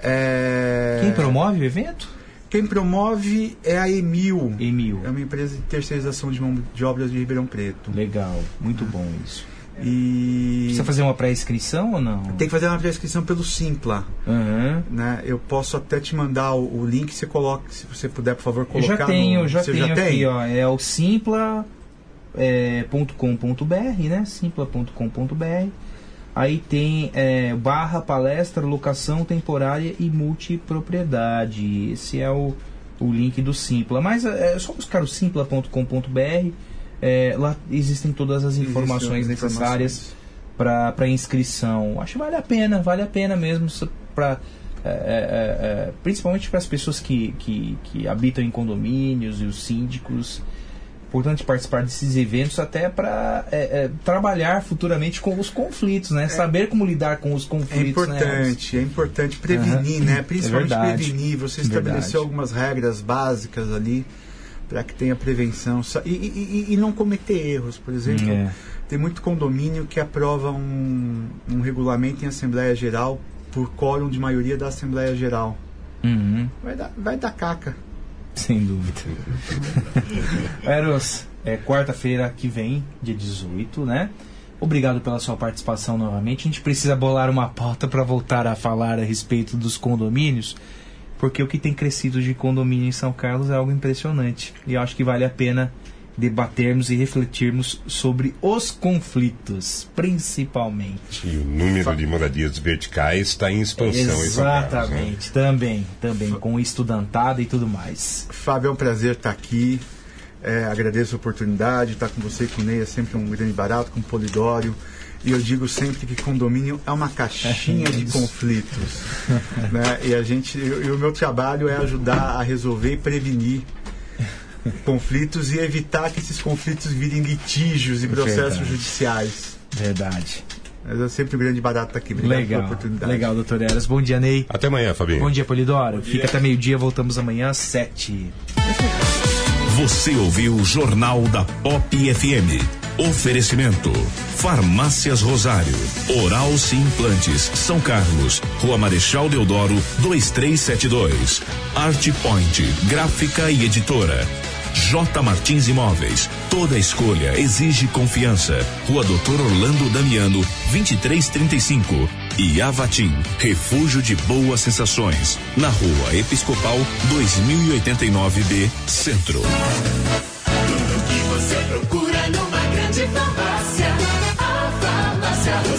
é- Quem promove o evento? Quem promove é a Emil. Emil. É uma empresa de terceirização de mão de obras de Ribeirão Preto. Legal, muito bom isso. E Precisa fazer uma pré-inscrição ou não? tem que fazer uma pré-inscrição pelo Simpla. Aham. Né? Eu posso até te mandar o, o link, você coloca, se você puder, por favor, Eu colocar. já tenho, no... já você tenho já aqui, tem? ó. É o simpla.com.br, né? simpla.com.br. Aí tem é, barra palestra, locação temporária e multipropriedade. Esse é o, o link do Simpla. Mas é, é só buscar o simpla.com.br. É, lá existem todas as informações Existem as necessárias para inscrição. Acho que vale a pena, vale a pena mesmo para é, é, é, principalmente para as pessoas que, que, que habitam em condomínios e os síndicos. Importante participar desses eventos até para trabalhar futuramente com os conflitos, né? Saber como lidar com os É conflitos. né? importante, é importante prevenir, Aham. né? É Principalmente verdade. prevenir. Você estabeleceu algumas regras básicas ali para que tenha prevenção e, e- e- e não cometer erros. Por exemplo, É. tem muito condomínio que aprova um, um regulamento em Assembleia Geral por quórum de maioria da Assembleia Geral. Uhum. Vai dar, vai dar caca. Sem dúvida. <laughs> Eros, é quarta-feira que vem, dia 18, né? Obrigado pela sua participação novamente. A gente precisa bolar uma pauta para voltar a falar a respeito dos condomínios, porque o que tem crescido de condomínio em São Carlos é algo impressionante. E eu acho que vale a pena debatermos e refletirmos sobre os conflitos, principalmente. E o número de moradias verticais está em expansão em São Carlos, né? Exatamente, também, também, com estudantada e tudo mais. Fábio, é um prazer estar aqui. É, agradeço a oportunidade, estar com você e com o Ney é sempre um grande barato, com o Polidório. E eu digo sempre que condomínio é uma caixinha de conflitos. <laughs> né? E a gente, e o meu trabalho é ajudar a resolver e prevenir conflitos e evitar que esses conflitos virem litígios e processos Verdade. judiciais. Verdade. Mas é sempre um grande barato estar aqui. Obrigado Legal, pela oportunidade. legal, doutor Eras. Bom dia, Ney. Até amanhã, Fabinho. Bom dia, Polidoro. Bom Fica dia. até meio-dia, voltamos amanhã às sete. Você ouviu o Jornal da Pop FM. Oferecimento: Farmácias Rosário, Oral Sim Implantes, São Carlos, Rua Marechal Deodoro, 2372. Art Point, Gráfica e Editora. J Martins Imóveis. Toda escolha exige confiança. Rua Doutor Orlando Damiano, 2335. E Avatim, refúgio de boas sensações. Na Rua Episcopal, 2089B, Centro.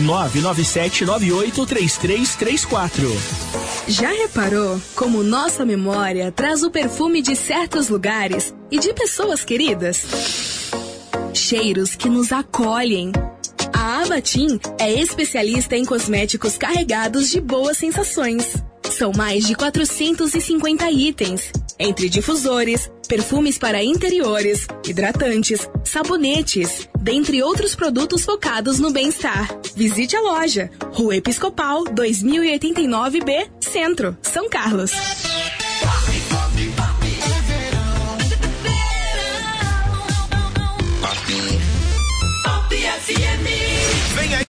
997983334. Já reparou como nossa memória traz o perfume de certos lugares e de pessoas queridas? Cheiros que nos acolhem. A Abatim é especialista em cosméticos carregados de boas sensações. São mais de 450 itens, entre difusores, perfumes para interiores, hidratantes, sabonetes, dentre outros produtos focados no bem-estar. Visite a loja, Rua Episcopal 2089B, Centro, São Carlos.